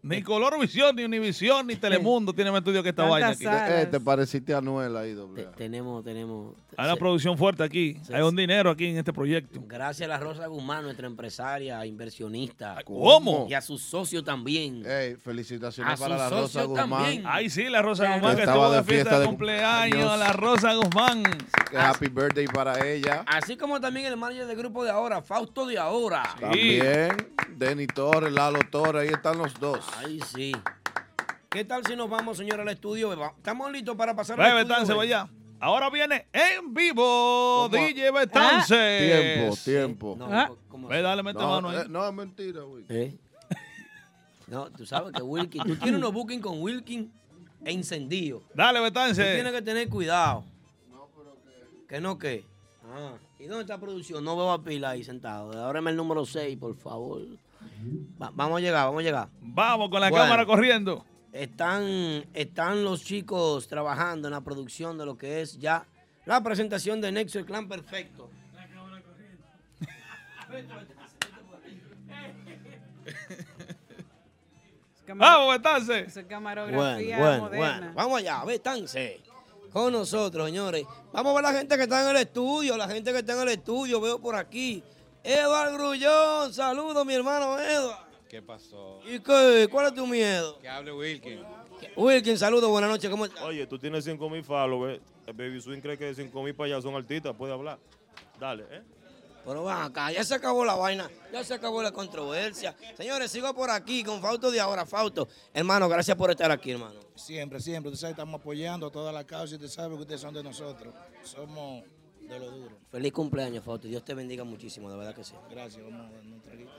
Ni, Color Visión, ni Univisión, ni Telemundo [LAUGHS] tienen más estudio que esta vaina aquí. Eh, te pareciste a Anuel ahí, doble. A. Tenemos, tenemos. Hay una producción fuerte aquí. Hay un dinero aquí en este proyecto. Gracias a la Rosa Guzmán, nuestra empresaria, inversionista. ¿Cómo? Y a su socio también. Ey, felicitaciones A para su la Rosa Guzmán. también. Ay, sí, la Rosa Claro. Guzmán que Estaba estuvo de de fiesta fiesta de de cumpleaños. cumpleaños. La Rosa Guzmán. Que happy birthday para ella. Así como también el manager del grupo de ahora, Fausto de ahora. También Denny Torres, Lalo Torres, ahí están los dos. Ay, sí. ¿Qué tal si nos vamos, señor, al estudio? Estamos listos para pasar al estudio. Betance, vaya. Ahora viene en vivo DJ Betance. Tiempo, tiempo. No, Ah. ¿cómo Ve, dale, mete no, mano ahí. eh, no, es mentira, güey. ¿Eh? No, tú sabes que Wilkin, tú tienes unos booking con Wilkin e incendio. Dale, Tú Betance. tienes que tener cuidado. ¿Que no qué? Ah, ¿y dónde está producción? No veo a Pila ahí sentado. Ábreme el número 6, por favor. Va- vamos a llegar, vamos a llegar. Vamos con la Bueno. cámara corriendo. Están, están los chicos trabajando en la producción de lo que es ya la presentación de Nexo, el clan perfecto. Vamos, Betance. Eso es Bueno, camarografía bueno, moderna. bueno. Vamos allá, vétanse con nosotros, señores. Vamos a ver la gente que está en el estudio, la gente que está en el estudio, veo por aquí. Eduard Grullón, saludos, mi hermano Eduard. ¿Qué pasó? ¿Y qué? ¿Cuál es tu miedo? Que hable Wilkin. Wilkin, saludos, buenas noches, ¿cómo estás? Oye, tú tienes 5 mil followers. El Baby Swing cree que 5 mil para allá son artistas. Puede hablar. Dale, ¿eh? Pero van acá, ya se acabó la vaina, ya se acabó la controversia. Señores, sigo por aquí con Fausto de ahora. Fausto, hermano, gracias por estar aquí, hermano. Siempre, siempre. Usted sabe, estamos apoyando a toda la causa y usted sabe que ustedes son de nosotros. Somos de lo duro. Feliz cumpleaños, Fausto. Dios te bendiga muchísimo, de verdad que sí. Gracias. Vamos a dar un traguito.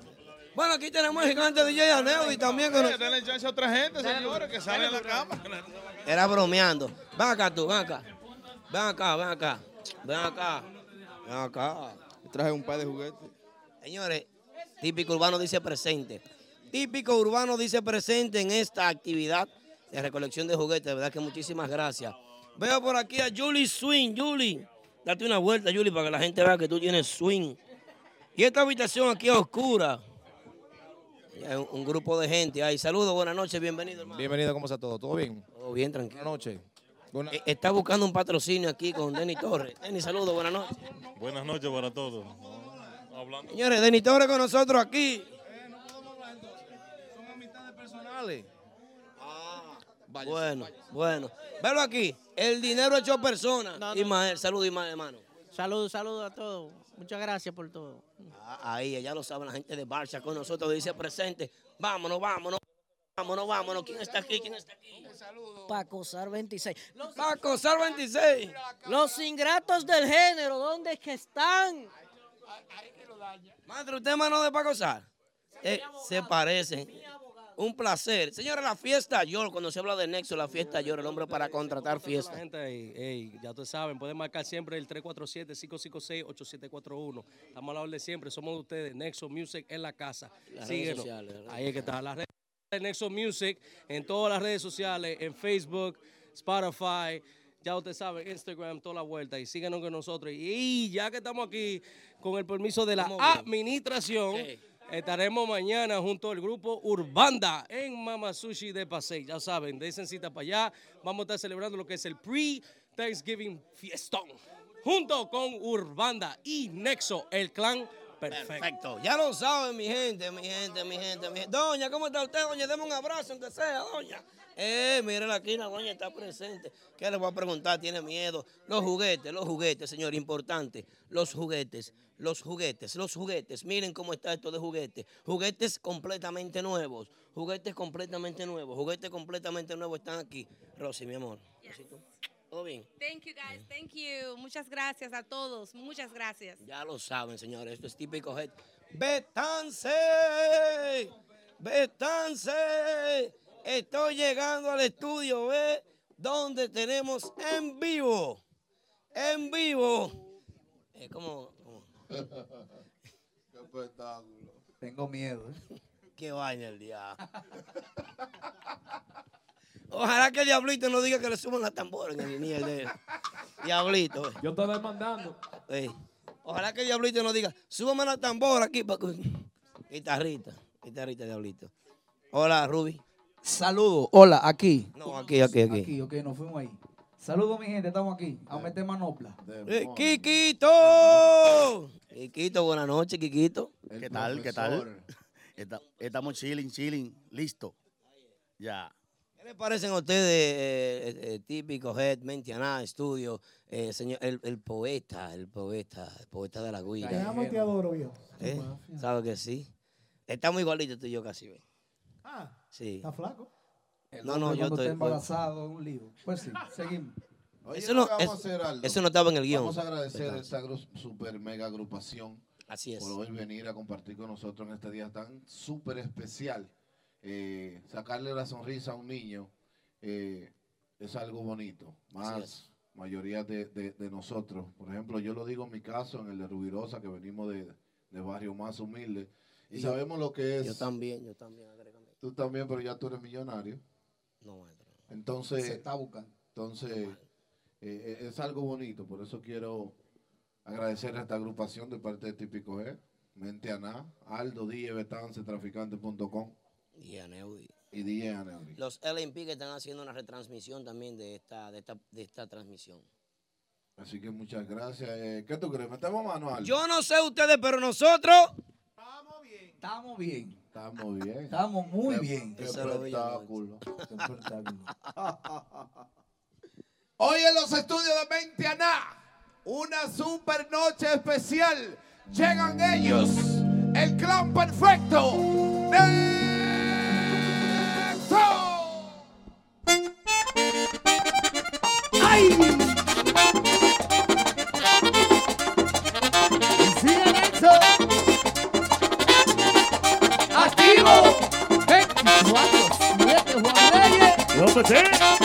Bueno, aquí tenemos al gigante DJ Aneudi también. Con Oye, Denle chance a otra gente, señores, que sale en la cámara. Era bromeando. Ven acá tú, ven acá. Ven acá, ven acá. Ven acá. Ven acá. Traje un par de juguetes. Señores, Típico Urbano dice presente. Típico Urbano dice presente en esta actividad de recolección de juguetes. De verdad que muchísimas gracias. Veo por aquí a Julie Swing. Julie, date una vuelta, Julie, para que la gente vea que tú tienes swing. Y esta habitación aquí es oscura. Hay un, un grupo de gente ahí. Saludos, buenas noches, bienvenido, hermano. Bienvenido, ¿cómo está todo? ¿Todo bien? Todo bien, tranquilo. Buenas noches. Buena- Eh, Está buscando un patrocinio aquí con Denny Torres. Denny, saludos, buenas noches. Buenas noches para todos. Hablando. Señores, Denny Torres con nosotros aquí. Son amistades personales. Bueno, bueno. Velo aquí. El dinero hecho persona. Ismael, saludos, Ismael, hermano. Saludos, saludos a todos. Muchas gracias por todo. Ah, Ahí, ya lo saben la gente de Barça con nosotros. Dice presente. Vámonos, vámonos. Vámonos, vámonos. ¿Quién está aquí? ¿Quién está aquí? Paco Sar 26. Paco Sar 26. Los ingratos del género, ¿dónde es que están? Madre, ¿usted es mano de Paco Sar? Eh, se parecen. Un placer. Señores, la fiesta York, cuando se habla de Nexo, la fiesta York, el hombre para contratar fiesta. Gente, ey, ey, ya ustedes saben, pueden marcar siempre el 347-556-8741. Estamos a la orden siempre, somos de ustedes, Nexo Music en la casa. Las redes Síguenos. Ahí es que está, las redes de Nexo Music, en todas las redes sociales, en Facebook, Spotify, ya ustedes saben, Instagram, toda la vuelta. Y síganos con nosotros. Y ya que estamos aquí, con el permiso de la Estamos bien. administración. Estaremos mañana junto al grupo Urbanda en Mama Sushi de Pasey. Ya saben, desen cita para allá. Vamos a estar celebrando lo que es el pre-Thanksgiving Fiestón. Junto con Urbanda y Nexo, el clan perfecto. Perfecto. Ya lo saben, mi gente, mi gente, mi gente, mi gente. Doña, ¿cómo está usted, doña? Deme un abrazo, aunque sea, doña. Eh, mire la doña está presente. ¿Qué le voy a preguntar? ¿Tiene miedo? Los juguetes, los juguetes, señor, importante. Los juguetes, los juguetes, los juguetes. Miren cómo está esto de juguetes. Juguetes completamente nuevos. Juguetes completamente nuevos. Juguetes completamente nuevos están aquí. Rosy, mi amor. Rosito, ¿Todo bien? Thank you guys, thank you. Muchas gracias a todos, muchas gracias. Ya lo saben, señores, esto es típico Head. ¡Betance! ¡Betance! Estoy llegando al estudio B, donde tenemos en vivo, en vivo. Es como- Qué espectáculo. Tengo miedo. ¿eh? qué vaina el diablo. Ojalá que el diablito no diga que le suban la tambora en el iniel de él. Diablito. eh. Yo estoy demandando. Ey. Ojalá que el diablito no diga, súbame la tambora aquí. pa' que-". Guitarrita, guitarrita, diablito. Hola, Ruby. Saludos. Hola, aquí. No, aquí, aquí, aquí. Aquí, ok, nos fuimos ahí. Saludos, mi gente, estamos aquí. A meter manopla. Eh, ¡Kikito! Kikito, buenas noches, Kikito. ¿Qué tal? ¿Qué tal? Esta- estamos chilling, chilling, listo. Ya. ¿Qué le parecen a ustedes, eh, eh, eh, típico Head, Mentianá, estudio, eh, señor, el, el poeta, el poeta, el poeta de la guira? Te amo y te adoro, viejo. ¿Eh? ¿Sabe que sí? Estamos igualitos tú y yo casi, ¿ves? Ah, Sí. ¿está flaco? El No, no, yo estoy... está embarazado un lío. Pues sí, seguimos. Oye, Eso no- que vamos es- a hacer, Aldo, eso no estaba en el guion. Vamos a agradecer a esta super mega agrupación Así es. por hoy venir a compartir con nosotros en este día tan súper especial. Eh, sacarle la sonrisa a un niño eh, es algo bonito. Más mayoría de, de- de nosotros. Por ejemplo, yo lo digo en mi caso, en el de Rubirosa, que venimos de, de barrios más humildes. Y, Y yo- sabemos lo que es. Yo también, yo también, agrégame. Tú también, pero ya tú eres millonario. No, maestro. Entonces, Se está buscando. entonces eh, eh, es algo bonito. Por eso quiero agradecer a esta agrupación de parte de Típico G, Mente Aná, Aldo, DJ Betance, traficante.com Y a Neudi. y Aneudi. Los LMP que están haciendo una retransmisión también de esta, de esta, de esta transmisión. Así que muchas gracias. Eh, ¿Qué tú crees? ¿Metemos mano, Aldo? Yo no sé ustedes, pero nosotros... Estamos bien. Estamos bien. Estamos muy Qué- bien. Qué lo vi espectáculo. Qué espectáculo. [LAUGHS] Hoy en los estudios de Mente Aná, una super noche especial. Llegan ellos, el clan perfecto. ¡Nexo! Reyes.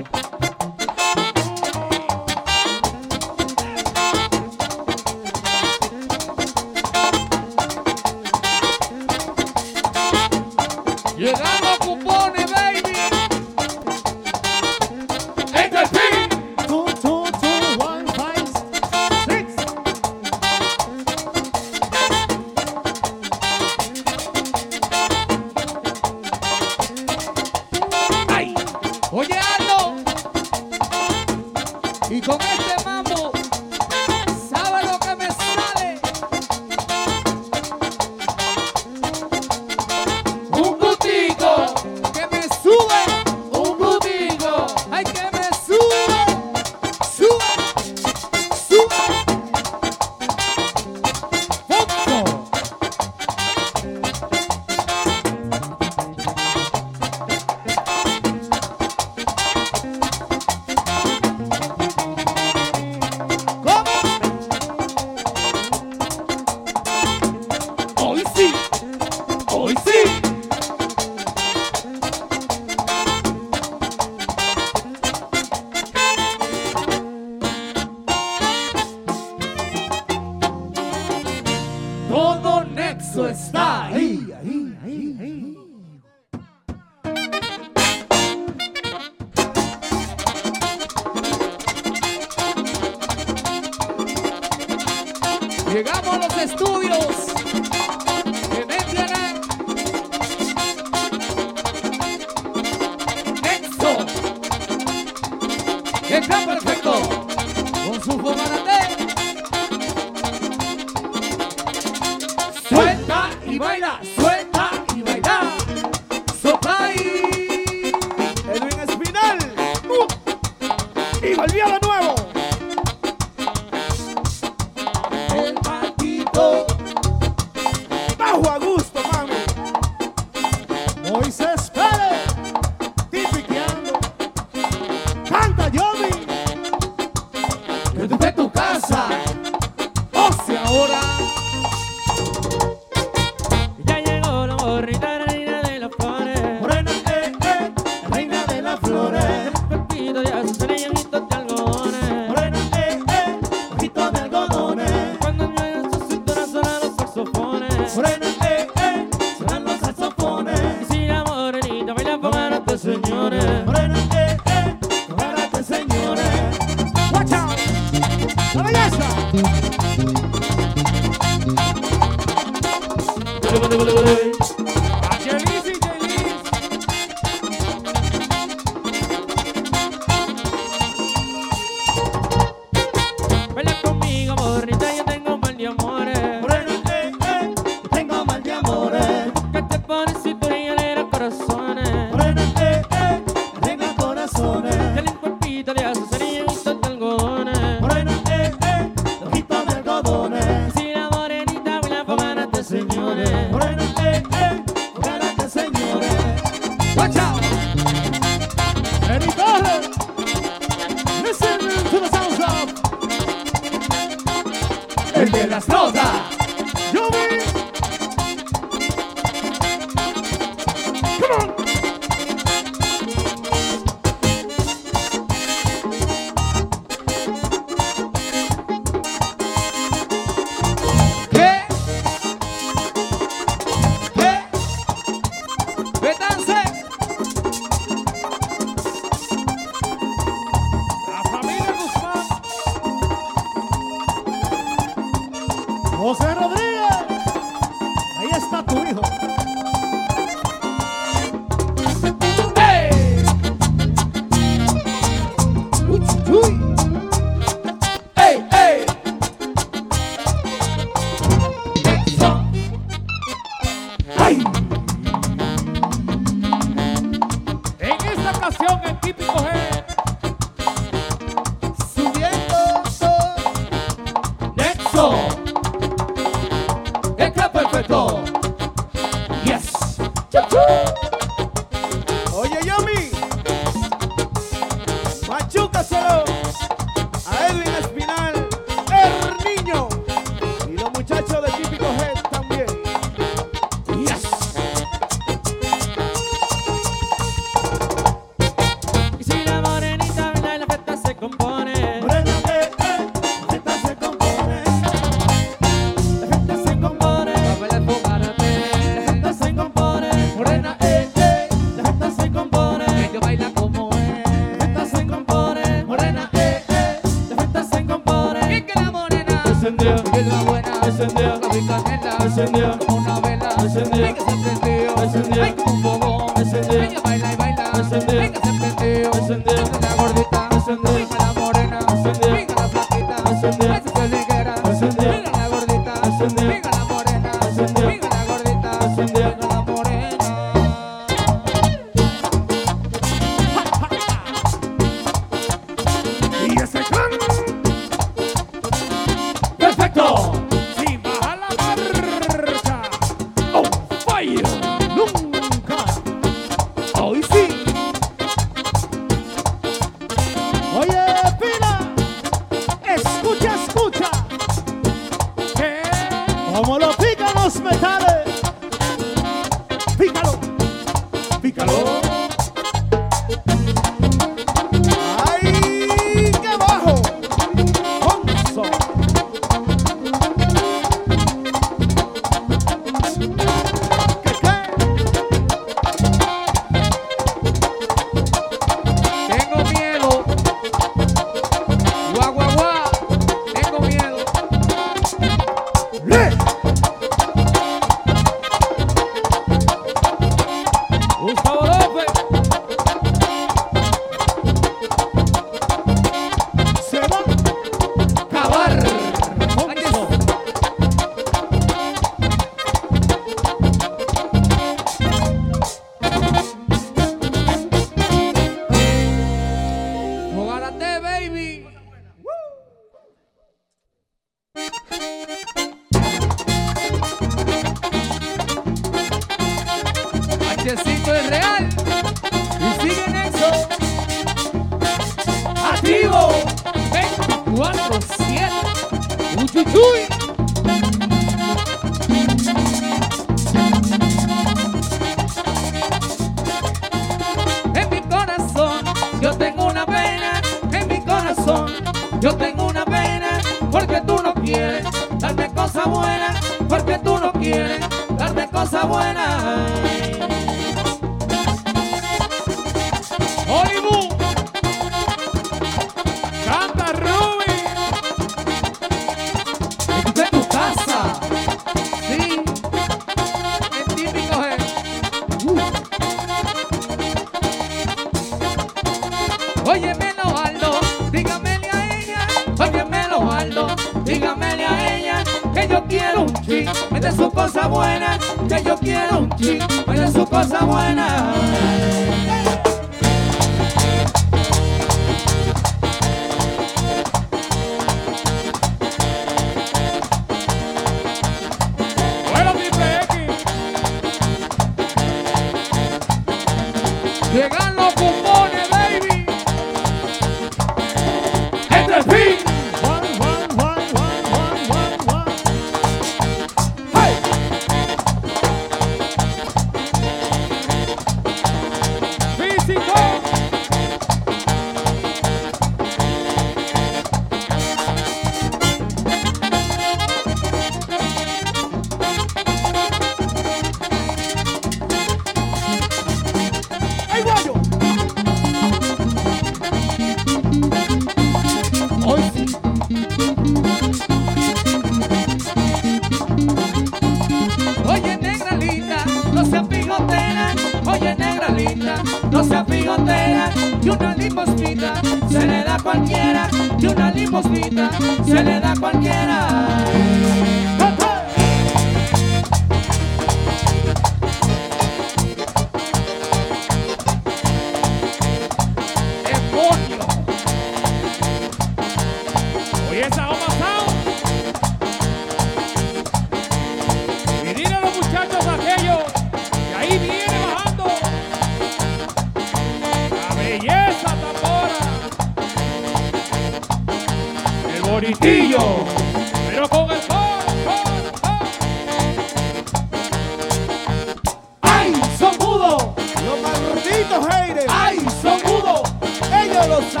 todos los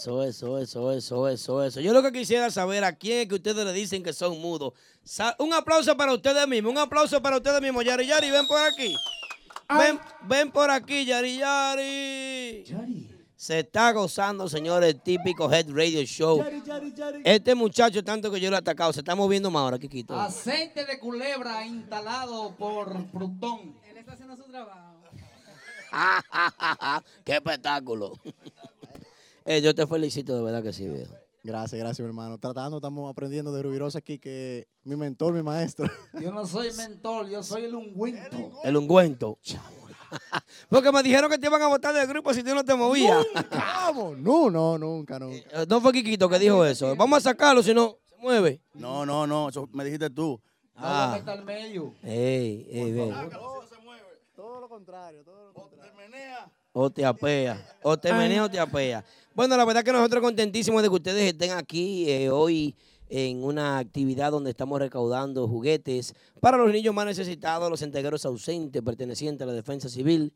eso, eso, eso, eso, eso, eso. Yo lo que quisiera saber a quién es que ustedes le dicen que son mudos. Sa- Un aplauso para ustedes mismos, un aplauso para ustedes mismos. Yari Yari, ven por aquí. Ven, ven por aquí, Yari Yari. Se está gozando, señores, el típico Head Radio Show. Este muchacho, tanto que yo lo he atacado, se está moviendo más ahora, Kikito. Aceite de culebra instalado por Prutón. Él está haciendo su trabajo. [LAUGHS] ¡Qué espectáculo! Eh, yo te felicito, de verdad que sí, viejo. Gracias, gracias, mi hermano. Tratando, estamos aprendiendo de Rubirosa aquí, que mi mentor, mi maestro. Yo no soy mentor, yo soy el ungüento. El ungüento. Porque me dijeron que te iban a votar del grupo si tú no te movías. Vamos, no, no, nunca, nunca. Eh, No fue Kikito que dijo eso. Vamos a sacarlo, si no, se mueve. No, no, no, eso me dijiste tú. Ah. está al medio. Ey, ey, ven. Todo lo contrario, todo lo contrario. O te apea. O te menea o te apea. Bueno, la verdad que nosotros contentísimos de que ustedes estén aquí eh, hoy en una actividad donde estamos recaudando juguetes para los niños más necesitados, los entregueros ausentes pertenecientes a la Defensa Civil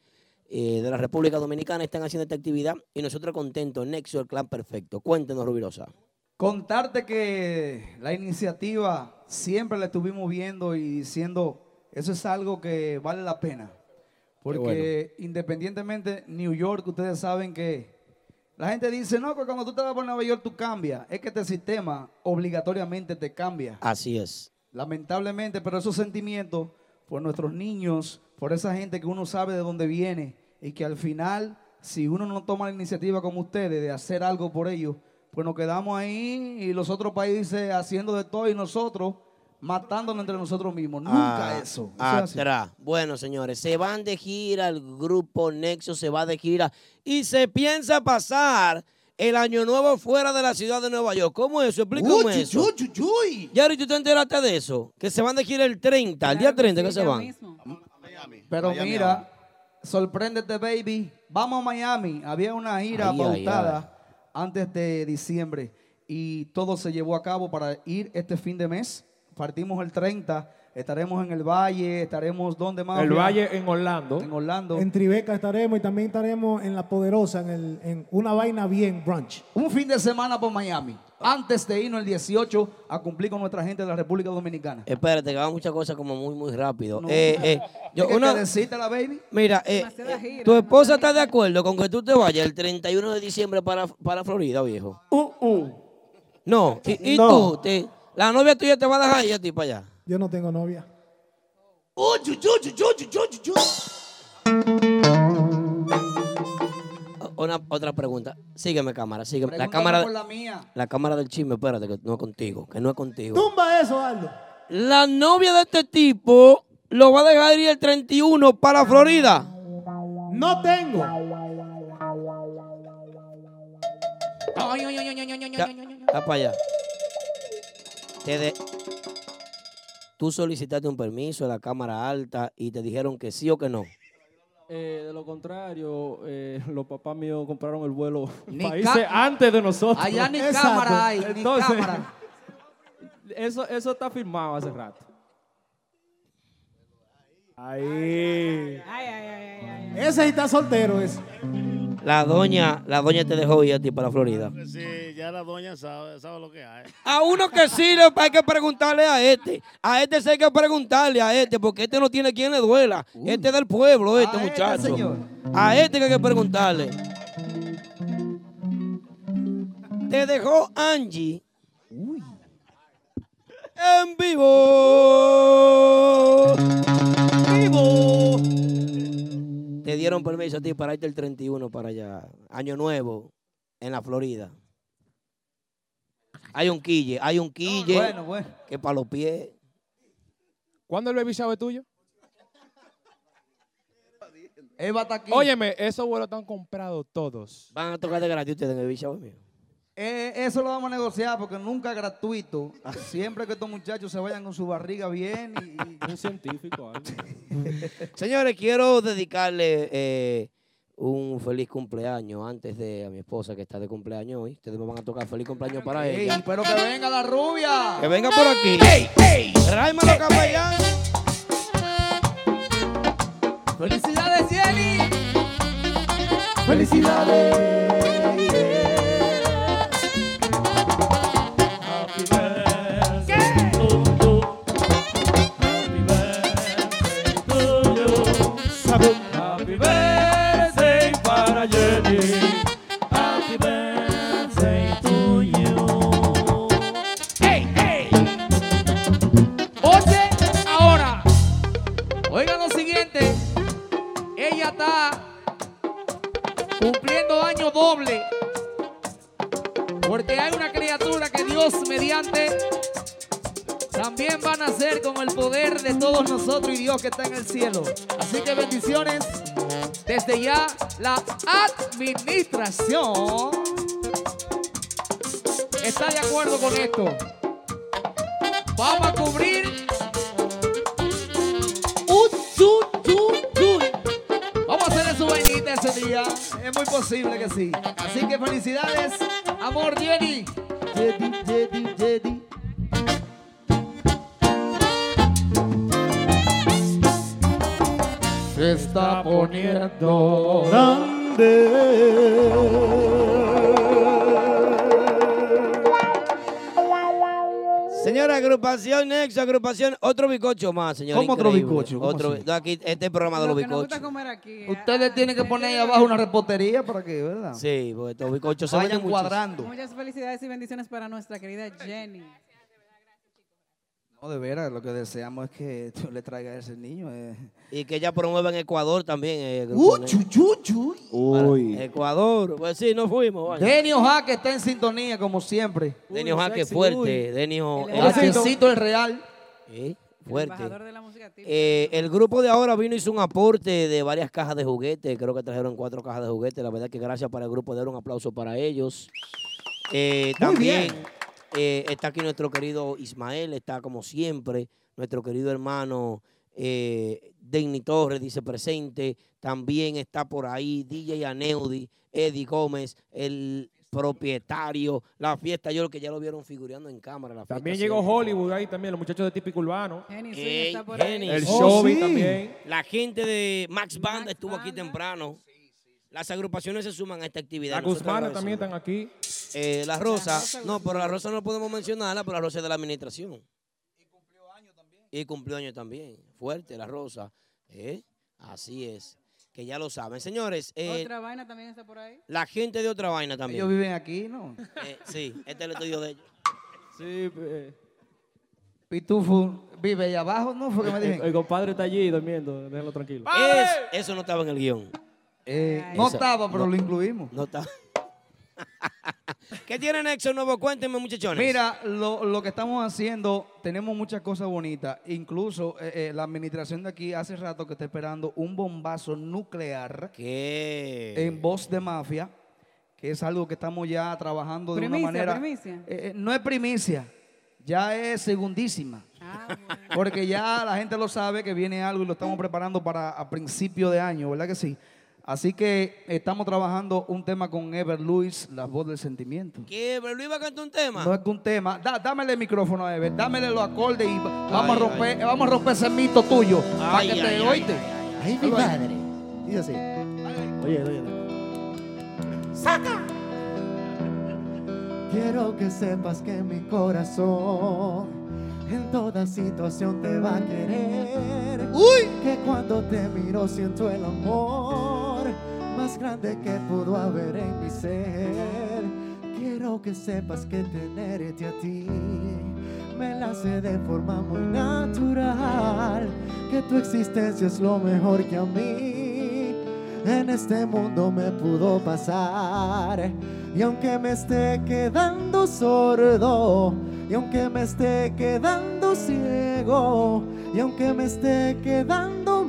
eh, de la República Dominicana están haciendo esta actividad y nosotros contentos, Nexo, el clan perfecto. Cuéntenos, Rubirosa. Contarte que la iniciativa siempre la estuvimos viendo y diciendo, eso es algo que vale la pena. Porque independientemente, New York, ustedes saben que la gente dice, no, que cuando tú te vas por Nueva York tú cambias. Es que este sistema obligatoriamente te cambia. Así es. Lamentablemente, pero esos sentimientos por nuestros niños, por esa gente que uno sabe de dónde viene y que al final, si uno no toma la iniciativa como ustedes de hacer algo por ellos, pues nos quedamos ahí y los otros países haciendo de todo y nosotros matándonos entre nosotros mismos. Nunca Ah, eso. Eso es. Atrás. Bueno, señores, se van de gira, el grupo Nexo se va de gira y se piensa pasar el año nuevo fuera de la ciudad de Nueva York. ¿Cómo es eso? Explícame Uy, eso. uy, uy, uy. Yari, ¿tú te enteraste de eso? Que se van de gira el 30, el día 30 que se van. Pero Miami mira, sorpréndete, baby. Vamos a Miami. Había una gira Ay, ay, pautada antes de diciembre y todo se llevó a cabo para ir este fin de mes. Partimos el 30. Estaremos en el Valle, estaremos donde más. El Valle en Orlando. En Orlando. En Tribeca estaremos y también estaremos en La Poderosa, en, el, en una vaina bien brunch. Un fin de semana por Miami. Antes de irnos el 18 a cumplir con nuestra gente de la República Dominicana. Espérate, que van muchas cosas como muy, muy rápido. No. Eh, eh, yo, ¿Qué que una- decirte la baby? mira, eh, eh, ¿tu esposa está de acuerdo con que tú te vayas el 31 de diciembre para, para Florida, viejo? No, ¿y, y No. tú? Te- ¿La novia tuya te va a dejar y a ti para allá? Yo no tengo novia. Una, otra pregunta. Sígueme, cámara. Sígueme. La cámara, por la mía. la cámara del chisme, espérate, que no es contigo. Que no es contigo. Tumba eso, Aldo. La novia de este tipo lo va a dejar ir el 31 para Florida. No tengo. Está para allá. Te de- Tú solicitaste un permiso a la cámara alta y te dijeron que sí o que no. Eh, de lo contrario, eh, [LAUGHS] los papás míos compraron el vuelo [LAUGHS] Ni países antes de nosotros. Allá ni [LAUGHS] Exacto. cámara hay, ni Entonces, cámara. Eso, eso está firmado hace rato. Ahí. Ese sí está soltero, ese. La doña, la doña te dejó ir a ti para Florida. Sí, ya la doña sabe, sabe lo que hay. A uno que sí le hay que preguntarle a este. A este sí hay que preguntarle a este, porque este no tiene quien le duela. Este es del pueblo, este muchacho. señor. A este que hay que preguntarle. Te dejó Angie. En vivo. Vivo. Te dieron permiso a ti para irte el 31 para allá. Año nuevo en la Florida. Hay un quille, hay un quille. bueno, bueno. Que para los pies. ¿Cuándo el baby shower tuyo? Aquí. Óyeme, esos vuelos están comprados todos. Van a tocar de gratis ustedes en el Beach Shower mío. Eh, eso lo vamos a negociar porque nunca es gratuito. Siempre que estos muchachos se vayan con su barriga bien y... [LAUGHS] Un científico. [LAUGHS] Señores, quiero dedicarle eh, un feliz cumpleaños antes de a mi esposa que está de cumpleaños hoy. Ustedes me van a tocar feliz cumpleaños para Ey, ella. pero que venga la rubia. Que venga por aquí. ¡Ey, ey! Raimalo Capellán. ¡Felicidades, Jenny! ¡Felicidades! Otro bicocho más, señor. ¿Cómo otro increíble. bizcocho? ¿Cómo Otro, así? aquí, este es el programa de los bicochos. Ustedes tienen que poner ahí abajo una repostería para que, ¿verdad? Sí, porque estos bicochos se Vayan cuadrando. Muchas felicidades y bendiciones para nuestra querida Jenny. No, de veras, lo que deseamos es que tú le traigas a ese niño. eh. Y que ella promueva en Ecuador también. eh, Uh, chu. Para Ecuador. Pues sí, no fuimos. vaya. Denio Jaque está en sintonía, como siempre. Denio Jaque fuerte. Denio. El Hachecito el Real. Sí, fuerte. Eh, el grupo de ahora vino y hizo un aporte de varias cajas de juguetes. Creo que trajeron cuatro cajas de juguetes. La verdad que gracias para el grupo de ahora. Un aplauso para ellos. Eh, Muy también bien. eh, está aquí nuestro querido Ismael. Está como siempre. Nuestro querido hermano eh, Denny Torres dice presente. También está por ahí DJ Aneudi, Eddie Gómez, el propietario. La fiesta, yo creo que ya lo vieron figurando en cámara. La fiesta También llegó siempre. Hollywood ahí también, los muchachos de Típico Urbano. Ey, Genis. El Oh, sí. también. La gente de Max Banda estuvo aquí temprano. Las agrupaciones se suman a esta actividad. Las Guzmanes también están aquí. Eh, la Rosa, no, pero la Rosa no podemos mencionarla, pero la Rosa es de la administración. Y cumplió años también. Fuerte, la Rosa. ¿eh? Así es. Que ya lo saben. Señores, eh, Otra vaina también está por ahí. la gente de otra vaina también. Ellos viven aquí, ¿no? Eh, sí, este es el estudio de ellos. Sí, eh, Pitufo vive ahí abajo, ¿no? Fue que me el, dijeron. el compadre está allí durmiendo, déjalo tranquilo. Es- eso no estaba en el guion. Eh, no estaba, pero no. lo incluimos. No está. [LAUGHS] ¿Qué tiene Nexo nuevo? Cuéntenme, muchachones. Mira, lo, lo que estamos haciendo, tenemos muchas cosas bonitas. Incluso eh, eh, la administración de aquí hace rato que está esperando un bombazo nuclear en voz de mafia, que es algo que estamos ya trabajando de Primicia, una manera. primicia. Eh, no es primicia, ya es segundísima. Porque ya la gente lo sabe que viene algo y lo estamos preparando para a principio de año, ¿verdad que sí? Así que estamos trabajando un tema con Ever Luis, la voz del sentimiento. ¿Qué? ¿Pero Luis va a cantar un tema? No es que un tema. Da- dámele el micrófono a Ever, dámele los acordes y vamos, Ay, a romper, vamos a romper ese mito tuyo. para Ay, que te oíste. Ay, mi madre. Dice así. Oye, oye. ¡Saca! Quiero que sepas que mi corazón en toda situación te va a querer. Uy, que cuando te miro siento el amor más grande que pudo haber en mi ser. Quiero que sepas que tenerte a ti me la sé de forma muy natural. Que tu existencia es lo mejor que a mí en este mundo me pudo pasar. Y aunque me esté quedando sordo, y aunque me esté quedando ciego, y aunque me esté quedando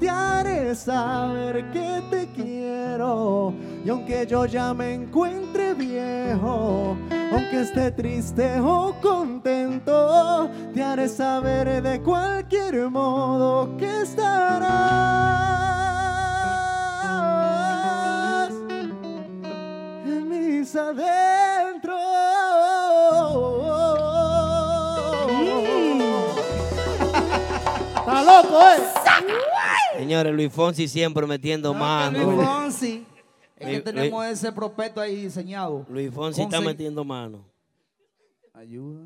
te haré saber que te quiero. Y aunque yo ya me encuentre viejo, aunque esté triste o contento, te haré saber de cualquier modo que estarás en mis adentros. Está loco, ¿eh? Señores, Luis Fonsi siempre metiendo mano. Luis Fonsi, es que Luis- tenemos ese prospecto ahí diseñado. Luis Fonsi está metiendo mano. Ayuda.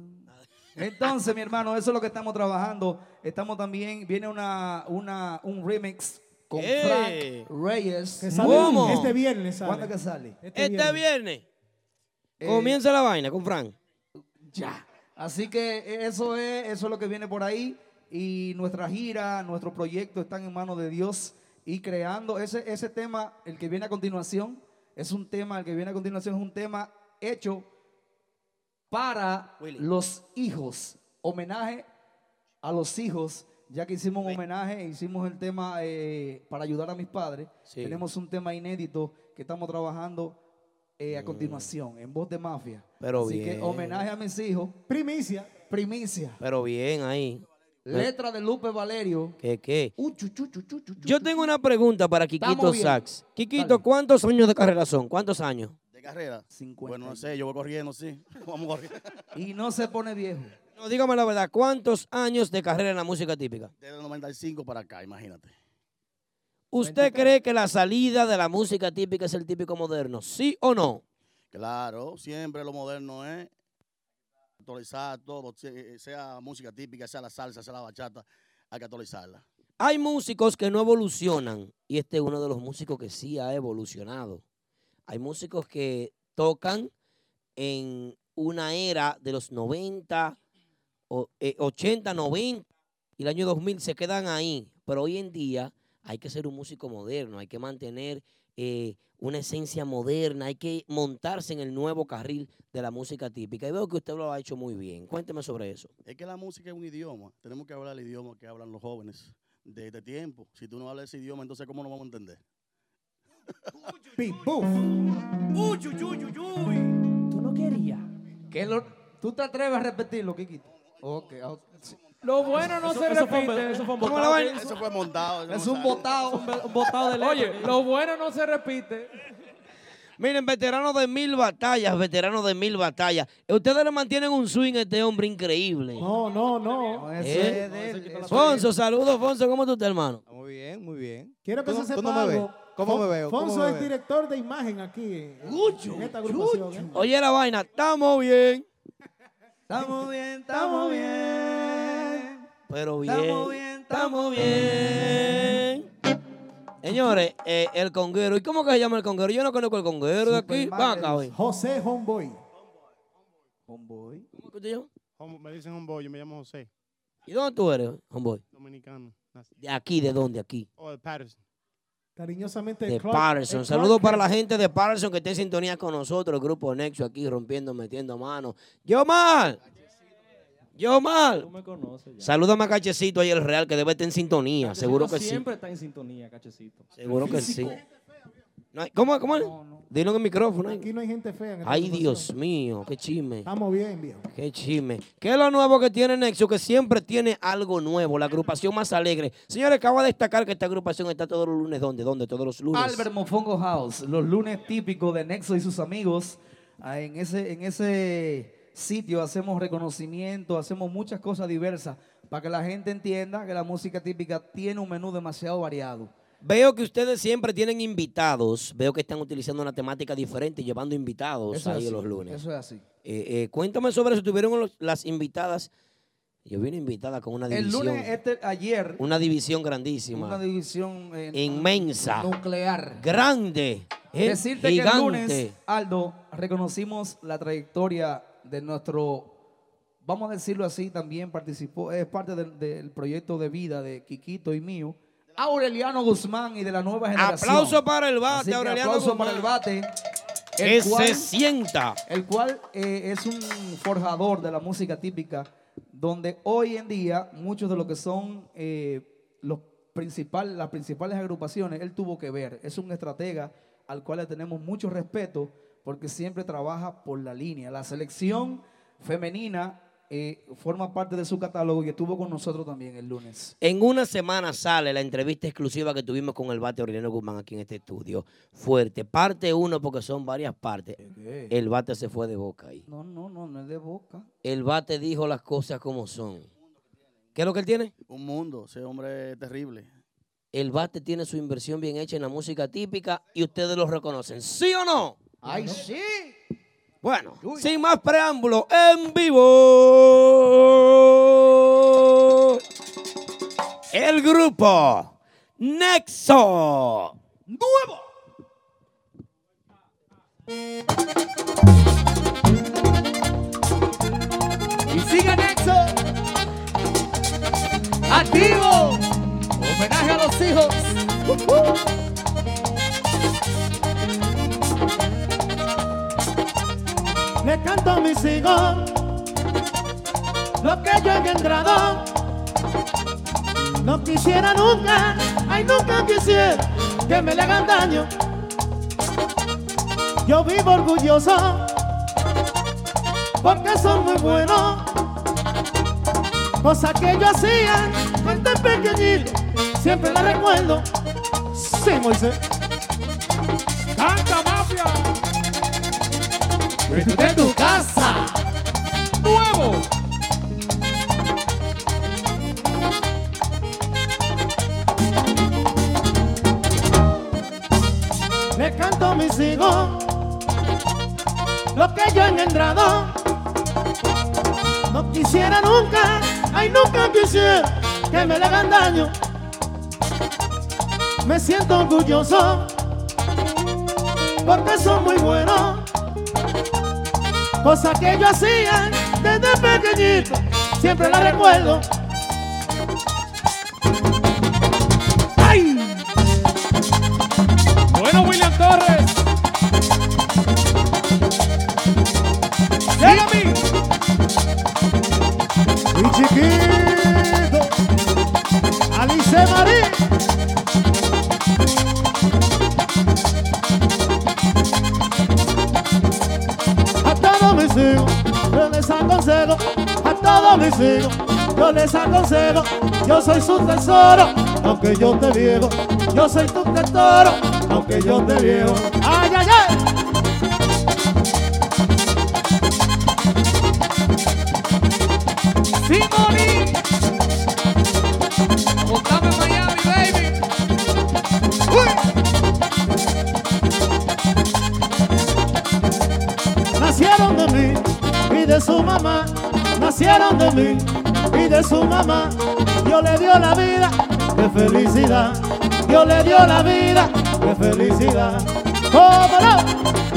Entonces, mi hermano, eso es lo que estamos trabajando. Estamos también, viene una, una, un remix con ¡Eh! Frank Reyes. Que sale ¿Cómo? este viernes. Sale. ¿Cuándo que sale? Este viernes. Eh, Comienza la vaina con Frank. Ya. Así que eso es, eso es lo que viene por ahí. Y nuestra gira, nuestro proyecto están en manos de Dios. Y creando ese, ese tema, el que viene a continuación, es un tema, el que viene a continuación es un tema hecho para los hijos. Homenaje a los hijos, ya que hicimos un homenaje, hicimos el tema eh, para ayudar a mis padres. Sí. Tenemos un tema inédito que estamos trabajando eh, a continuación, en voz de mafia. Pero Así bien. que homenaje a mis hijos. Primicia. Primicia. Pero bien ahí. Letra de Lupe Valerio. ¿Qué qué? Uh, chu, chu, chu, chu, chu, chu. Yo tengo una pregunta para Quiquito Estamos bien. Sax. Quiquito, ¿cuántos años de carrera son? ¿Cuántos años? ¿De carrera? Bueno, no sé, yo voy corriendo, sí. [LAUGHS] Vamos corriendo. Y no se pone viejo. No, dígame la verdad, ¿cuántos años de carrera en la música típica? Desde el 95 para acá, imagínate. ¿Usted cree que la salida de la música típica es el típico moderno? ¿Sí o no? Claro, siempre lo moderno es actualizar todo, se- sea música típica, sea la salsa, sea la bachata, hay que actualizarla. Hay músicos que no evolucionan y este es uno de los músicos que sí ha evolucionado. Hay músicos que tocan en una era de los 90, o, eh, 80, 90 y el año 2000 se quedan ahí, pero hoy en día hay que ser un músico moderno, hay que mantener eh, una esencia moderna, hay que montarse en el nuevo carril de la música típica. Y veo que usted lo ha hecho muy bien. Cuénteme sobre eso. Es que la música es un idioma, tenemos que hablar el idioma que hablan los jóvenes de este tiempo. Si tú no hablas ese idioma, entonces ¿cómo nos vamos a entender? Uy, uy, uy, uy, uy. Tú no querías. ¿Qué lo- ¿Tú te atreves a repetirlo, Kikito? Ok, ok. Lo bueno no Eso- se eso fue un- repite. eso fue un ¿Cómo botado? Eso fue montado. eso Es un botado. Un botado de Oye, lo bueno no se repite. Miren, veteranos de mil batallas, veteranos de mil batallas. Ustedes le mantienen un swing a este hombre increíble. No, no, no. ¿Eh? Fonso, saludos, Fonso. ¿Cómo tú estás, hermano? Muy bien, muy bien. Quiero que ¿Tú- se sepa no me ves? algo. ¿Cómo me veo? ¿Cómo Fonso me es director de imagen aquí en, en esta agrupación. ¿eh? Oye, la vaina, estamos bien. [LAUGHS] Estamos bien, estamos bien. Pero bien. Estamos bien, estamos bien. Señores, eh, el conguero. ¿Y cómo que se llama el conguero? Yo no conozco el conguero de aquí. Acá, ven. José Homeboy. Homeboy. ¿Cómo que te llamas? Me dicen homeboy, yo me llamo José, ¿Y dónde tú eres, homeboy? dominicano. ¿De aquí? ¿De dónde? Aquí. Oh, de Patterson. Cariñosamente. De Clark- Patterson. eh, Saludos para la gente de Patterson que está en sintonía con nosotros, el grupo Nexo aquí rompiendo, metiendo manos. Yo mal. Yo mal. Tú me conoces ya. Salúdame a Cachecito ahí el Real que debe estar en sintonía. Cachecito Seguro que sí. Siempre está en sintonía, cachecito. Seguro que sí. No hay- ¿Cómo? ¿Cómo? Dilo en el micrófono. Aquí no hay gente fea. en esta Ay. Dios mío, qué chisme. Estamos bien, viejo. Qué chisme. ¿Qué es lo nuevo que tiene Nexo? Que siempre tiene algo nuevo. La agrupación más alegre. Señores, acabo de destacar que esta agrupación está todos los lunes. ¿Dónde? ¿Dónde? Todos los lunes. Albert Mofongo House, los lunes típicos de Nexo y sus amigos. Ah, En ese, en ese sitio hacemos reconocimiento, hacemos muchas cosas diversas para que la gente entienda que la música típica tiene un menú demasiado variado. Veo que ustedes siempre tienen invitados. Veo que están utilizando una temática diferente, llevando invitados Eso ahí así, los lunes. Eso es así. Eh, eh, cuéntame sobre eso. Tuvieron los- las invitadas. Yo vi una invitada con una El división. lunes, este, ayer, Una división grandísima. una división eh, inmensa. nuclear. Grande. ¿eh? Decirte Gigante. que el lunes, Aldo, reconocimos la trayectoria de nuestro, vamos a decirlo así, también participó, es parte del, del proyecto de vida de Quiquito y mío, Aureliano Guzmán y de la nueva generación. Aplauso para el bate, Aureliano aplauso Guzmán. para el bate. Que se sienta. El cual eh, es un forjador de la música típica, donde hoy en día muchos de lo que son eh, los principal, las principales agrupaciones, él tuvo que ver. Es un estratega al cual le tenemos mucho respeto porque siempre trabaja por la línea. La selección femenina eh, forma parte de su catálogo y estuvo con nosotros también el lunes. En una semana sale la entrevista exclusiva que tuvimos con el bate Aureliano Guzmán aquí en este estudio. Fuerte. Parte uno porque son varias partes. El bate se fue de boca ahí. No, no, no, no es de boca. El bate dijo las cosas como son. ¿Qué es lo que él tiene? Un mundo, ese hombre es terrible. El bate tiene su inversión bien hecha en la música típica y ustedes lo reconocen. ¿Sí o no? ¡Ay, sí! Bueno, sin más preámbulo, en vivo. El grupo Nexo. ¡Nuevo! Y sigue Nexo. Activo. Homenaje a los hijos. Le canto a mis hijos lo que yo he engendrado. No quisiera nunca, ay nunca quisiera que me le hagan daño. Yo vivo orgulloso porque son muy buenos. Cosa que yo hacía desde pequeñito, siempre la recuerdo. Sí, Moisés. ¡Canta, mafia! En tu casa. ¡Nuevo! Le canto a mis hijos lo que yo he engendrado. No quisiera nunca, ay nunca quisiera que me le hagan daño. Me siento orgulloso porque son muy buenos. Cosa que yo hacía desde pequeñito, siempre la recuerdo. ¡Ay! Bueno, William Torres. Hijos, yo les aconsejo, yo soy su tesoro, aunque yo te viejo, yo soy tu tesoro, aunque yo te viejo. Y de su mamá. Dios le dio la vida, qué felicidad. Dios le dio la vida, qué felicidad. ¿Cómo no?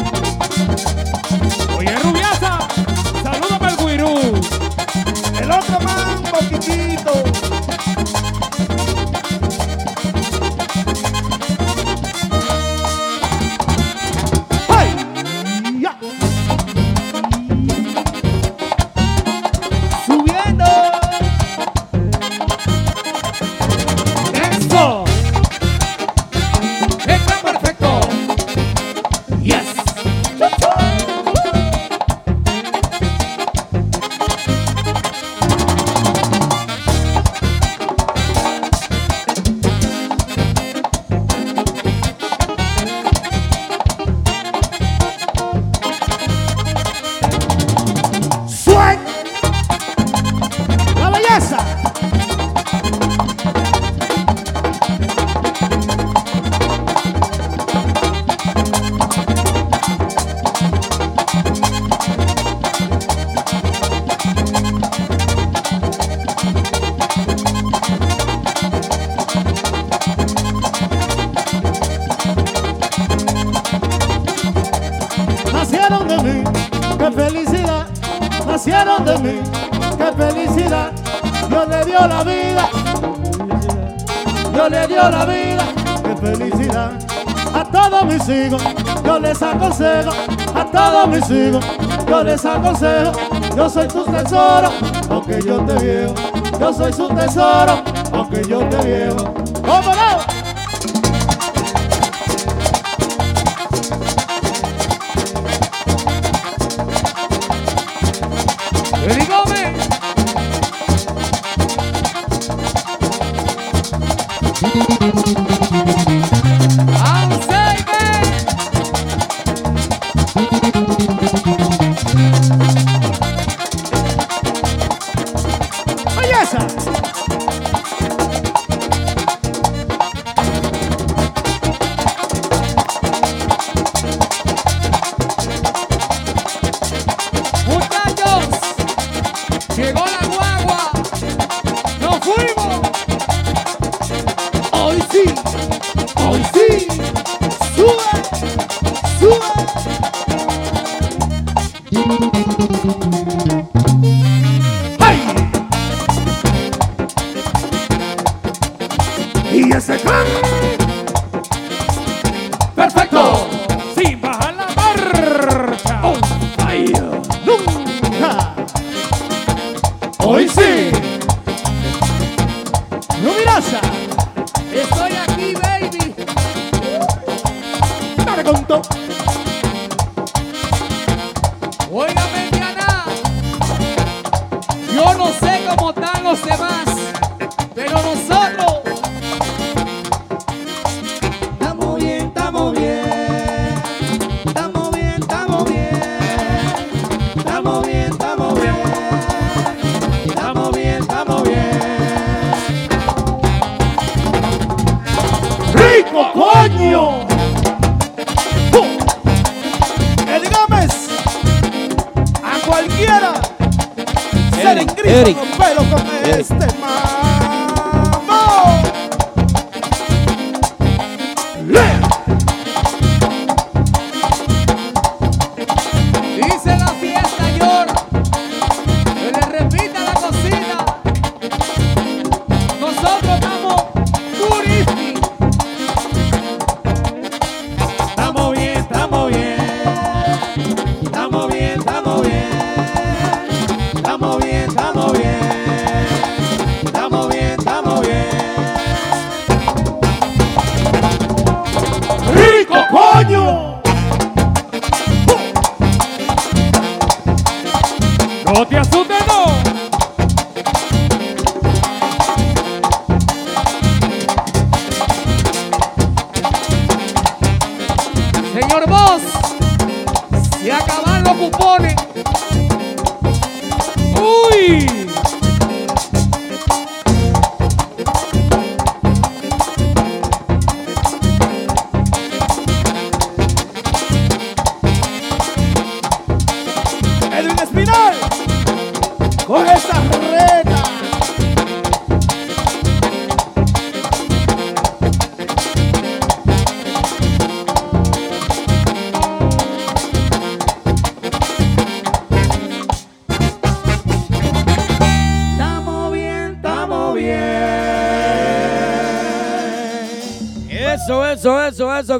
Tesoro, aunque yo te viejo. Yo soy su tesoro, aunque yo te viejo. ¿Cómo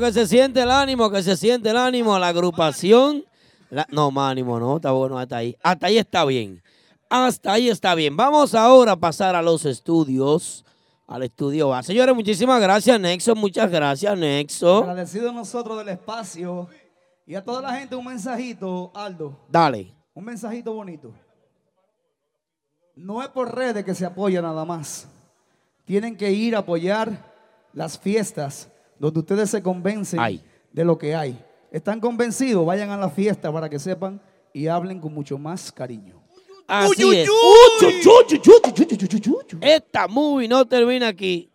que se siente el ánimo, que se siente el ánimo, la agrupación. la- no, más ánimo, no, está bueno hasta ahí. Hasta ahí está bien. Hasta ahí está bien. Vamos ahora a pasar a los estudios, al estudio A. Señores, muchísimas gracias, Nexo. Muchas gracias, Nexo. Agradecidos nosotros del espacio y a toda la gente un mensajito, Aldo. Dale. Un mensajito bonito. No es por redes que se apoya nada más. Tienen que ir a apoyar las fiestas donde ustedes se convencen Ay. de lo que hay. ¿Están convencidos? Vayan a la fiesta para que sepan y hablen con mucho más cariño. Así Uy, uy, es. uy. Esta movie no termina aquí.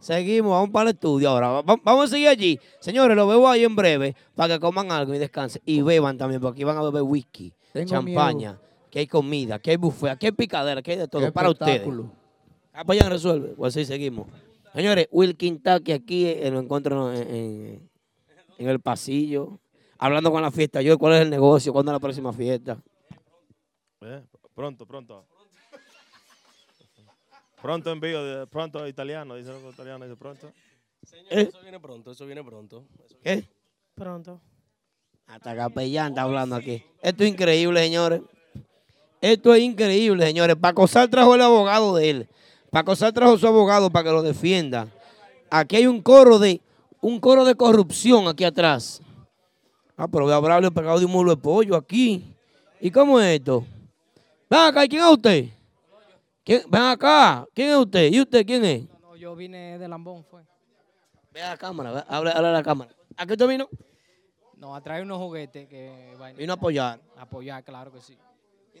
Seguimos, vamos para el estudio ahora. Va- va- Vamos a seguir allí. Señores, los veo ahí en breve para que coman algo y descansen. Y beban también, porque aquí van a beber whisky, Tengo champaña, que hay comida, que hay buffet, que hay picadera, que hay de todo Qué para ustedes. Apoyan, resuelve. Pues así seguimos. Señores, Will Kentucky aquí eh, lo encuentro en, en- en el pasillo, hablando con la fiesta. Yo, ¿cuál es el negocio? ¿Cuándo es la próxima fiesta? Eh, Pronto, pronto. Pronto envío, de, pronto italiano, dice los italianos, dice pronto. Señor, eso viene pronto, eso viene pronto. ¿Qué? Pronto. Hasta Capellán está hablando aquí. Esto es increíble, señores. Esto es increíble, señores. Paco Sal trajo el abogado de él. Paco Sal trajo su abogado para que lo defienda. Aquí hay un coro de un coro de corrupción aquí atrás. Ah, pero voy a hablarle pegado de un mulo de pollo aquí. ¿Y cómo es esto? Ven acá, ¿y ¿quién es usted? ¿Quién? Ven acá, ¿quién es usted? ¿Y usted quién es? No, yo vine de Lambón, fue. Ve a la cámara, habla, a la cámara. ¿A qué usted vino? No, a traer unos juguetes que vayan. Vino a apoyar. Apoyar, claro que sí.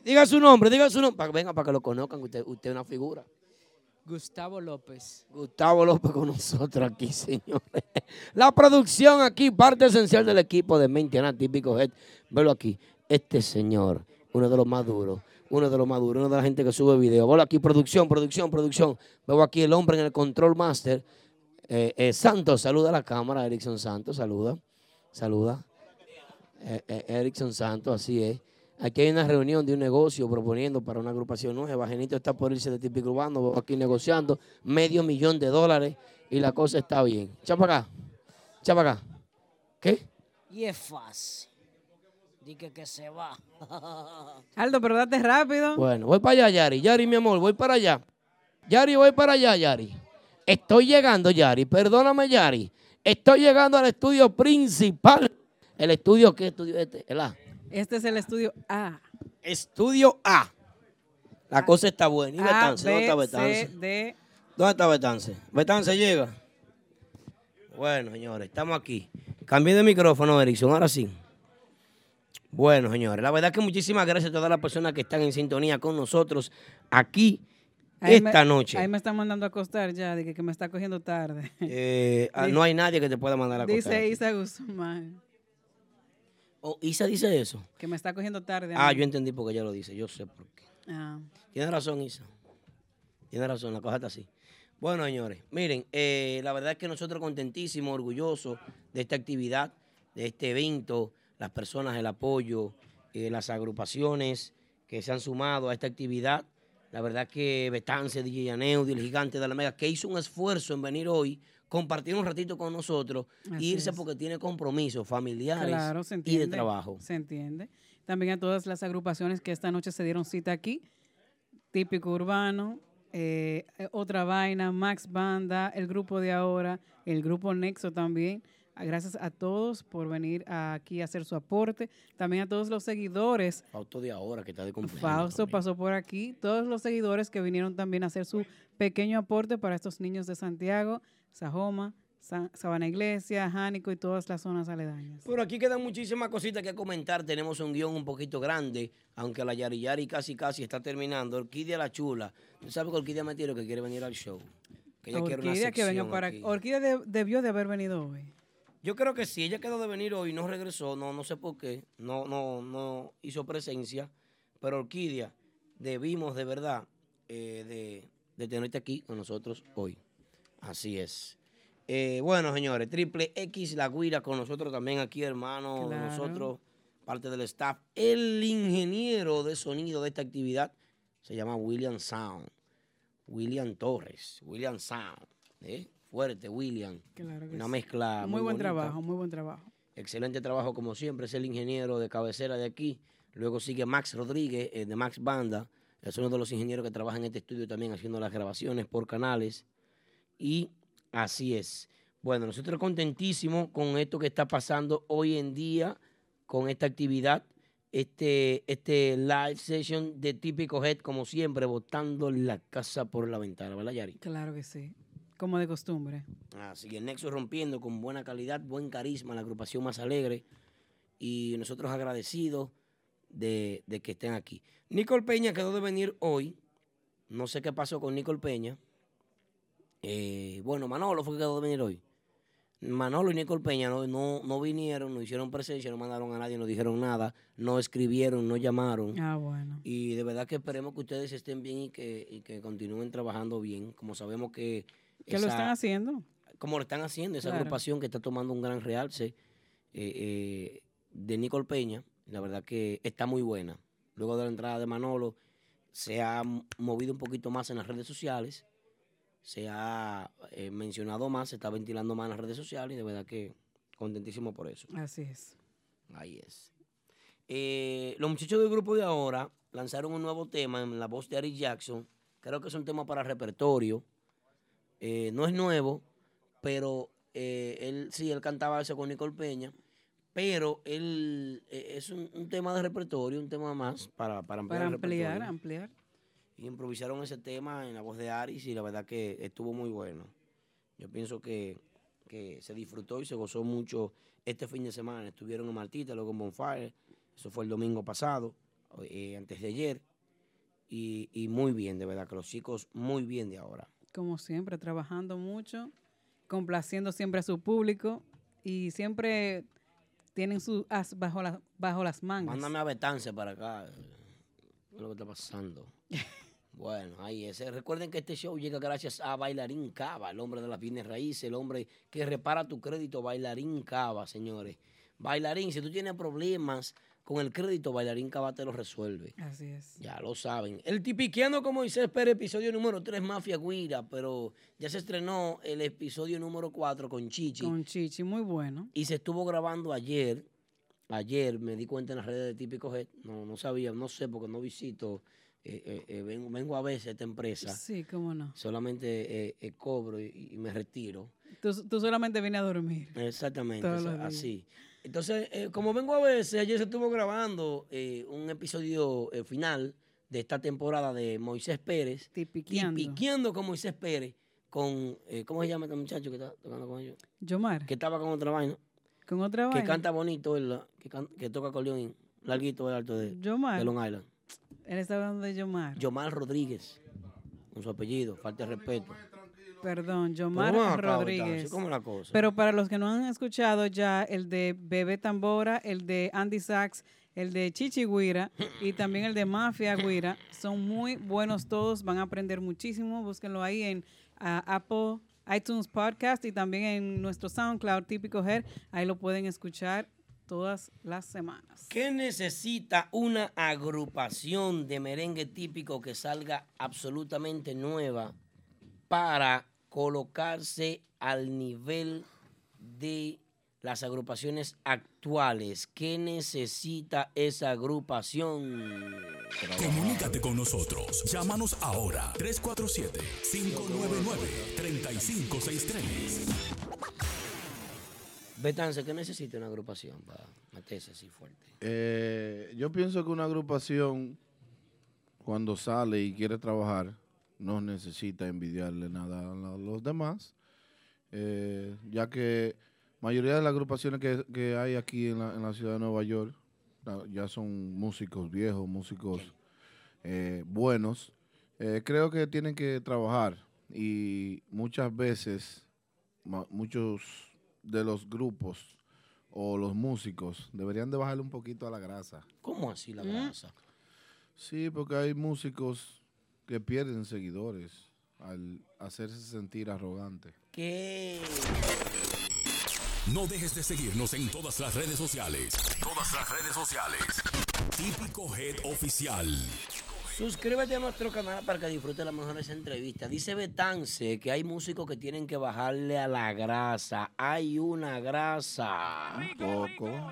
Diga su nombre, diga su nombre. Venga, para que lo conozcan, usted, usted es una figura. Gustavo López. Gustavo López con nosotros aquí, [LAUGHS] señores. La producción aquí, parte esencial del equipo de Mentiana, típico Head. Velo aquí. Este señor, uno de los más duros, uno de los más duros, uno de la gente que sube video. Velo aquí, producción, producción, producción. Veo aquí el hombre en el control master. Eh, eh, Santos, saluda a la cámara. Erickson Santos, saluda. Saluda. Eh, Erickson Santos, así es. Aquí hay una reunión de un negocio proponiendo para una agrupación nueva. Genito está por irse de típico urbano, aquí negociando medio millón de dólares y la cosa está bien. Echa para acá. Echa para acá. ¿Qué? Y es fácil. Dije que se va. [LAUGHS] Aldo, pero date rápido. Bueno, voy para allá, Yari. Yari, mi amor, voy para allá. Yari, voy para allá, Yari. Estoy llegando, Yari. Perdóname, Yari. Estoy llegando al estudio principal. ¿El estudio qué estudio este? El A. Este es el estudio A. Estudio A. La cosa está buena. ¿Y Betance? ¿Dónde está Betance? D. ¿Dónde está Betance? ¿Betance llega? Bueno, señores, estamos aquí. Cambié de micrófono, Erickson, ahora sí. Bueno, señores, la verdad que muchísimas gracias a todas las personas que están en sintonía con nosotros aquí Ahí me- esta noche. Ahí me están mandando a acostar ya, de que, que me está cogiendo tarde. Eh, ah, Dice- [LAUGHS] no hay nadie que te pueda mandar a acostar. Dice Isa Guzmán, Oh, Isa dice eso. que me está cogiendo tarde. Ah, yo entendí porque ella lo dice, yo sé por qué. Ah. Tiene razón, Isa. Tiene razón, la cosa está así. Bueno, señores, miren, eh, la verdad es que nosotros contentísimos, orgullosos de esta actividad, de este evento, las personas, el apoyo, eh, las agrupaciones que se han sumado a esta actividad. La verdad que Betance, DJ Aneudi, el gigante de la Mega, que hizo un esfuerzo en venir hoy, compartir un ratito con nosotros y irse es. porque tiene compromisos familiares Claro, y de trabajo. Se entiende. También a todas las agrupaciones que esta noche se dieron cita aquí. Típico Urbano, eh, eh, Otra Vaina, Max Banda, el grupo de ahora, el grupo Nexo también. Ah, Gracias a todos por venir aquí a hacer su aporte. También a todos los seguidores. Fausto de ahora que está de cumpleaños. Fausto pasó por aquí. Todos los seguidores que vinieron también a hacer su pequeño aporte para estos niños de Santiago, Sajoma, Sa- Sabana Iglesia, Jánico y todas las zonas aledañas. Pero aquí quedan muchísimas cositas que comentar. Tenemos un guion un poquito grande, aunque la Yari Yari casi casi está terminando. Orquídea la chula. Tú sabes que Orquídea me tiró que quiere venir al show. Que ella quiere una Orquídea que venga para aquí. Orquídea de- debió de haber venido hoy. Yo creo que sí, ella quedó de venir hoy, no regresó, no, no sé por qué, no, no, no hizo presencia, pero Orquídea, debimos de verdad eh, de, de tenerte aquí con nosotros hoy. Así es. Eh, bueno, señores, Triple X La Guira con nosotros también aquí, hermano, Claro. nosotros, parte del staff. El ingeniero de sonido de esta actividad se llama William Sound. William Torres, William Sound. ¿eh? Fuerte, William. Claro que Una sí. mezcla Muy, buen bonita. trabajo, muy buen trabajo. Excelente trabajo como siempre, es el ingeniero de cabecera de aquí. Luego sigue Max Rodríguez eh, de Max Banda. Es uno de los ingenieros que trabaja en este estudio también haciendo las grabaciones por canales. Y así es. Bueno, nosotros contentísimos con esto que está pasando hoy en día, con esta actividad, este, este live session de Típico Head, como siempre, botando la casa por la ventana, ¿verdad, Yari? Claro que sí. Como de costumbre. Así que el Nexo rompiendo con buena calidad, buen carisma, la agrupación más alegre. Y nosotros agradecidos de, de que estén aquí. Nicole Peña quedó de venir hoy. No sé qué pasó con Nicole Peña. Eh, bueno, Manolo fue que quedó de venir hoy. Manolo y Nicole Peña no, no, no vinieron, no hicieron presencia, no mandaron a nadie, no dijeron nada, no escribieron, no llamaron. Ah, bueno. Y de verdad que esperemos que ustedes estén bien y que, y que continúen trabajando bien, como sabemos que... ¿Qué lo están haciendo? como lo están haciendo, esa Claro. agrupación que está tomando un gran realce eh, eh, de Nicole Peña, la verdad que está muy buena. Luego de la entrada de Manolo, se ha movido un poquito más en las redes sociales, se ha eh, mencionado más, se está ventilando más en las redes sociales, y de verdad que contentísimo por eso. Así es. Ahí es. Eh, los muchachos del grupo de ahora lanzaron un nuevo tema en la voz de Ari Jackson. Creo que es un tema para repertorio. Eh, no es nuevo, pero eh, él sí, él cantaba eso con Nicole Peña. Pero él eh, es un, un tema de repertorio, un tema más para, para ampliar. Para ampliar, ampliar. Y improvisaron ese tema en la voz de Aris y la verdad que estuvo muy bueno. Yo pienso que, que se disfrutó y se gozó mucho este fin de semana. Estuvieron en Martita, luego en Bonfire. Eso fue el domingo pasado, eh, antes de ayer. Y, y muy bien, de verdad, que los chicos muy bien de ahora. Como siempre, trabajando mucho, complaciendo siempre a su público y siempre tienen su as bajo, la- bajo las mangas. Mándame a Betance para acá. ¿Qué es lo que está pasando? [LAUGHS] Bueno, ahí es. Eh, Recuerden que este show llega gracias a Bailarín Cava, el hombre de las bienes raíces, el hombre que repara tu crédito, Bailarín Cava, señores. Bailarín, si tú tienes problemas con el crédito, Bailarín Cava te lo resuelve. Así es. Ya lo saben. El tipiqueando como Moisés Pérez, episodio número 3, Mafia Guira, pero ya se estrenó el episodio número 4 con Chichi. Con Chichi, muy bueno. Y se estuvo grabando ayer. Ayer me di cuenta en las redes de Típico Head. No, no sabía, no sé, porque no visito. Eh, eh, eh, vengo, vengo a veces a esta empresa. Sí, cómo no. Solamente eh, cobro y, y me retiro. Tú, tú solamente vienes a dormir. Exactamente, o sea, así. Entonces, como vengo a veces, ayer se estuvo grabando eh, un episodio final de esta temporada de Moisés Pérez. Tipiqueando. Tipiqueando con Moisés Pérez. Con, ¿cómo se llama este muchacho que está tocando con ellos? Yomar. Que estaba con otra vaina. Con otra Que vaina. canta bonito, él, que, can- que toca acordeón larguito, el alto de, Yomar. de Long Island. Él está hablando de Yomar. Yomar Rodríguez, con su apellido, falta de respeto. Perdón, Yomar Pero Rodríguez. Betanzo, ¿cómo es la cosa? Pero para los que no han escuchado ya, el de Bebé Tambora, el de Andy Sachs, el de Chichi Guira [LAUGHS] y también el de Mafia Guira, son muy buenos todos, van a aprender muchísimo. Búsquenlo ahí en ah, Apple iTunes Podcast y también en nuestro SoundCloud Típico Head. Ahí lo pueden escuchar todas las semanas. ¿Qué necesita una agrupación de merengue típico que salga absolutamente nueva para colocarse al nivel de las agrupaciones actuales? ¿Qué necesita esa agrupación? Comunícate con nosotros. Llámanos ahora 347-599-3563. Betance, ¿qué necesita una agrupación para meterse así fuerte? Eh, yo pienso que una agrupación, cuando sale y quiere trabajar, no necesita envidiarle nada a los demás, eh, ya que mayoría de las agrupaciones que, que hay aquí en la, en la ciudad de Nueva York la- ya son músicos viejos, músicos eh, buenos. Creo que tienen que trabajar y muchas veces muchos de los grupos o los músicos deberían de bajarle un poquito a la grasa. ¿Cómo así la grasa? Sí, porque hay músicos que pierden seguidores al hacerse sentir arrogante. ¿Qué? No dejes de seguirnos en todas las redes sociales. Todas las redes sociales. Típico Head Oficial. Suscríbete a nuestro canal para que disfrutes las mejores entrevistas. Dice Betance que hay músicos que tienen que bajarle a la grasa. Hay una grasa. Poco.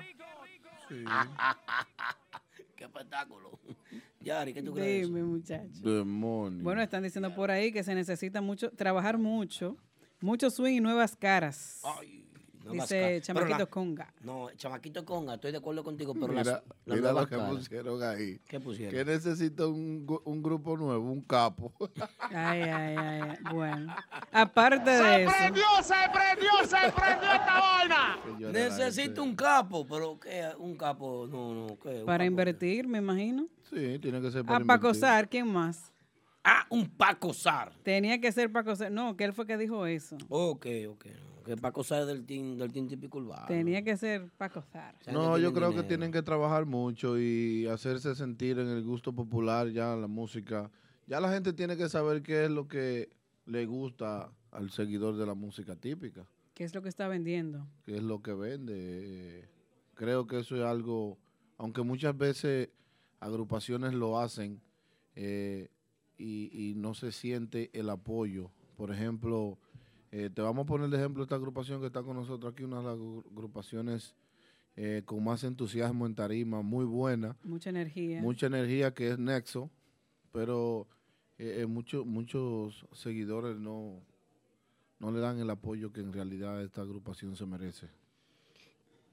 [LAUGHS] Qué espectáculo. Yari, ¿qué tú crees? Dime, muchacho. Demonio. Bueno, están diciendo por ahí que se necesita mucho, trabajar mucho, mucho swing y nuevas caras. Dice Chamaquito la- Conga. No, Chamaquito Conga, estoy de acuerdo contigo, pero mira, las, las mira lo que caras. pusieron ahí. ¿Qué pusieron? Que necesita un, un grupo nuevo, un capo. Ay, ay, ay, ay. Bueno, aparte de eso. se prendió, se prendió esta vaina! [LAUGHS] Necesito un capo, pero ¿qué? Un capo, no, no, ¿qué? Para capo. invertir, me imagino. Sí, tiene que ser A Paco Sar, ¿quién más? Ah, un Paco Sar. Tenía que ser Paco Sar. No, que él fue que dijo eso. Ok, ok. Que Paco Sar del team, del team típico urbano. Tenía que ser Paco Sar. No, yo creo que tienen que trabajar mucho y hacerse sentir en el gusto popular ya la música. Ya la gente tiene que saber qué es lo que le gusta al seguidor de la música típica, ¿Qué es lo que está vendiendo? qué es lo que vende. Creo que eso es algo, aunque muchas veces agrupaciones lo hacen eh, y, y no se siente el apoyo. Por ejemplo, eh, te vamos a poner de ejemplo esta agrupación que está con nosotros aquí, una de las agru- agrupaciones eh, con más entusiasmo en tarima, muy buena, Mucha energía. mucha energía que es Nexo, pero eh, eh, mucho- muchos seguidores no, no le dan el apoyo que en realidad esta agrupación se merece.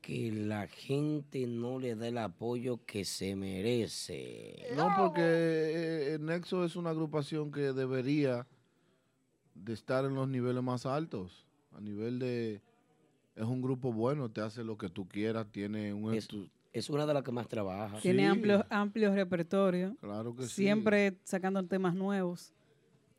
Que la gente no le da el apoyo que se merece. No, porque Nexo es una agrupación que debería de estar en los niveles más altos, a nivel de... Es un grupo bueno, te hace lo que tú quieras, tiene un... Es, una de las que más trabaja. Tiene Sí. amplio, amplio repertorio. Claro que sí. Siempre sacando temas nuevos.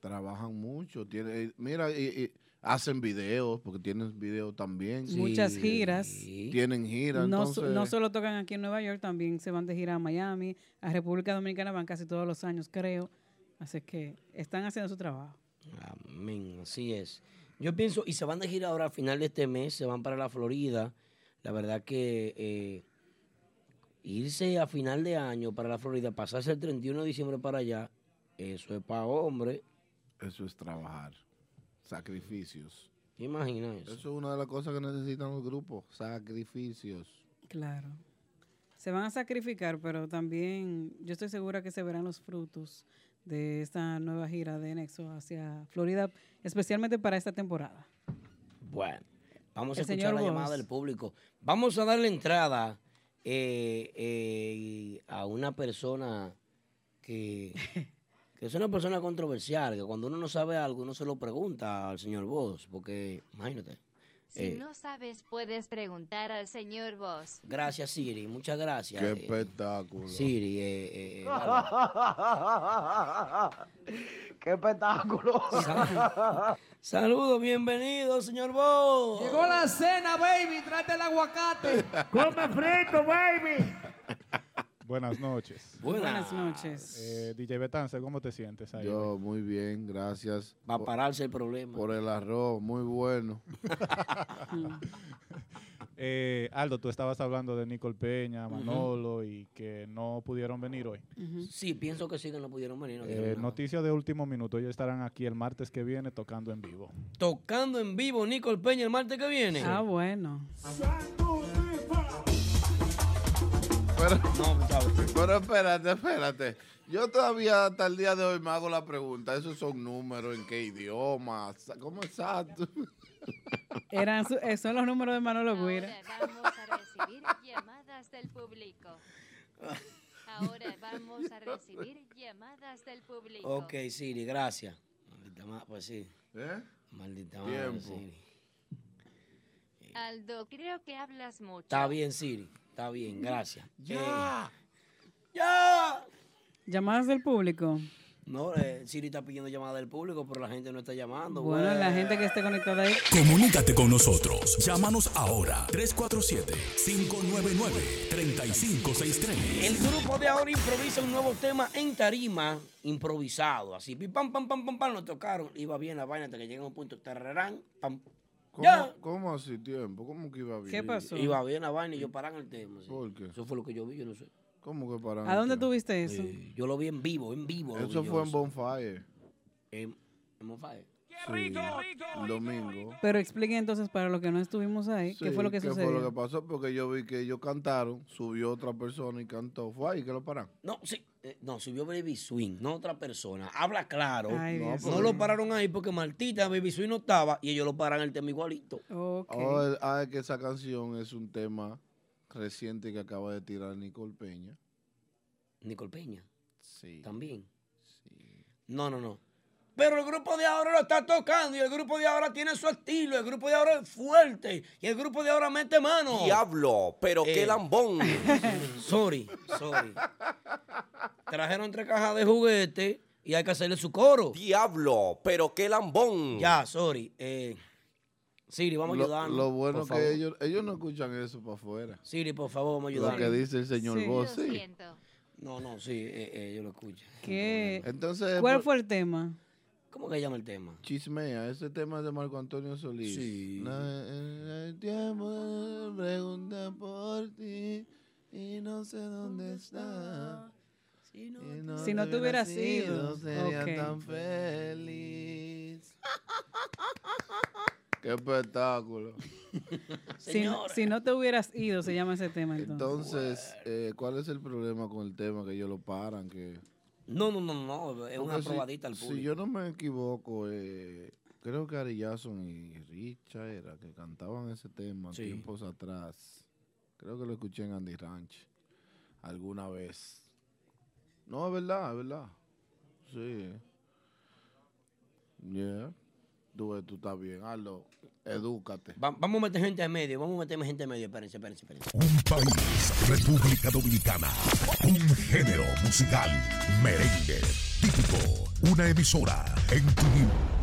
Trabajan mucho, tiene, mira, y- y hacen videos, porque tienen videos también. Muchas giras. Tienen giras, No, entonces... no solo tocan aquí en Nueva York, también se van de gira a Miami, a República Dominicana, van casi todos los años, creo. Así que están haciendo su trabajo. Amén, así es. Yo pienso, y se van de gira ahora a final de este mes, se van para la Florida. La verdad que eh, irse a final de año para la Florida, pasarse el 31 de diciembre para allá, eso es para hombre. Eso es trabajar, sacrificios. ¿Te imaginas eso? Eso es una de las cosas que necesitan los grupos, sacrificios. Claro. Se van a sacrificar, pero también yo estoy segura que se verán los frutos de esta nueva gira de Nexo hacia Florida, especialmente para esta temporada. Bueno, vamos a escuchar la llamada Voz. del público. Vamos a darle entrada eh, eh, a una persona que, [LAUGHS] que es una persona controversial, que cuando uno no sabe algo, uno se lo pregunta al señor Vos, porque imagínate. Si eh, no sabes, puedes preguntar al señor Vos. Gracias, Siri, muchas gracias. Qué eh, espectáculo. Siri, eh, eh, eh, [LAUGHS] ¡Qué espectáculo! Sal- Saludos, bienvenido, señor Vos. Llegó la cena, baby. Trate el aguacate. Come frito, baby. Buenas noches. Buenas. noches. Eh, DJ Betance, ¿cómo te sientes ahí? Yo muy bien, gracias. Va a pararse el problema. Por el arroz, muy bueno. [LAUGHS] [LAUGHS] Eh, Aldo, tú estabas hablando de Nicole Peña, Manolo y que no pudieron venir hoy. Sí, pienso que sí que no pudieron venir. no Eh, noticia de último minuto, ellos estarán aquí el martes que viene tocando en vivo. Tocando en vivo Nicole Peña el martes que viene. Ah, bueno. Pero, [LAUGHS] no, pero espérate, espérate. Yo todavía hasta el día de hoy me hago la pregunta, ¿esos son números en qué idioma? ¿Cómo exacto? [LAUGHS] Eran su- eh, son los números de Manolo Guira. Vamos a recibir llamadas del público. Ahora vamos a recibir llamadas del público. Ok, Siri, gracias. Maldita ma- pues sí. ¿Eh? Maldita madre, Tiempo. Siri. Aldo, creo que hablas mucho. Está bien, Siri. Está bien, gracias. Ya. ¡Ya! Llamadas del público. No, eh, Siri está pidiendo llamada del público, pero la gente no está llamando. Bueno, güey. la gente que esté conectada ahí. Comunícate con nosotros. Llámanos ahora 347-599-3563. El grupo de ahora improvisa un nuevo tema en tarima, improvisado. Así, pim, pam, pam, pam, pam, pam, lo tocaron. Iba bien la vaina hasta que llega un punto, tararán, pam. ¿Cómo, Ya. ¿Cómo así tiempo? ¿Cómo que iba bien? ¿Qué pasó? Iba bien la vaina y yo paran el tema. sí. ¿Por qué? Eso fue lo que yo vi, yo no sé. ¿Cómo que paran? ¿A dónde tuviste eso? Eh, yo lo vi en vivo, en vivo. Eso fue en. Bonfire. En, en Bonfire. Sí, el domingo. Pero explique entonces para los que no estuvimos ahí, ¿qué Sí, fue lo que ¿qué sucedió? fue lo que pasó? Porque yo vi que ellos cantaron, subió otra persona y cantó. Fue ahí que lo paran. No, sí, eh, no, subió Baby Swing, no otra persona. Habla claro. Ay, no, Dios no mío. lo pararon ahí porque Martita, Baby Swing no estaba y ellos lo paran el tema igualito. Oh, el- ah, es que esa canción es un tema reciente que acaba de tirar Nicole Peña. Nicole Peña. Sí. También. No, no, no. Pero el grupo de ahora lo está tocando y el grupo de ahora tiene su estilo. El grupo de ahora es fuerte y el grupo de ahora mete mano. Diablo, pero qué Eh. lambón. [LAUGHS] Sorry, sorry. Trajeron tres cajas de juguete y hay que hacerle su coro. Diablo, pero qué lambón. Ya, sorry. Eh, Siri, vamos a Lo, ayudarnos. lo bueno por que favor. ellos, ellos no escuchan eso para afuera. Siri, por favor, vamos a Lo ayudarnos. que dice el señor Sí. No, no, sí, eh, eh, yo lo escucho. ¿Qué? Entonces, ¿Cuál por- fue el tema? ¿Cómo que llama el tema? Chismea, ese tema es de Marco Antonio Solís. Sí. No, eh, el tiempo pregunta por ti y no sé dónde está. Si no, Si no te hubieras ido. sería tan feliz. Qué espectáculo. [LAUGHS] Si, si no te hubieras ido, se llama ese tema entonces. Entonces, eh, ¿cuál es el problema con el tema que ellos lo paran? Que No, no, no, no, es una si- probadita al Si público. yo no me equivoco, eh, creo que Ari Jason y Richa era que cantaban ese tema Sí. tiempos atrás. Creo que lo escuché en Andy Ranch alguna vez. No, es verdad, es verdad. Sí. Yeah. Tú, ves, tú estás bien, Aldo. Edúcate. Va- vamos a meter gente en medio, vamos a meter gente en medio. Espérense, espérense, espérense. Un país, República Dominicana. Un género musical, merengue, típico. Una emisora en tu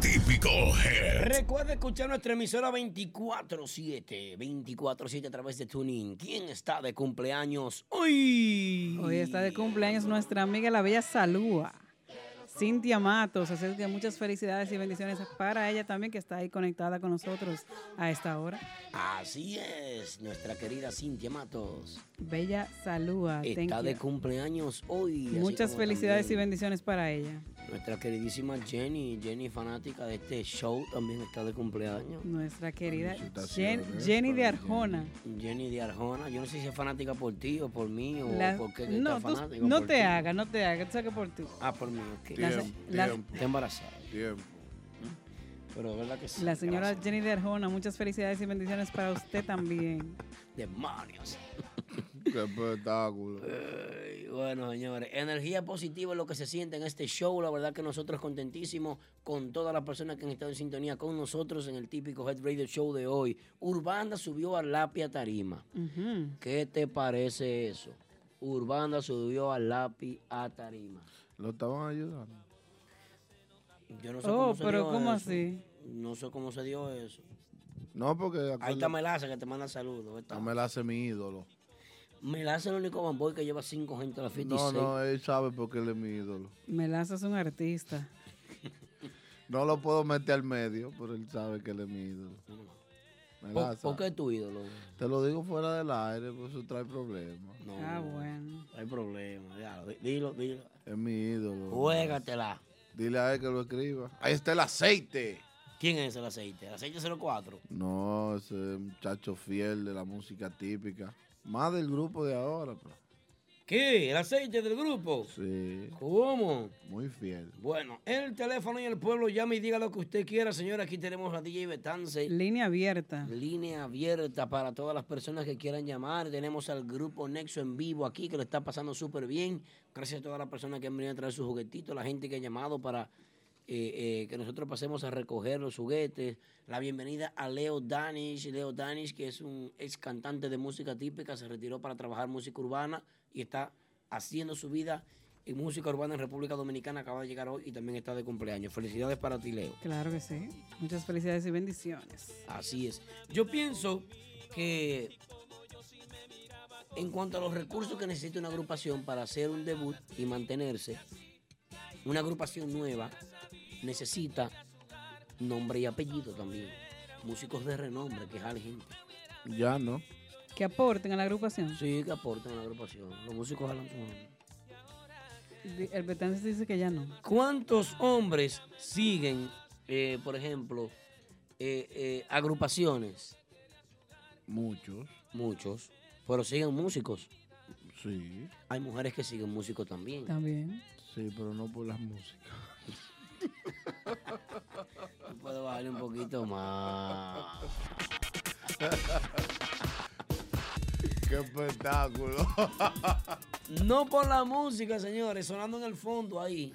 típico head. Recuerda escuchar nuestra emisora 24-7, 24-7 a través de TuneIn. ¿Quién está de cumpleaños hoy? Hoy está de cumpleaños nuestra amiga la bella Salúa. Cintia Matos, así que muchas felicidades y bendiciones para ella también que está ahí conectada con nosotros a esta hora. Así es, nuestra querida Cintia Matos. Bella Salúa. Está de cumpleaños hoy. Muchas felicidades y bendiciones para ella. Nuestra queridísima Jenny, Jenny fanática de este show, también está de cumpleaños. Nuestra querida Jen- Felicitaciones Jenny de Arjona. Jenny de Arjona, yo no sé si es fanática por ti o por mí o La- por qué que no, está tú- fanática. no por te hagas, no te hagas, tú sabes que por ti. Ah, por mí, ok. La Tiempo. Está embarazada. Tiempo. Pero verdad que sí. La señora gracias. Jenny de Arjona, muchas felicidades y bendiciones para usted también. Demonios. Qué espectáculo. Ay, bueno, señores, energía positiva es lo que se siente en este show. La verdad que nosotros contentísimos con todas las personas que han estado en sintonía con nosotros en el típico Head Radio Show de hoy. Urbanda subió a Lapia Tarima. ¿Qué te parece eso? Urbanda subió a Lápiz a Tarima. Lo estaban ayudando. Yo no sé Oh, cómo se pero dio ¿cómo eso. así? No sé cómo se dio eso. No, porque Ahí está Melaza que te manda saludos. Está. No me la hace mi ídolo. Melaza es el único bamboy que lleva cinco gente a la fiesta. y No, seis. no, él sabe porque él es mi ídolo. Melaza es un artista. No lo puedo meter al medio, pero él sabe que él es mi ídolo. ¿Por, Melaza. por qué es tu ídolo? Te lo digo fuera del aire, pues eso trae problemas. No, Ah, bueno. No hay problema. ya, di- dilo, dilo. Es mi ídolo. Juégatela. Dile a él que lo escriba. Ahí está el aceite. ¿Quién es el aceite? ¿El aceite 04? No, ese muchacho fiel de la música típica. Más del grupo de ahora, pero. ¿Qué? ¿El aceite del grupo? Sí. ¿Cómo? Muy fiel. Bueno, el teléfono y el pueblo, llame y diga lo que usted quiera, señora. Aquí tenemos a DJ Betance. Línea abierta. Línea abierta para todas las personas que quieran llamar. Tenemos al grupo Nexo en vivo aquí que lo está pasando súper bien. Gracias a todas las personas que han venido a traer sus juguetitos, la gente que ha llamado para eh, eh, que nosotros pasemos a recoger los juguetes. La bienvenida a Leo Danish. Leo Danish, que es un ex cantante de música típica, se retiró para trabajar música urbana y está haciendo su vida en música urbana en República Dominicana. Acaba de llegar hoy y también está de cumpleaños. Felicidades para ti, Leo. Claro que sí. Muchas felicidades y bendiciones. Así es. Yo pienso que en cuanto a los recursos que necesita una agrupación para hacer un debut y mantenerse, una agrupación nueva necesita nombre y apellido también. Músicos de renombre que jalen gente. Ya no. Que aporten a la agrupación. Sí, que aporten a la agrupación. Los músicos jalan. Di- El Betance dice que ya no. ¿Cuántos hombres siguen, eh, por ejemplo, eh, eh, agrupaciones? Muchos. Muchos. Pero siguen músicos. Sí. Hay mujeres que siguen músicos también. También. Sí, pero no por la [LAUGHS] Puedo bajarle un poquito más. Qué espectáculo. [LAUGHS] No por la música, señores, sonando en el fondo ahí.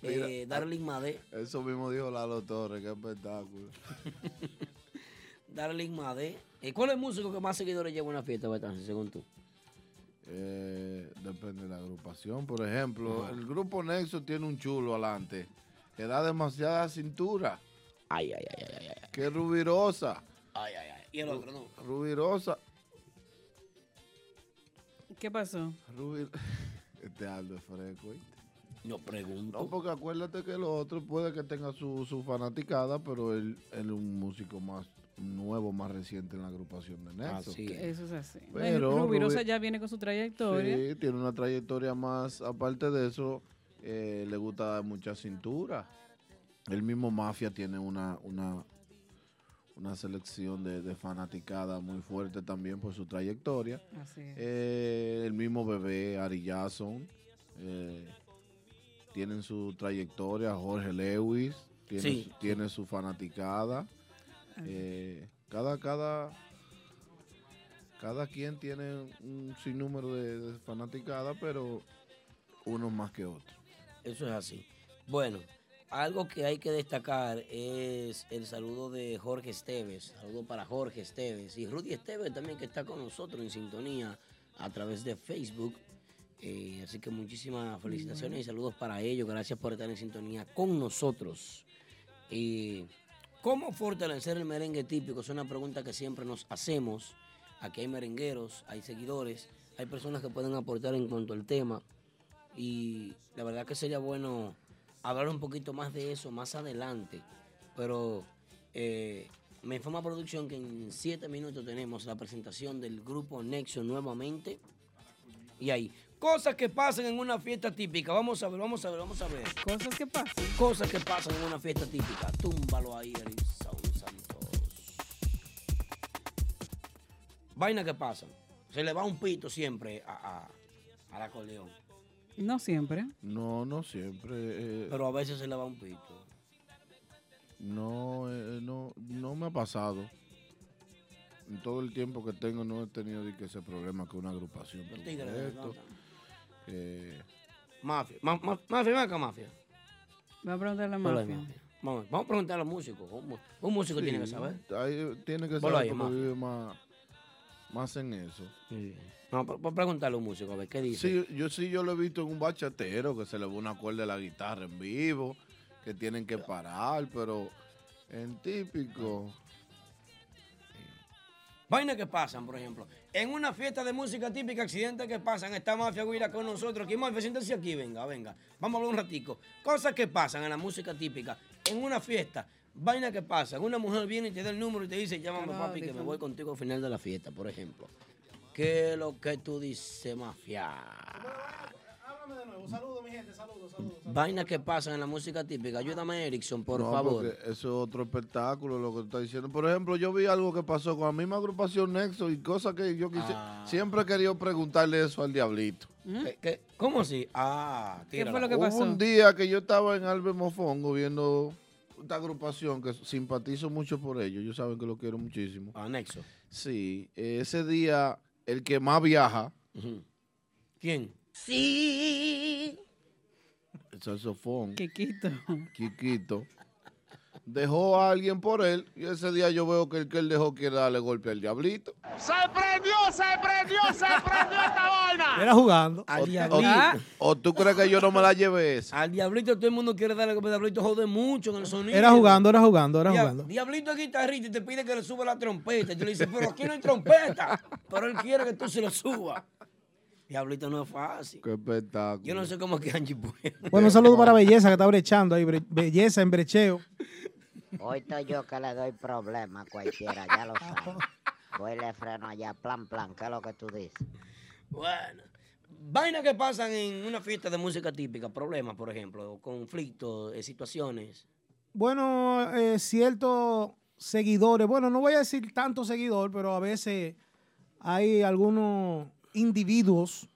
Mira, Eh, Darling Made. Eso mismo dijo Lalo Torres, qué espectáculo. [LAUGHS] Darling Made. Eh, ¿Cuál es el músico que más seguidores lleva a una fiesta, según tú? Eh, depende de la agrupación. Por ejemplo, Ajá. el grupo Nexo tiene un chulo adelante que da demasiada cintura. Ay, ay, ay, ay, ay. Que rubirosa. Ay, ay, ay. Y el otro, no. Rubirosa. ¿Qué pasó? Rubi- [LAUGHS] Este Aldo es fresco. No pregunto. No, porque acuérdate que lo otro puede que tenga su, su fanaticada, pero él, él es un músico más nuevo, más reciente en la agrupación de Nexo. Que Eso es así. Pero Rubirosa Rubi- ya viene con su trayectoria. Sí, tiene una trayectoria más. Aparte de eso, eh, le gusta dar mucha cintura. El mismo Mafia tiene una, una, una selección de, de fanaticada muy fuerte también por su trayectoria. Así es. Eh, el mismo bebé, Ari Jason, eh, tienen su trayectoria. Jorge Lewis tiene, Sí, su, tiene su fanaticada. Eh, cada, cada, cada quien tiene un sinnúmero de, de fanaticada, pero unos más que otros. Eso es así. Bueno, algo que hay que destacar es el saludo de Jorge Esteves. Saludo para Jorge Esteves y Rudy Esteves también que está con nosotros en sintonía a través de Facebook. Eh, así que muchísimas felicitaciones y saludos para ellos. Gracias por estar en sintonía con nosotros. Eh, ¿Cómo fortalecer el merengue típico? Es una pregunta que siempre nos hacemos. Aquí hay merengueros, hay seguidores, hay personas que pueden aportar en cuanto al tema. Y la verdad que sería bueno hablar un poquito más de eso más adelante. Pero eh, me informa producción que en siete minutos tenemos la presentación del grupo Nexo nuevamente. Y ahí, cosas que pasan en una fiesta típica. Vamos a ver, vamos a ver, vamos a ver. Cosas que pasan. Cosas que pasan en una fiesta típica. Túmbalo ahí, Saúl Santos. Vaina que pasan. Se le va un pito siempre a, a, al acordeón. No siempre. No, no siempre. eh, Pero a veces se le va un pito. no, eh, no, no me ha pasado. en todo el tiempo que tengo no he tenido de que ese problema que una agrupación tuvo tigres de esto. nota. Que- Mafia. Ma- ma- mafia, ven acá, mafia. Va a preguntarle a Mafia. mafia. Vamos, vamos a preguntar a los músicos. Un, un músico Sí, tiene que saber. ahí tiene que saber mafia. vive más, más en eso. No, por, por preguntarle a un músico, a ver qué dice. Sí, yo sí yo lo he visto en un bachatero que se le va una cuerda de la guitarra en vivo, que tienen que parar, pero en típico. Vainas que pasan, por ejemplo. En una fiesta de música típica, accidentes que pasan. Está Mafia Guira con nosotros. Aquí, Mafia, siéntese aquí, venga, venga. Vamos a hablar un ratico. Cosas que pasan en la música típica. En una fiesta, vainas que pasan. Una mujer viene y te da el número y te dice, llámame papi, que me voy contigo al final de la fiesta, por ejemplo. ¿Qué es lo que tú dices, Mafia? Háblame de nuevo. Saludos, mi gente. Saludos, saludos. Vainas que pasan en la música típica. Ayúdame, Erickson, por No, favor. Eso es otro espectáculo lo que tú estás diciendo. Por ejemplo, yo vi algo que pasó con la misma agrupación Nexo y cosas que yo quise, Ah. siempre he querido preguntarle eso al diablito. ¿Qué- qué- ¿Cómo así? Ah, tírala. fue lo que Hubo pasó? un día que yo estaba en Albert Mofongo viendo esta agrupación que simpatizo mucho por ellos. Ellos saben que lo quiero muchísimo. Anexo. Sí, eh, ese día el que más viaja, ¿Quién? Sí. El saxofón, Quiquito. [LAUGHS] Quiquito, dejó a alguien por él y ese día yo veo que el que él dejó quiere darle golpe al diablito. ¡Se prendió, se prendió, se [LAUGHS] prendió esta vaina! Era jugando. Al O, diablito. o tú crees que yo no me la llevé esa. Al diablito todo el mundo quiere darle golpe. Diablito jode mucho en el sonido. Era jugando, era jugando, era jugando. Diablito es guitarrista y te pide que le suba la trompeta. Y tú le dices, pero aquí no hay trompeta. Pero él quiere que tú se lo subas. Diablito no es fácil. Qué espectáculo. Yo no sé cómo es que Angie puede. Bueno, un saludo para [LAUGHS] Belleza que está brechando ahí. bre- Belleza en brecheo. Hoy estoy yo que le doy problema a cualquiera, ya lo sabes. Voy y le freno allá, plan, plan, ¿qué es lo que tú dices? Bueno. Vainas que pasan en una fiesta de música típica. Problemas, por ejemplo. Conflictos, eh, situaciones. Bueno, eh, ciertos seguidores, bueno, no voy a decir tanto seguidor, pero a veces hay algunos individuos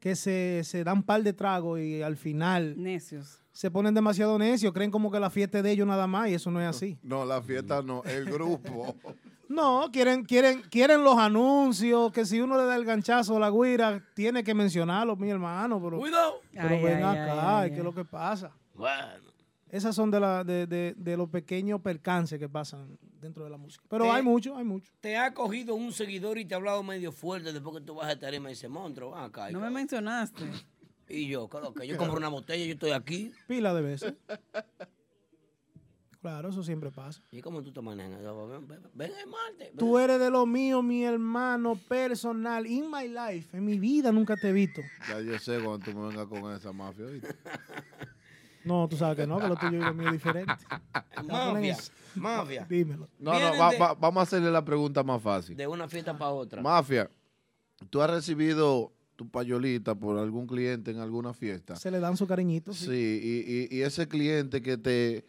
que se, se dan par de tragos y al final Necios. se ponen demasiado necios, creen como que la fiesta es de ellos nada más y eso no es así. No, la fiesta no, el grupo. [LAUGHS] No, quieren, quieren, quieren los anuncios, que si uno le da el ganchazo a la guira, tiene que mencionarlo, mi hermano. Pero, Cuidado. pero Ay, ven ay, acá, ay, ¿qué ay. es lo que pasa? Bueno. Esas son de, la, de, de- de los pequeños percances que pasan dentro de la música. Pero Te- hay mucho, hay mucho. Te ha cogido un seguidor y te ha hablado medio fuerte después que tú vas a tarima y dice, monstruo, ven acá. No me mencionaste. [LAUGHS] Y yo, claro que yo compro una botella, yo estoy aquí. Pila de veces. Claro, eso siempre pasa. ¿Y cómo tú te manejas? Ven, ven, ven el martes. Tú eres de lo mío, mi hermano personal. In my life, en mi vida nunca te he visto. Ya yo sé cuando tú me vengas con esa mafia. ¿oíste? [LAUGHS] No, tú sabes que no, que lo tuyo y lo mío es diferente. [LAUGHS] Mafia, mafia. Dímelo. No, no, Vienen va- de- va- vamos a hacerle la pregunta más fácil. De una fiesta para otra. Mafia, ¿tú has recibido tu payolita por algún cliente en alguna fiesta? Se le dan su cariñito. Sí, y, y- y ese cliente que te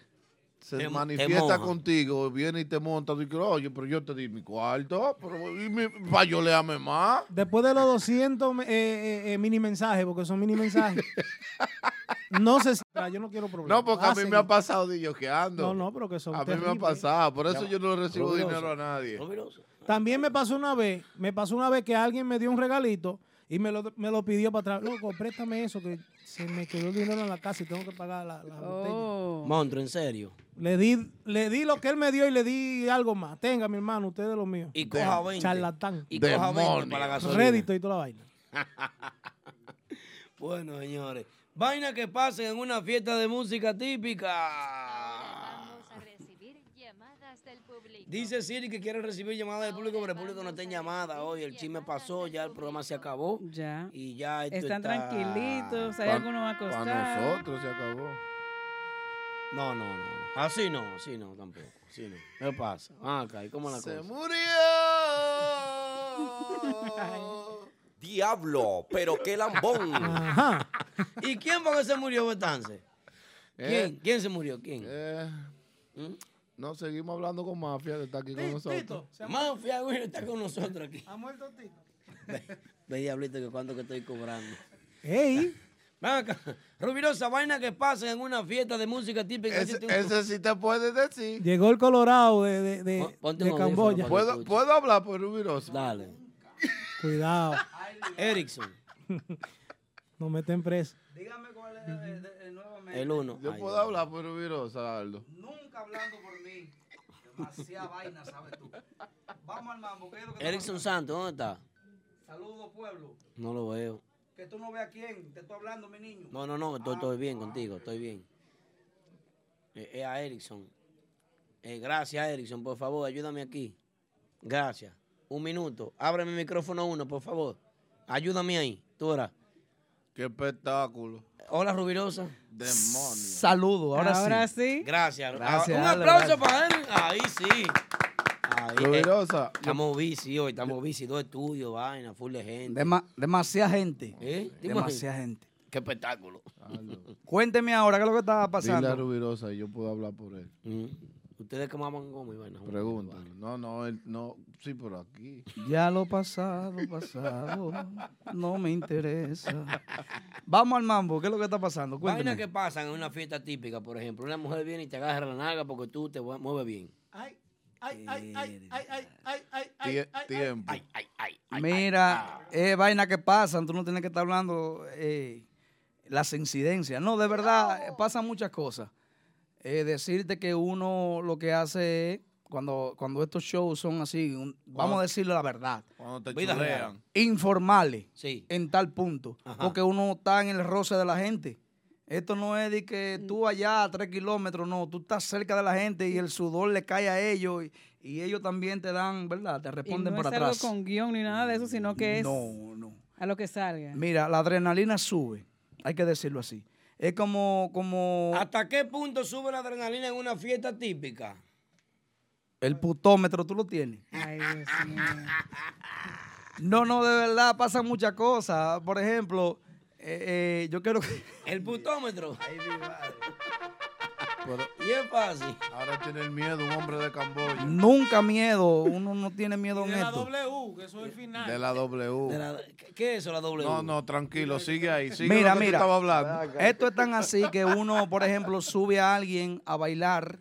se Te- te manifiesta moja. contigo, viene y te monta, y dice, oye, pero yo te di mi cuarto, pero y mi, payoleame más. Después de los 200 eh, eh, eh, mini mensajes, porque son mini mensajes. [LAUGHS] no ah, Yo no quiero problemas. No, porque a mí me ha pasado de yo que ando. No, no, pero que son A mí me ha pasado, por eso Ya, yo no le recibo Rubiroso. dinero a nadie. Rubiroso. También me pasó una vez, me pasó una vez que alguien me dio un regalito y me lo, me lo pidió para atrás. Loco, préstame eso, que se me quedó el dinero en la casa y tengo que pagar la, la botella. Oh. Monstruo, en serio. Le di, le di lo que él me dio y le di algo más. Tenga, mi hermano, usted es de lo mío. Y coja 20. Charlatán. Y coja 20 Demonio. para la gasolina. Rédito y toda la vaina. [LAUGHS] Bueno, señores. Vaina que pasen en una fiesta de música típica. Vamos a recibir llamadas del público. Dice Siri que quiere recibir llamadas del público, pero el público no está en llamada hoy. El chisme pasó, ya el programa se acabó. Ya. Y ya esto Están está- tranquilitos, hay algunos acostados. Para nosotros se acabó. No, no, no. Así no, así no, tampoco. Así no. ¿Qué pasa? Ah, acá, ¿y cómo la Se cosa? murió. [LAUGHS] Diablo, pero qué lambón. Ajá. ¿Y quién fue que se murió, Betance? ¿Quién? Eh, ¿Quién se murió? ¿Quién? eh, ¿Mm? No, seguimos hablando con Mafia, que está aquí con nosotros. Tito, se ha, Mafia, güey, está con nosotros aquí. ha muerto Tito. Ve, diablito, que cuánto que estoy cobrando. ¡Ey! [LAUGHS] Acá. Rubirosa, vaina que pasa en una fiesta de música típica. Ese, ese sí te puede decir. Llegó el Colorado de, de, de, Ponte de un Camboya. ¿Puedo, ¿Puedo hablar por Rubirosa? Dale. Cuidado. Erickson. [LAUGHS] No meten preso. Dígame cuál es el, el nuevamente. El uno. Yo Ay, puedo hablar por Rubirosa, Aldo. Nunca hablando por mí. Demasiada [LAUGHS] vaina, ¿sabes tú? Vamos al mambo. ¿qué es lo que está Erickson? Santos, ¿dónde está? Saludos, pueblo. No lo veo. Que tú no veas a quién. Te estoy hablando, mi niño. No, no, no, estoy, estoy bien contigo, estoy bien. Eh, Es a Erickson. Eh, gracias, Erickson, por favor, ayúdame aquí. Gracias. Un minuto. Abre mi micrófono uno, por favor. Ayúdame ahí. Tú ahora. Qué espectáculo. Hola, Rubirosa. Demonio. Saludos, ahora, Ahora sí. sí. Gracias. Gracias, Ah, Un aplauso gracias. para él. Ahí sí. Ahí, eh, Rubirosa. Estamos bici hoy, estamos bici. Dos estudios, vaina, full de gente. Dema- demasiada gente. ¿Eh? ¿Te Demasiada gente. Qué espectáculo. Cuénteme ahora qué es lo que está Dile a pasando. Rubirosa y yo puedo hablar por él. Mm. Ustedes que maman goma y vaina. Pregúntale. No, no, él, no. Sí, por aquí. Ya lo pasado, pasado. No me interesa. Vamos al mambo. ¿Qué es lo que está pasando? Cuénteme. Vainas que pasan en una fiesta típica, por ejemplo. Una mujer viene y te agarra la naga porque tú te mueves bien. Ay, ay, ay, ay, ay, ay, ay, ay, Tie- ay, tiempo. Ay, ay, ay. Mira, es vaina que pasan, tú no tienes que estar hablando eh, las incidencias. No, de verdad, eh, pasan muchas cosas. Eh, decirte que uno lo que hace es, cuando, cuando estos shows son así, un- vamos a decirle la verdad, Cuando te Vida real. informales Sí. en tal punto, Ajá. porque uno está en el roce de la gente. Esto no es de que tú allá a tres kilómetros, no, tú estás cerca de la gente y el sudor le cae a ellos y, y ellos también te dan, ¿verdad? Te Y responden no por es algo atrás. con guion ni nada de eso, sino que es No, no. a lo que salga. Mira, la adrenalina sube, hay que decirlo así. Es como, como ¿Hasta qué punto sube la adrenalina en una fiesta típica? el putómetro, tú lo tienes. Ay, Dios mío. No, no, de verdad pasan muchas cosas. Por ejemplo, eh, eh, yo quiero que... El putómetro. Y es fácil. Ahora tiene el miedo un hombre de Camboya. Nunca miedo, uno no tiene miedo en De la esto. W, que eso es el final. De la W. De la- ¿qué- ¿Qué es eso, la doble No, no, tranquilo, sigue ahí. Sigue Mira, lo que tú mira, estabas hablando. esto es tan así que uno, por ejemplo, sube a alguien a bailar.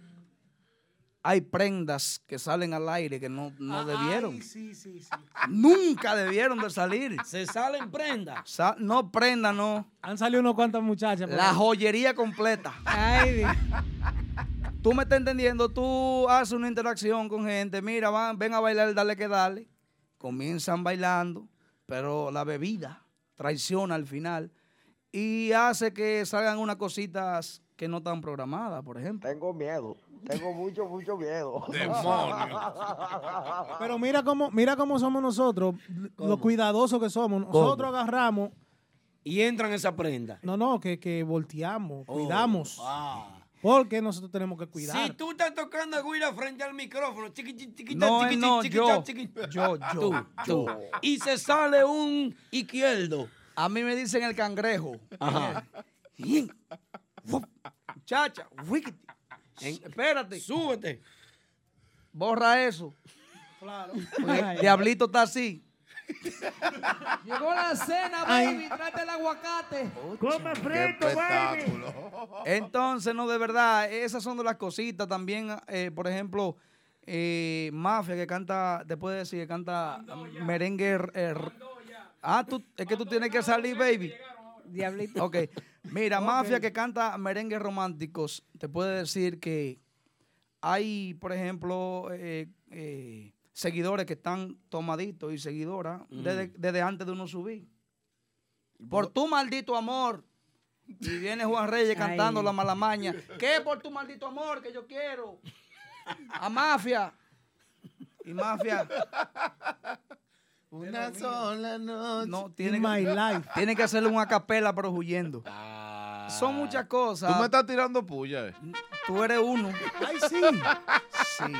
Hay prendas que salen al aire que no, no debieron. Ay, sí, sí, sí. Nunca debieron de salir. Se salen prendas. Sa- no prenda, no. Han salido unos cuantas muchachas. La ahí. joyería completa. Ay. Tú me estás entendiendo, tú haces una interacción con gente, mira, van, ven a bailar, dale que dale. Comienzan bailando, pero la bebida traiciona al final y hace que salgan unas cositas que no están programadas, por ejemplo. Tengo miedo. Tengo mucho, mucho miedo. [LAUGHS] Pero mira cómo, mira cómo somos nosotros, lo cuidadosos que somos. Nosotros agarramos. Y entran esa prenda. No, no, que, que volteamos, Oh, cuidamos. ah. Porque nosotros tenemos que Si cuidar. tú estás tocando guira frente al micrófono, chiqui, chiqui, chiquita, No, chiqui, no, chiqui, yo. chiqui, Yo, yo, tú, yo. tú. Y se sale un izquierdo. A mí me dicen el cangrejo. Ajá. Chacha, wikiti. Espérate. Súbete. Borra eso. Claro. El diablito está así. Llegó la cena, baby. Trate el aguacate. Come frito, baby. espectáculo. Entonces, no, de verdad, esas son de las cositas. También, eh, por ejemplo, eh, Mafia, que canta, te puede decir, que canta merengue. eh, ah, tú, es que tú tienes que salir, baby. Diablito. Ok. Mira, Mafia, que canta merengues románticos, te puede decir que hay, por ejemplo, eh, eh, seguidores que están tomaditos y seguidoras desde, desde antes de uno subir. Por tu maldito amor. Y viene Juan Reyes [LAUGHS] cantando Ay. la malamaña. ¿Qué por tu maldito amor que yo quiero? A Mafia. Y Mafia. [LAUGHS] Una sola noche. No, tiene In my que, [LAUGHS] life. tiene que hacerle un acapela, pero huyendo. Son muchas cosas. Tú me estás tirando puya. eh. Tú eres uno. Ay, sí. Sí.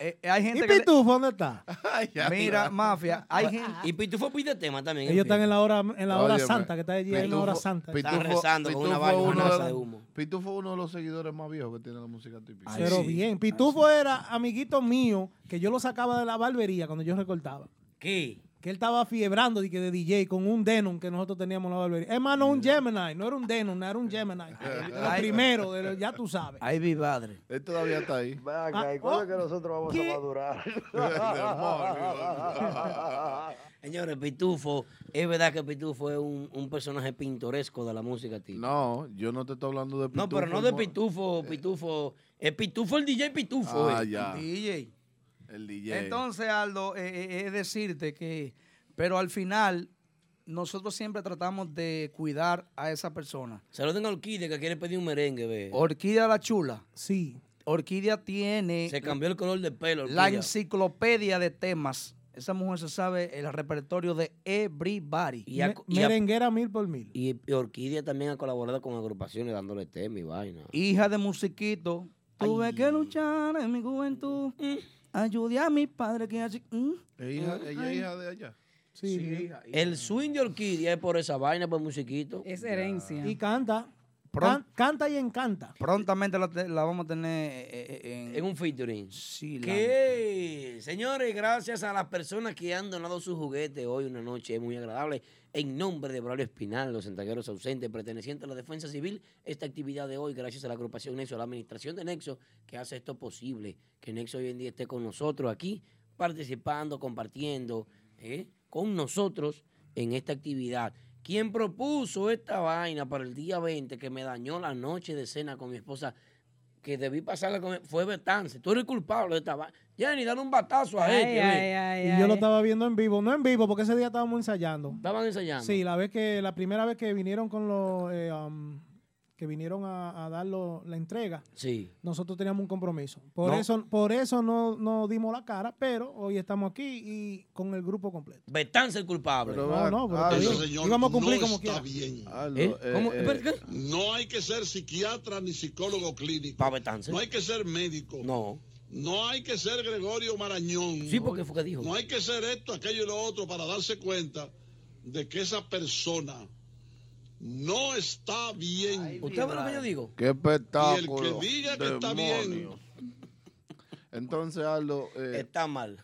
Eh, eh, hay ¿Y gente que. le- Pitufo dónde está? [LAUGHS] Ay, Mira, mafia, hay gente. Y Pitufo pide tema también. Ellos están en la hora, en la hora santa, que está allí en la hora Pitufo- santa. Están rezando con una vaina, una uno masa de- de humo. Pitufo fue uno de los seguidores más viejos que tiene la música típica. Ay, Pero sí. bien, Pitufo era amiguito mío, que yo lo sacaba de la barbería cuando yo recortaba. ¿Qué? que él estaba fiebrando de, que de DJ con un Denon que nosotros teníamos en la barbería. Es más, no un Gemini, no era un Denon, era un Gemini. [LAUGHS] Lo Ay. primero, de lo- ya tú sabes. Ahí vi padre. Él todavía está ahí. Ah, ¿y cuándo es que nosotros vamos ¿qué? a madurar? [LAUGHS] [LAUGHS] Señores, Pitufo, es verdad que Pitufo es un, un personaje pintoresco de la música típica. No, yo no te estoy hablando de Pitufo. No, pero no de Pitufo, Pitufo. Es Pitufo el DJ Pitufo. Ah, eh. ya. DJ. El DJ. Entonces, Aldo, eh, eh, es decirte que, pero al final, nosotros siempre tratamos de cuidar a esa persona. Se lo den a Orquídea que quiere pedir un merengue, ve. Orquídea la chula. Sí. Orquídea tiene Se cambió el color del pelo. la enciclopedia de temas. Esa mujer se sabe el repertorio de Everybody. Y a- Me- y a- merenguera mil por mil. Y, y Orquídea también ha colaborado con agrupaciones dándole tema y vaina. Hija de musiquito. Tuve que luchar en mi juventud. Ayudé a mi padre que así. mm. ¿Es hija- ¿Ella es hija de allá? Sí. El swing de Orquídea es por esa vaina, por musiquito. Es herencia. Y canta. Can- canta y encanta. Prontamente la, te- la vamos a tener eh, eh, en, En un featuring. Sí, la- ¿Qué? Señores, gracias a las personas que han donado sus juguetes hoy, una noche muy agradable. En nombre de Braulio Espinal, los centelleros ausentes, pertenecientes a la Defensa Civil, esta actividad de hoy, gracias a la agrupación Nexo, a la administración de Nexo, que hace esto posible, que Nexo hoy en día esté con nosotros aquí, participando, compartiendo ¿eh? con nosotros en esta actividad. Quien propuso esta vaina para el día 20, que me dañó la noche de cena con mi esposa, que debí pasarla con fue Betance. Tú eres culpable de esta vaina. Jenny, dale un batazo a Ay, este. ay, ay, Y yo lo estaba viendo en vivo. No en vivo, porque ese día estábamos ensayando. Estaban ensayando. Sí, la vez que, la primera vez que vinieron con los, eh, um, que vinieron a, a dar la entrega, Sí. nosotros teníamos un compromiso. Por No. eso, por eso no, no dimos la cara, pero hoy estamos aquí y con el grupo completo. Betance el culpable. Pero No, no, pero está bien. Íbamos a cumplir como quiera. ¿Eh? ¿Cómo? eh, ¿Pero qué? No hay que ser psiquiatra ni psicólogo clínico. No hay que ser médico. No. No hay que ser Gregorio Marañón. Sí, porque fue que dijo. No hay que ser esto, aquello y lo otro para darse cuenta de que esa persona no está bien. ¿Usted ve lo que yo digo? Qué espectáculo. Y el que diga que está bien. Entonces, Aldo. eh, Está mal.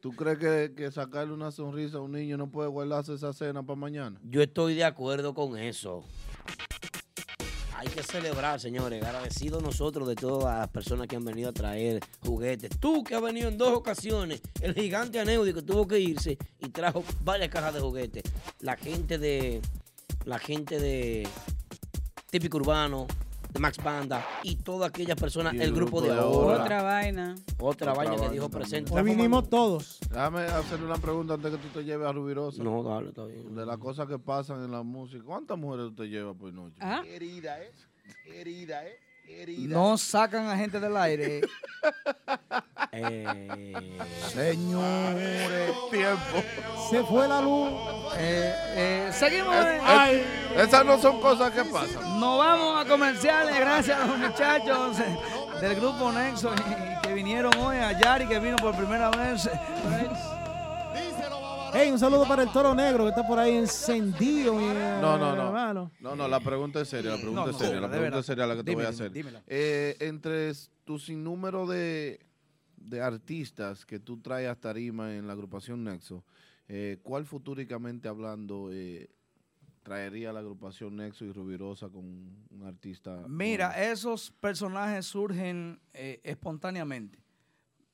¿Tú crees que, que sacarle una sonrisa a un niño no puede guardarse esa cena para mañana? Yo estoy de acuerdo con eso. Hay que celebrar, señores. Agradecidos nosotros de todas las personas que han venido a traer juguetes. Tú que has venido en dos ocasiones, el gigante Aneudi que tuvo que irse y trajo varias cajas de juguetes. La gente de. La gente de Típico Urbano, de Max Banda y todas aquellas personas, el, el grupo, grupo de de ahora. Otra vaina. Otra, Otra vaina que vaina dijo presente. Hoy vinimos todos. Déjame hacerle una pregunta antes que tú te lleves a Rubirosa. No, dale, está bien. De las cosas que pasan en la música. ¿Cuántas mujeres usted lleva por noche? Ah. Herida, ¿eh? Herida, ¿eh? Herida. No sacan a gente del aire. [LAUGHS] Eh, Señores. Tiempo. Se fue la luz. Eh, eh, seguimos. Es- es- esas no son cosas que pasan. Nos vamos a comerciales gracias a los muchachos del grupo Nexo que vinieron hoy a Yari que vino por primera vez. Hey, un saludo para el toro negro que está por ahí encendido. mi No, no, no. hermano. No, no, la pregunta es seria, la pregunta No, es seria, la pregunta es seria la que te voy a hacer. dímela. Eh, entre tu sinnúmero de, de artistas que tú traes a tarima en la agrupación Nexo, eh, ¿cuál futúricamente hablando eh, traería la agrupación Nexo y Rubirosa con un artista? Mira, esos personajes surgen eh, espontáneamente.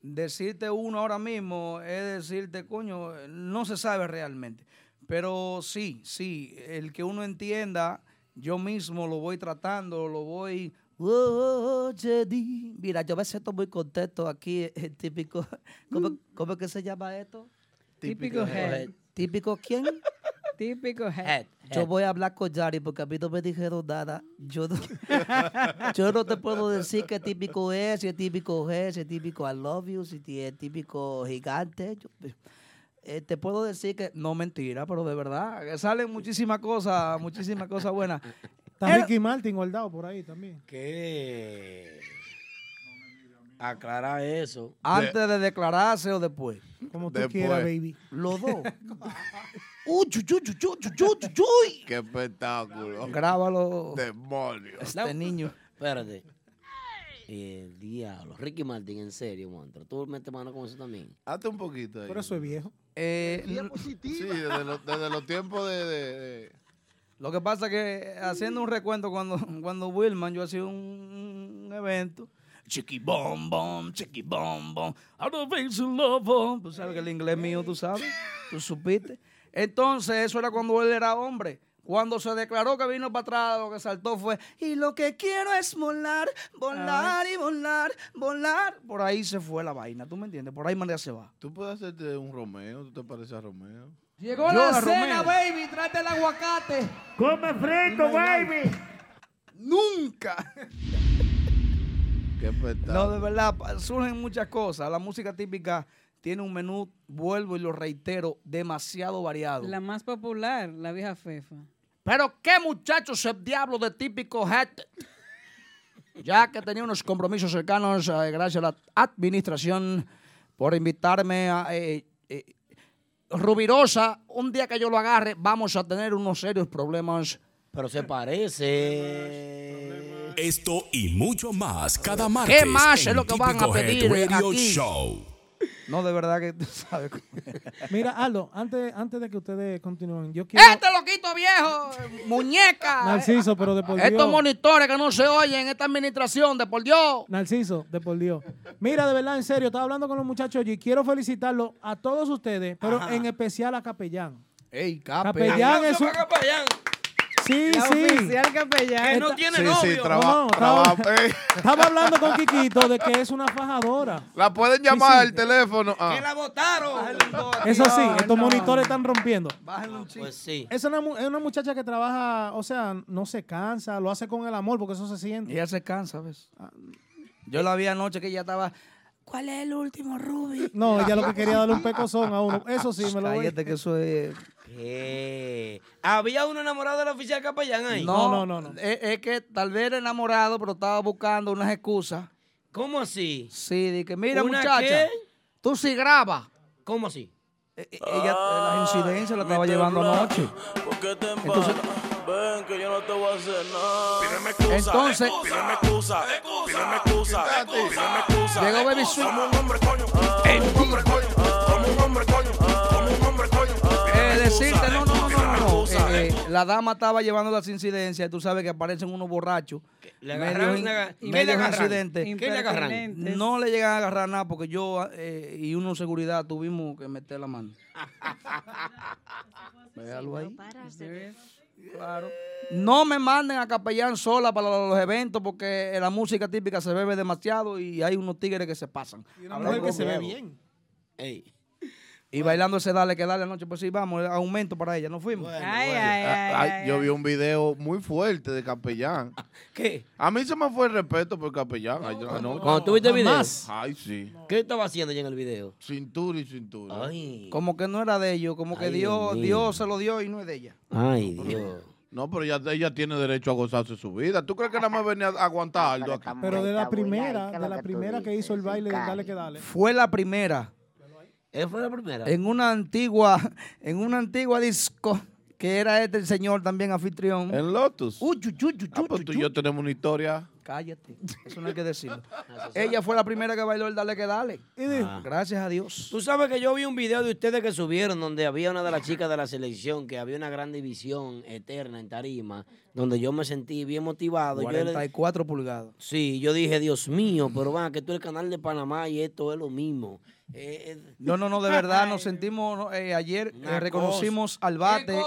Decirte uno ahora mismo es decirte, coño, no se sabe realmente. Pero sí, sí, el que uno entienda, yo mismo lo voy tratando, lo voy... Oye, di. Mira, yo veces estoy muy contento aquí, [LAUGHS] el típico... ¿Cómo, cómo es que se llama esto? Típico head. ¿Típico quién? [LAUGHS] Típico head. head, Yo voy a hablar con Yari porque a mí no me dijeron nada. Yo no, [LAUGHS] yo no te puedo decir qué típico es, si es típico es, si es típico I love you, si es típico gigante. Yo- eh, te puedo decir que no mentira, pero de verdad, que salen muchísimas cosas, muchísimas cosas buenas. Está. Ricky Martin guardado por ahí también. ¿Qué? Aclarar eso. Antes de, declararse o después. Como tú después. quieras, baby. Los dos. [LAUGHS] ¡Uy, chuchu, chuchu, chuchu, chuchu! ¡Qué espectáculo! Grábalo. ¡Demonios! Este niño. Espérate. El diablo. Ricky Martin, en serio, monstruo. Tú metes mano con eso también. Hazte un poquito ahí. Pero eso es viejo. Eh, sí, desde, lo, desde los tiempos de... Lo que pasa que eh, haciendo un recuento cuando, [LAUGHS] cuando Wilman yo hacía un, evento, chiqui bom bom, chiqui bom bom, out of love, bom. tú sabes que el inglés mío, tú sabes, tú supiste. Entonces eso era cuando él era hombre. Cuando se declaró que vino para atrás, lo que saltó fue, y lo que quiero es volar, volar y volar, volar. Por ahí se fue la vaina, ¿tú me entiendes? Por ahí manera se va. Tú puedes hacerte un Romeo, ¿tú te pareces a Romeo? Llegó Yo, la cena, Romeo. baby. Trate el aguacate. Come frito, baby. Nunca. Qué espectáculo. No, de verdad, surgen muchas cosas. La música típica tiene un menú, vuelvo y lo reitero, demasiado variado. La más popular, la vieja Fefa. Pero qué muchachos el diablo de típico hat. Ya que tenía unos compromisos cercanos, eh, gracias a la administración por invitarme a eh, eh, Rubirosa. Un día que yo lo agarre, vamos a tener unos serios problemas. Pero se parece. Esto y mucho más cada martes. ¿Qué más en es lo que van a pedir Radio aquí? Show. No, de verdad que tú [LAUGHS] sabes. Mira, Aldo, antes, antes de que ustedes continúen, yo quiero... Este loquito viejo, muñeca. Narciso, pero de por Dios. Estos monitores que no se oyen en esta administración, de por Dios. Narciso, de por Dios. Mira, de verdad, en serio, estaba hablando con los muchachos allí. Quiero felicitarlos a todos ustedes, pero en especial a Capellán. Ey, Capellán es un... Sí, [LAUGHS] La sí. oficial capellán. Que no tiene Sí, novio. sí, traba- No, no, traba- estaba- [LAUGHS] eh. Estaba hablando con Quiquito de que es una fajadora. La pueden llamar sí. al teléfono. ah. Que la votaron. Eso sí, estos monitores están rompiendo. Pues sí. Es una, es una muchacha que trabaja, o sea, no se cansa, lo hace con el amor porque eso se siente. Ella se cansa, ¿ves? Yo la vi anoche que ella estaba. ¿Cuál es el último Ruby? No, ella lo que quería darle un pecozón a uno. Eso sí, me lo voy. Cállate que eso es. ¿Qué? ¿Había uno enamorado del oficial capellán ahí? No, no, no. Es, es que tal vez era enamorado, pero estaba buscando unas excusas. ¿Cómo así? Sí, de que mira, ¿Una muchacha, qué? tú sí grabas. ¿Cómo así? Eh, eh, Ella, eh, las incidencias la estaba llevando anoche. Entonces, Ven que yo no te voy a hacer nada. Pídeme excusa. Entonces- Pídeme excusa. Pídeme excusa. Pídeme excusa. Llegó Baby Sweet. Como un hombre, coño. Como un hombre, coño. Como un hombre, coño. Eh, decirte, no, no, no, no, no. no. Eh, eh, la dama estaba llevando las incidencias y tú sabes que aparecen unos borrachos. Le agarraron ¿y medios le agarran? incidentes. ¿Qué le agarran? Impertinentes. No le llegan a agarrar nada porque yo eh, y uno de seguridad tuvimos que meter la mano. [LAUGHS] Véalo ahí. Claro. No me manden a capellán sola para los eventos porque la música típica se bebe demasiado y hay unos tigres que se pasan. una mujer que se ve bien. Ey. Y bailando ese dale que dale anoche, pues sí, vamos, aumento para ella, no fuimos. Ay, ay, ay, Ah, ay, ah, yo vi un video muy fuerte de Capellán. [LAUGHS] ¿Qué? A mí se me fue el respeto por Capellán. Yo- no, Cuando tú viste el video. Ay, sí. ¿Qué estaba haciendo ya en el video? Cintura y cintura. Ay. Como que no era de ellos, como que Ay, Dios, Dios se lo dio y no es de ella. Ay, Dios. No, pero ella, ella tiene derecho a gozarse su vida. ¿Tú crees que nada más venía a aguantar algo aquí? Pero de la primera, de la primera que hizo el baile, dale que dale. Fue la primera. ¿Él fue la primera? En una antigua, [LAUGHS] en una antigua disco que era este el señor también anfitrión. En Lotus. Uy, chu, chu, chu, Ah, pues tú y yo tenemos una historia. Cállate, eso no hay que decirlo. [LAUGHS] Ella fue la primera que bailó el Dale que Dale. Ah. Gracias a Dios. Tú sabes que yo vi un video de ustedes que subieron donde había una de las chicas de la selección, que había una gran división eterna en tarima, donde yo me sentí bien motivado. Yo le- 44 pulgadas. Sí, yo dije, Dios mío, pero van, que tú eres el canal de Panamá y esto es lo mismo. Eh, eh, No, no, no, de verdad, [LAUGHS] nos sentimos, no, eh, ayer eh, Una reconocimos al bate.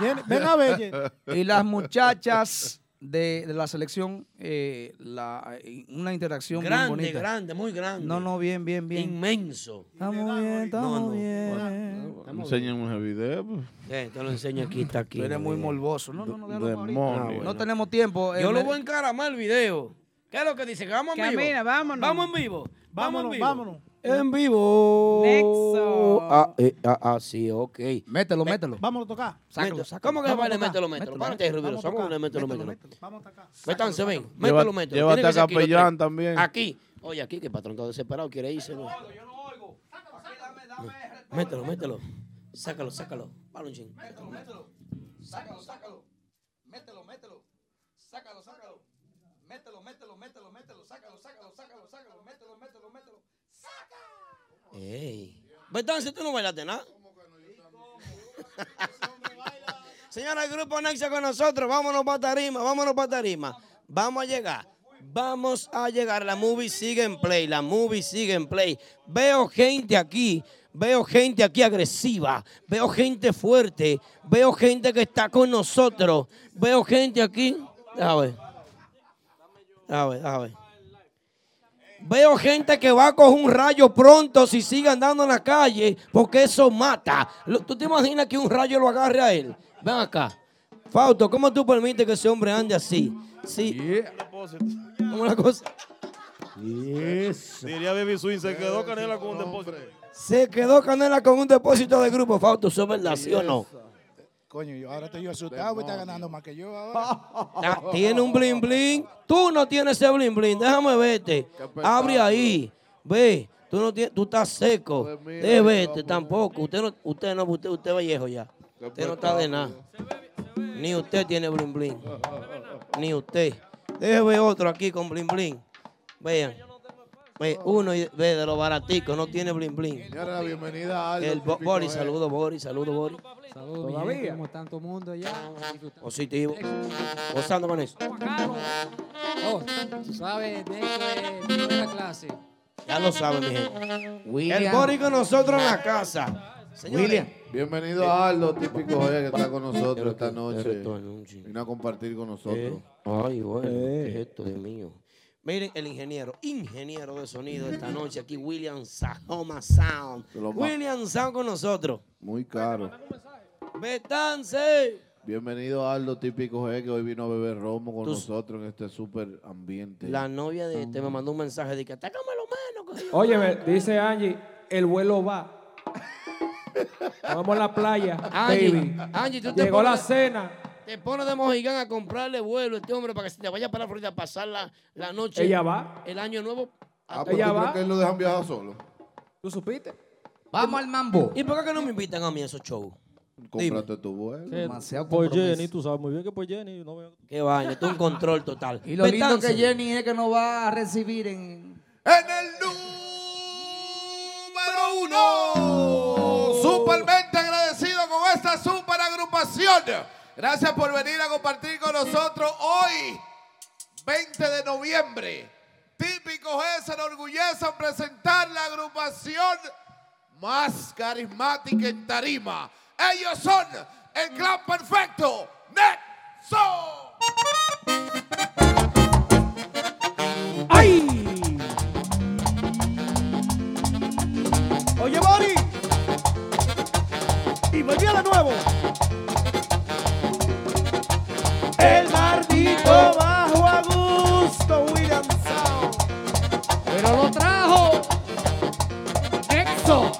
Ven- ven a ver, [LAUGHS] Jen. Y las muchachas de, de la selección, eh, la, eh, una interacción bien grande, bonita. grande, muy grande. No, no, bien, bien, bien. Inmenso. Estamos bien, estamos No, no. bien. Enséñame ese video. pues. Eh, te lo enseño aquí, está aquí. Tú eres el muy video. morboso. No, no, no. Demonio. Ah, bueno. No tenemos tiempo. eh, Yo lo voy a encaramar el video. ¿Qué es lo que dice? ¿Que vamos en vivo? Camina, vámonos. Vamos en vivo. Vamos en Vámonos, vivo. vámonos. En vivo. Nexo. Ah, eh, ah, ah, sí, ok. Mételo, mételo. Vámonos a tocar. Sácalo, Mételo. sácalo. ¿Cómo que Vamos tocar. Mételo, mételo. Mételo, Párate, mételo. Rubiro. Vamos a Vamos mételo, Mételo, mételo. mételo. Vamos a tocar. Métanse, ven. Lleva- Mételo, mételo. llévate a Capellán también. Aquí. Oye, aquí, que el patrón está desesperado, quiere irse. ¿no? Mételo, mételo. Sácalo, sácalo. Palo un ching. Mételo, mételo. Sácalo, sácalo. Mételo, mételo. Sácalo, sácalo. Mételo, mételo, mételo, mételo. Sácalo, sácalo, sácalo, sácalo. Mételo, mételo, mételo. Ey. Betance, tú no bailaste nada. [LAUGHS] Señora, el grupo Nexia con nosotros. Vámonos para tarima, vámonos para tarima. Vamos a llegar. Vamos a llegar. La movie sigue en play. La movie sigue en play. Veo gente aquí. Veo gente aquí agresiva. Veo gente fuerte. Veo gente que está con nosotros. Veo gente aquí. A ver. A ver, a ver. Veo gente que va a coger un rayo pronto si sigue andando en la calle, porque eso mata. Lo- ¿Tú te imaginas que un rayo lo agarre a él? Ven acá. Fausto, ¿cómo tú permites que ese hombre ande así? Sí. ¿Cómo la cosa? Diría Baby Swing, se quedó Canela con un depósito. Se quedó Canela con un depósito de grupo. Fausto, ¿eso es verdad, sí o no? Coño, yo ahora estoy yo asustado, me está ganando más que yo [LAUGHS] ahora. Ah, Tiene un bling bling. Tú no tienes ese bling bling. Déjame verte. Abre ahí. Ve. Tú no tienes, tú estás seco. Deje verte tampoco. Usted no, usted no, usted, usted es viejo ya. Usted no está de nada. Ni usted tiene bling bling. Ni usted. Deje ver otro aquí con bling bling. Vean. Ve, uno y- ve de los baraticos, no tiene bling bling. Señora, bienvenida a Aldo, El Bo- Boris, G. saludo Boris, saludo Boris. Saludos, mi gente, ¿cómo están todo el mundo allá? Positivo. Gozando con eso. Oh, tú sabes, de esto es de la clase. Ya lo saben, mi gente. William. El Boris con nosotros en la casa. Señores, Bienvenido a Aldo, típico G, que está con nosotros esta noche. Vino a compartir con nosotros. Eh, Ay, bueno, ¿qué es esto, Dios mío? Miren, el ingeniero, ingeniero de sonido [LAUGHS] esta noche aquí, William Sahoma Sound. William Sound con nosotros. Muy caro. Betance. Bienvenido a Aldo, típico G, que hoy vino a beber romo con Tú- nosotros en este súper ambiente. La novia de este me mandó un mensaje de que atácame lo menos. que- Óyeme, dice Angie, el vuelo va. [LAUGHS] Vamos a la playa, Angie, baby. Angie, tú te Llegó la pones- cena. Te pones de mojigán a comprarle vuelo a este hombre para que se te vaya para la Florida a pasar la, la noche. Ella va. El año nuevo. Ah, pero ¿tú crees que él lo dejan viajar solo? ¿Tú supiste? Vamos al mambo. ¿Y por qué que no me invitan a mí a esos shows? Cómprate tu vuelo. Demasiado Por compromiso. Jenny, tú sabes muy bien que por Jenny. No veo- Qué vaina, esto es un control total. [LAUGHS] Y lo lindo que Jenny es que nos va a recibir en... En el número uno. Supermente agradecido con esta super agrupación. Gracias por venir a compartir con nosotros hoy, 20 de noviembre. Típico G se enorgullece en presentar la agrupación más carismática en tarima. Ellos son el clan perfecto, Nexo. ¡Ay! Oye, Bori. Y volvió de nuevo. El maldito bajo a gusto, William Sound. Pero lo trajo. Nexo.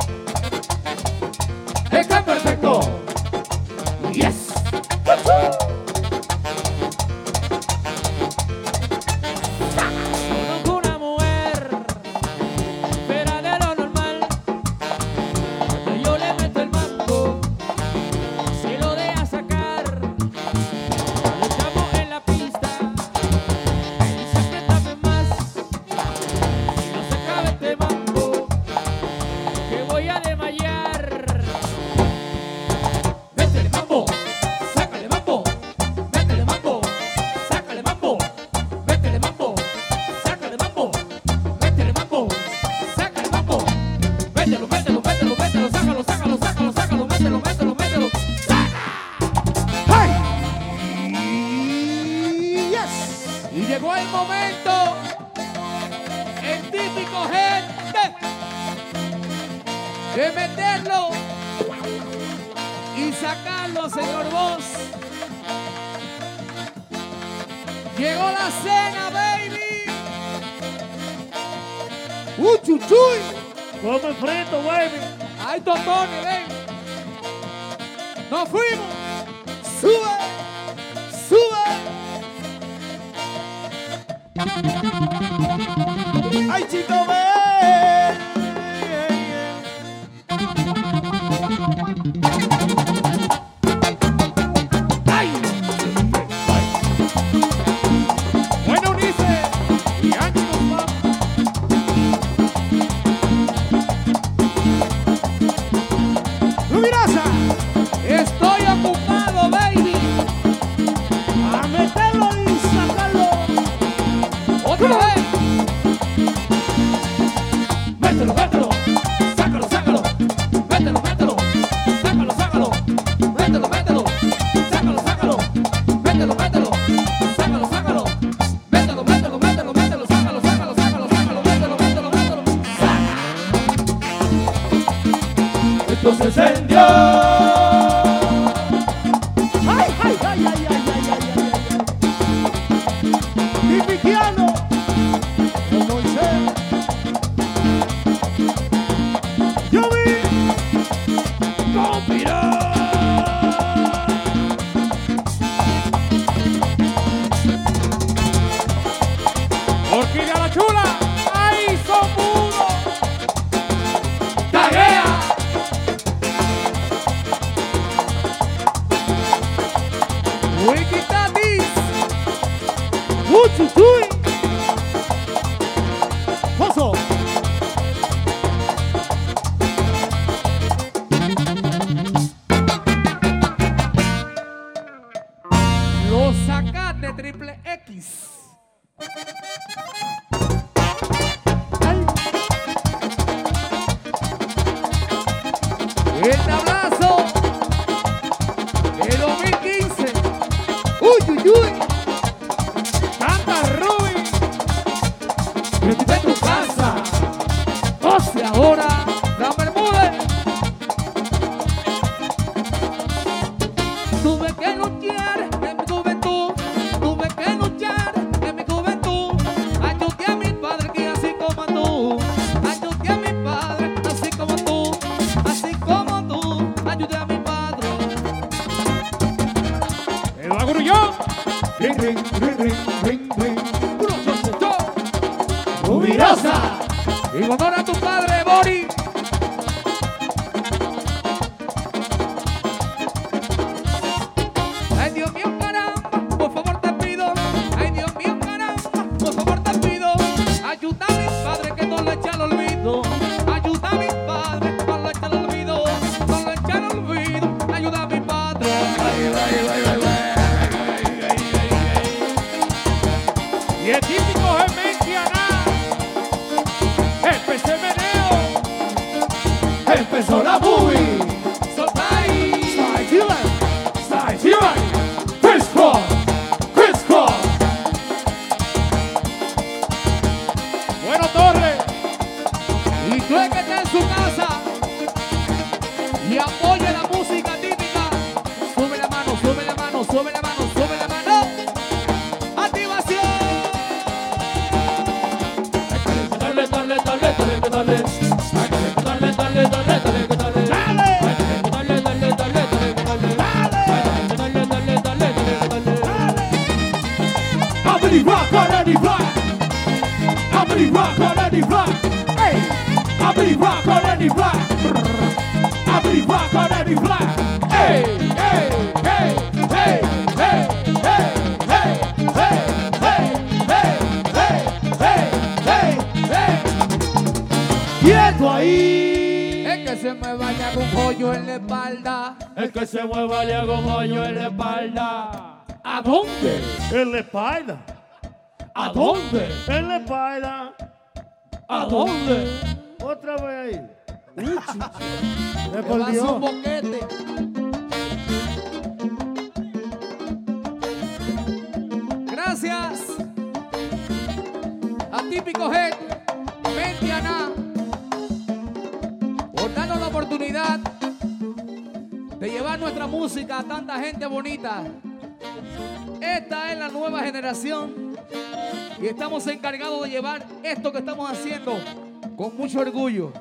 mucho orgullo,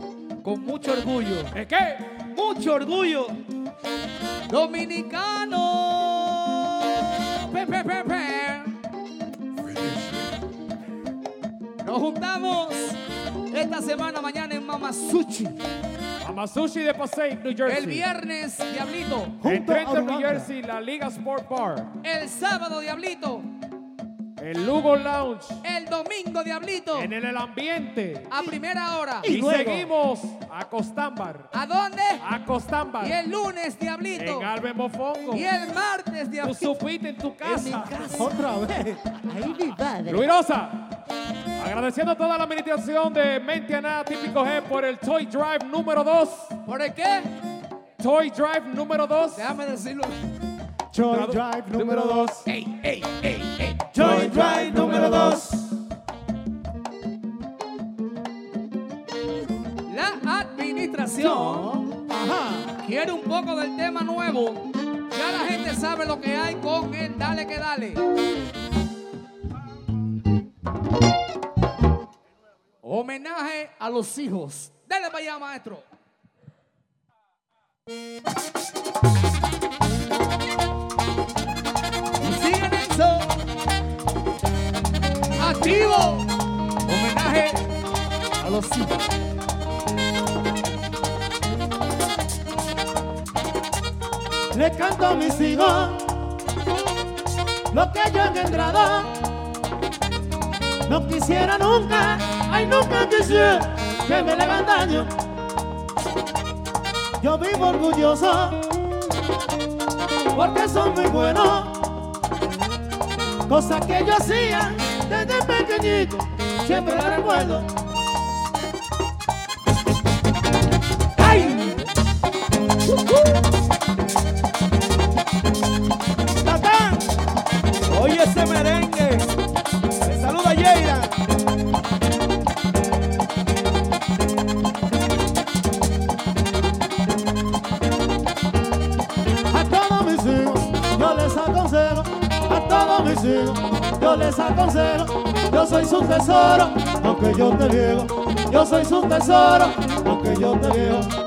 con mucho orgullo. ¿Es qué? Mucho orgullo. Dominicano. Pe, pe, pe, Nos juntamos esta semana, mañana en Mamasuchi. Mamasuchi de Passaic, New Jersey. El viernes, Diablito. Junto en Trenton, New Jersey, la Liga Sport Bar. El sábado, Diablito. El Lugo Lounge. Diablito. En el ambiente. A primera hora. Y, y seguimos a Costámbar. ¿A dónde? A Costámbar. Y el lunes, Diablito. En Alben Mofongo. Y el martes, Diablito. Tú supiste en tu casa. Otra vez. Ahí mi padre. Luirosa. Agradeciendo toda la administración de Mentiana Típico G por el Toy Drive número 2. ¿Por el qué? Toy Drive número 2. Déjame decirlo. Toy Drive número 2. Ey, ey, ey, ey. Toy Drive número 2. administración. Ajá. Quiere un poco del tema nuevo. Ya la gente sabe lo que hay con el dale que dale. Homenaje a los hijos. Dale para allá, maestro. Sigan eso. Activo. Homenaje a los hijos. Le canto a mis hijos lo que yo he engendrado. No quisiera nunca, ay nunca quisiera que me le hagan daño. Yo vivo orgulloso porque son muy buenos. Cosas que yo hacía desde pequeñito, siempre la recuerdo. Su tesoro, aunque yo te viejo, yo soy su tesoro, aunque yo te viejo.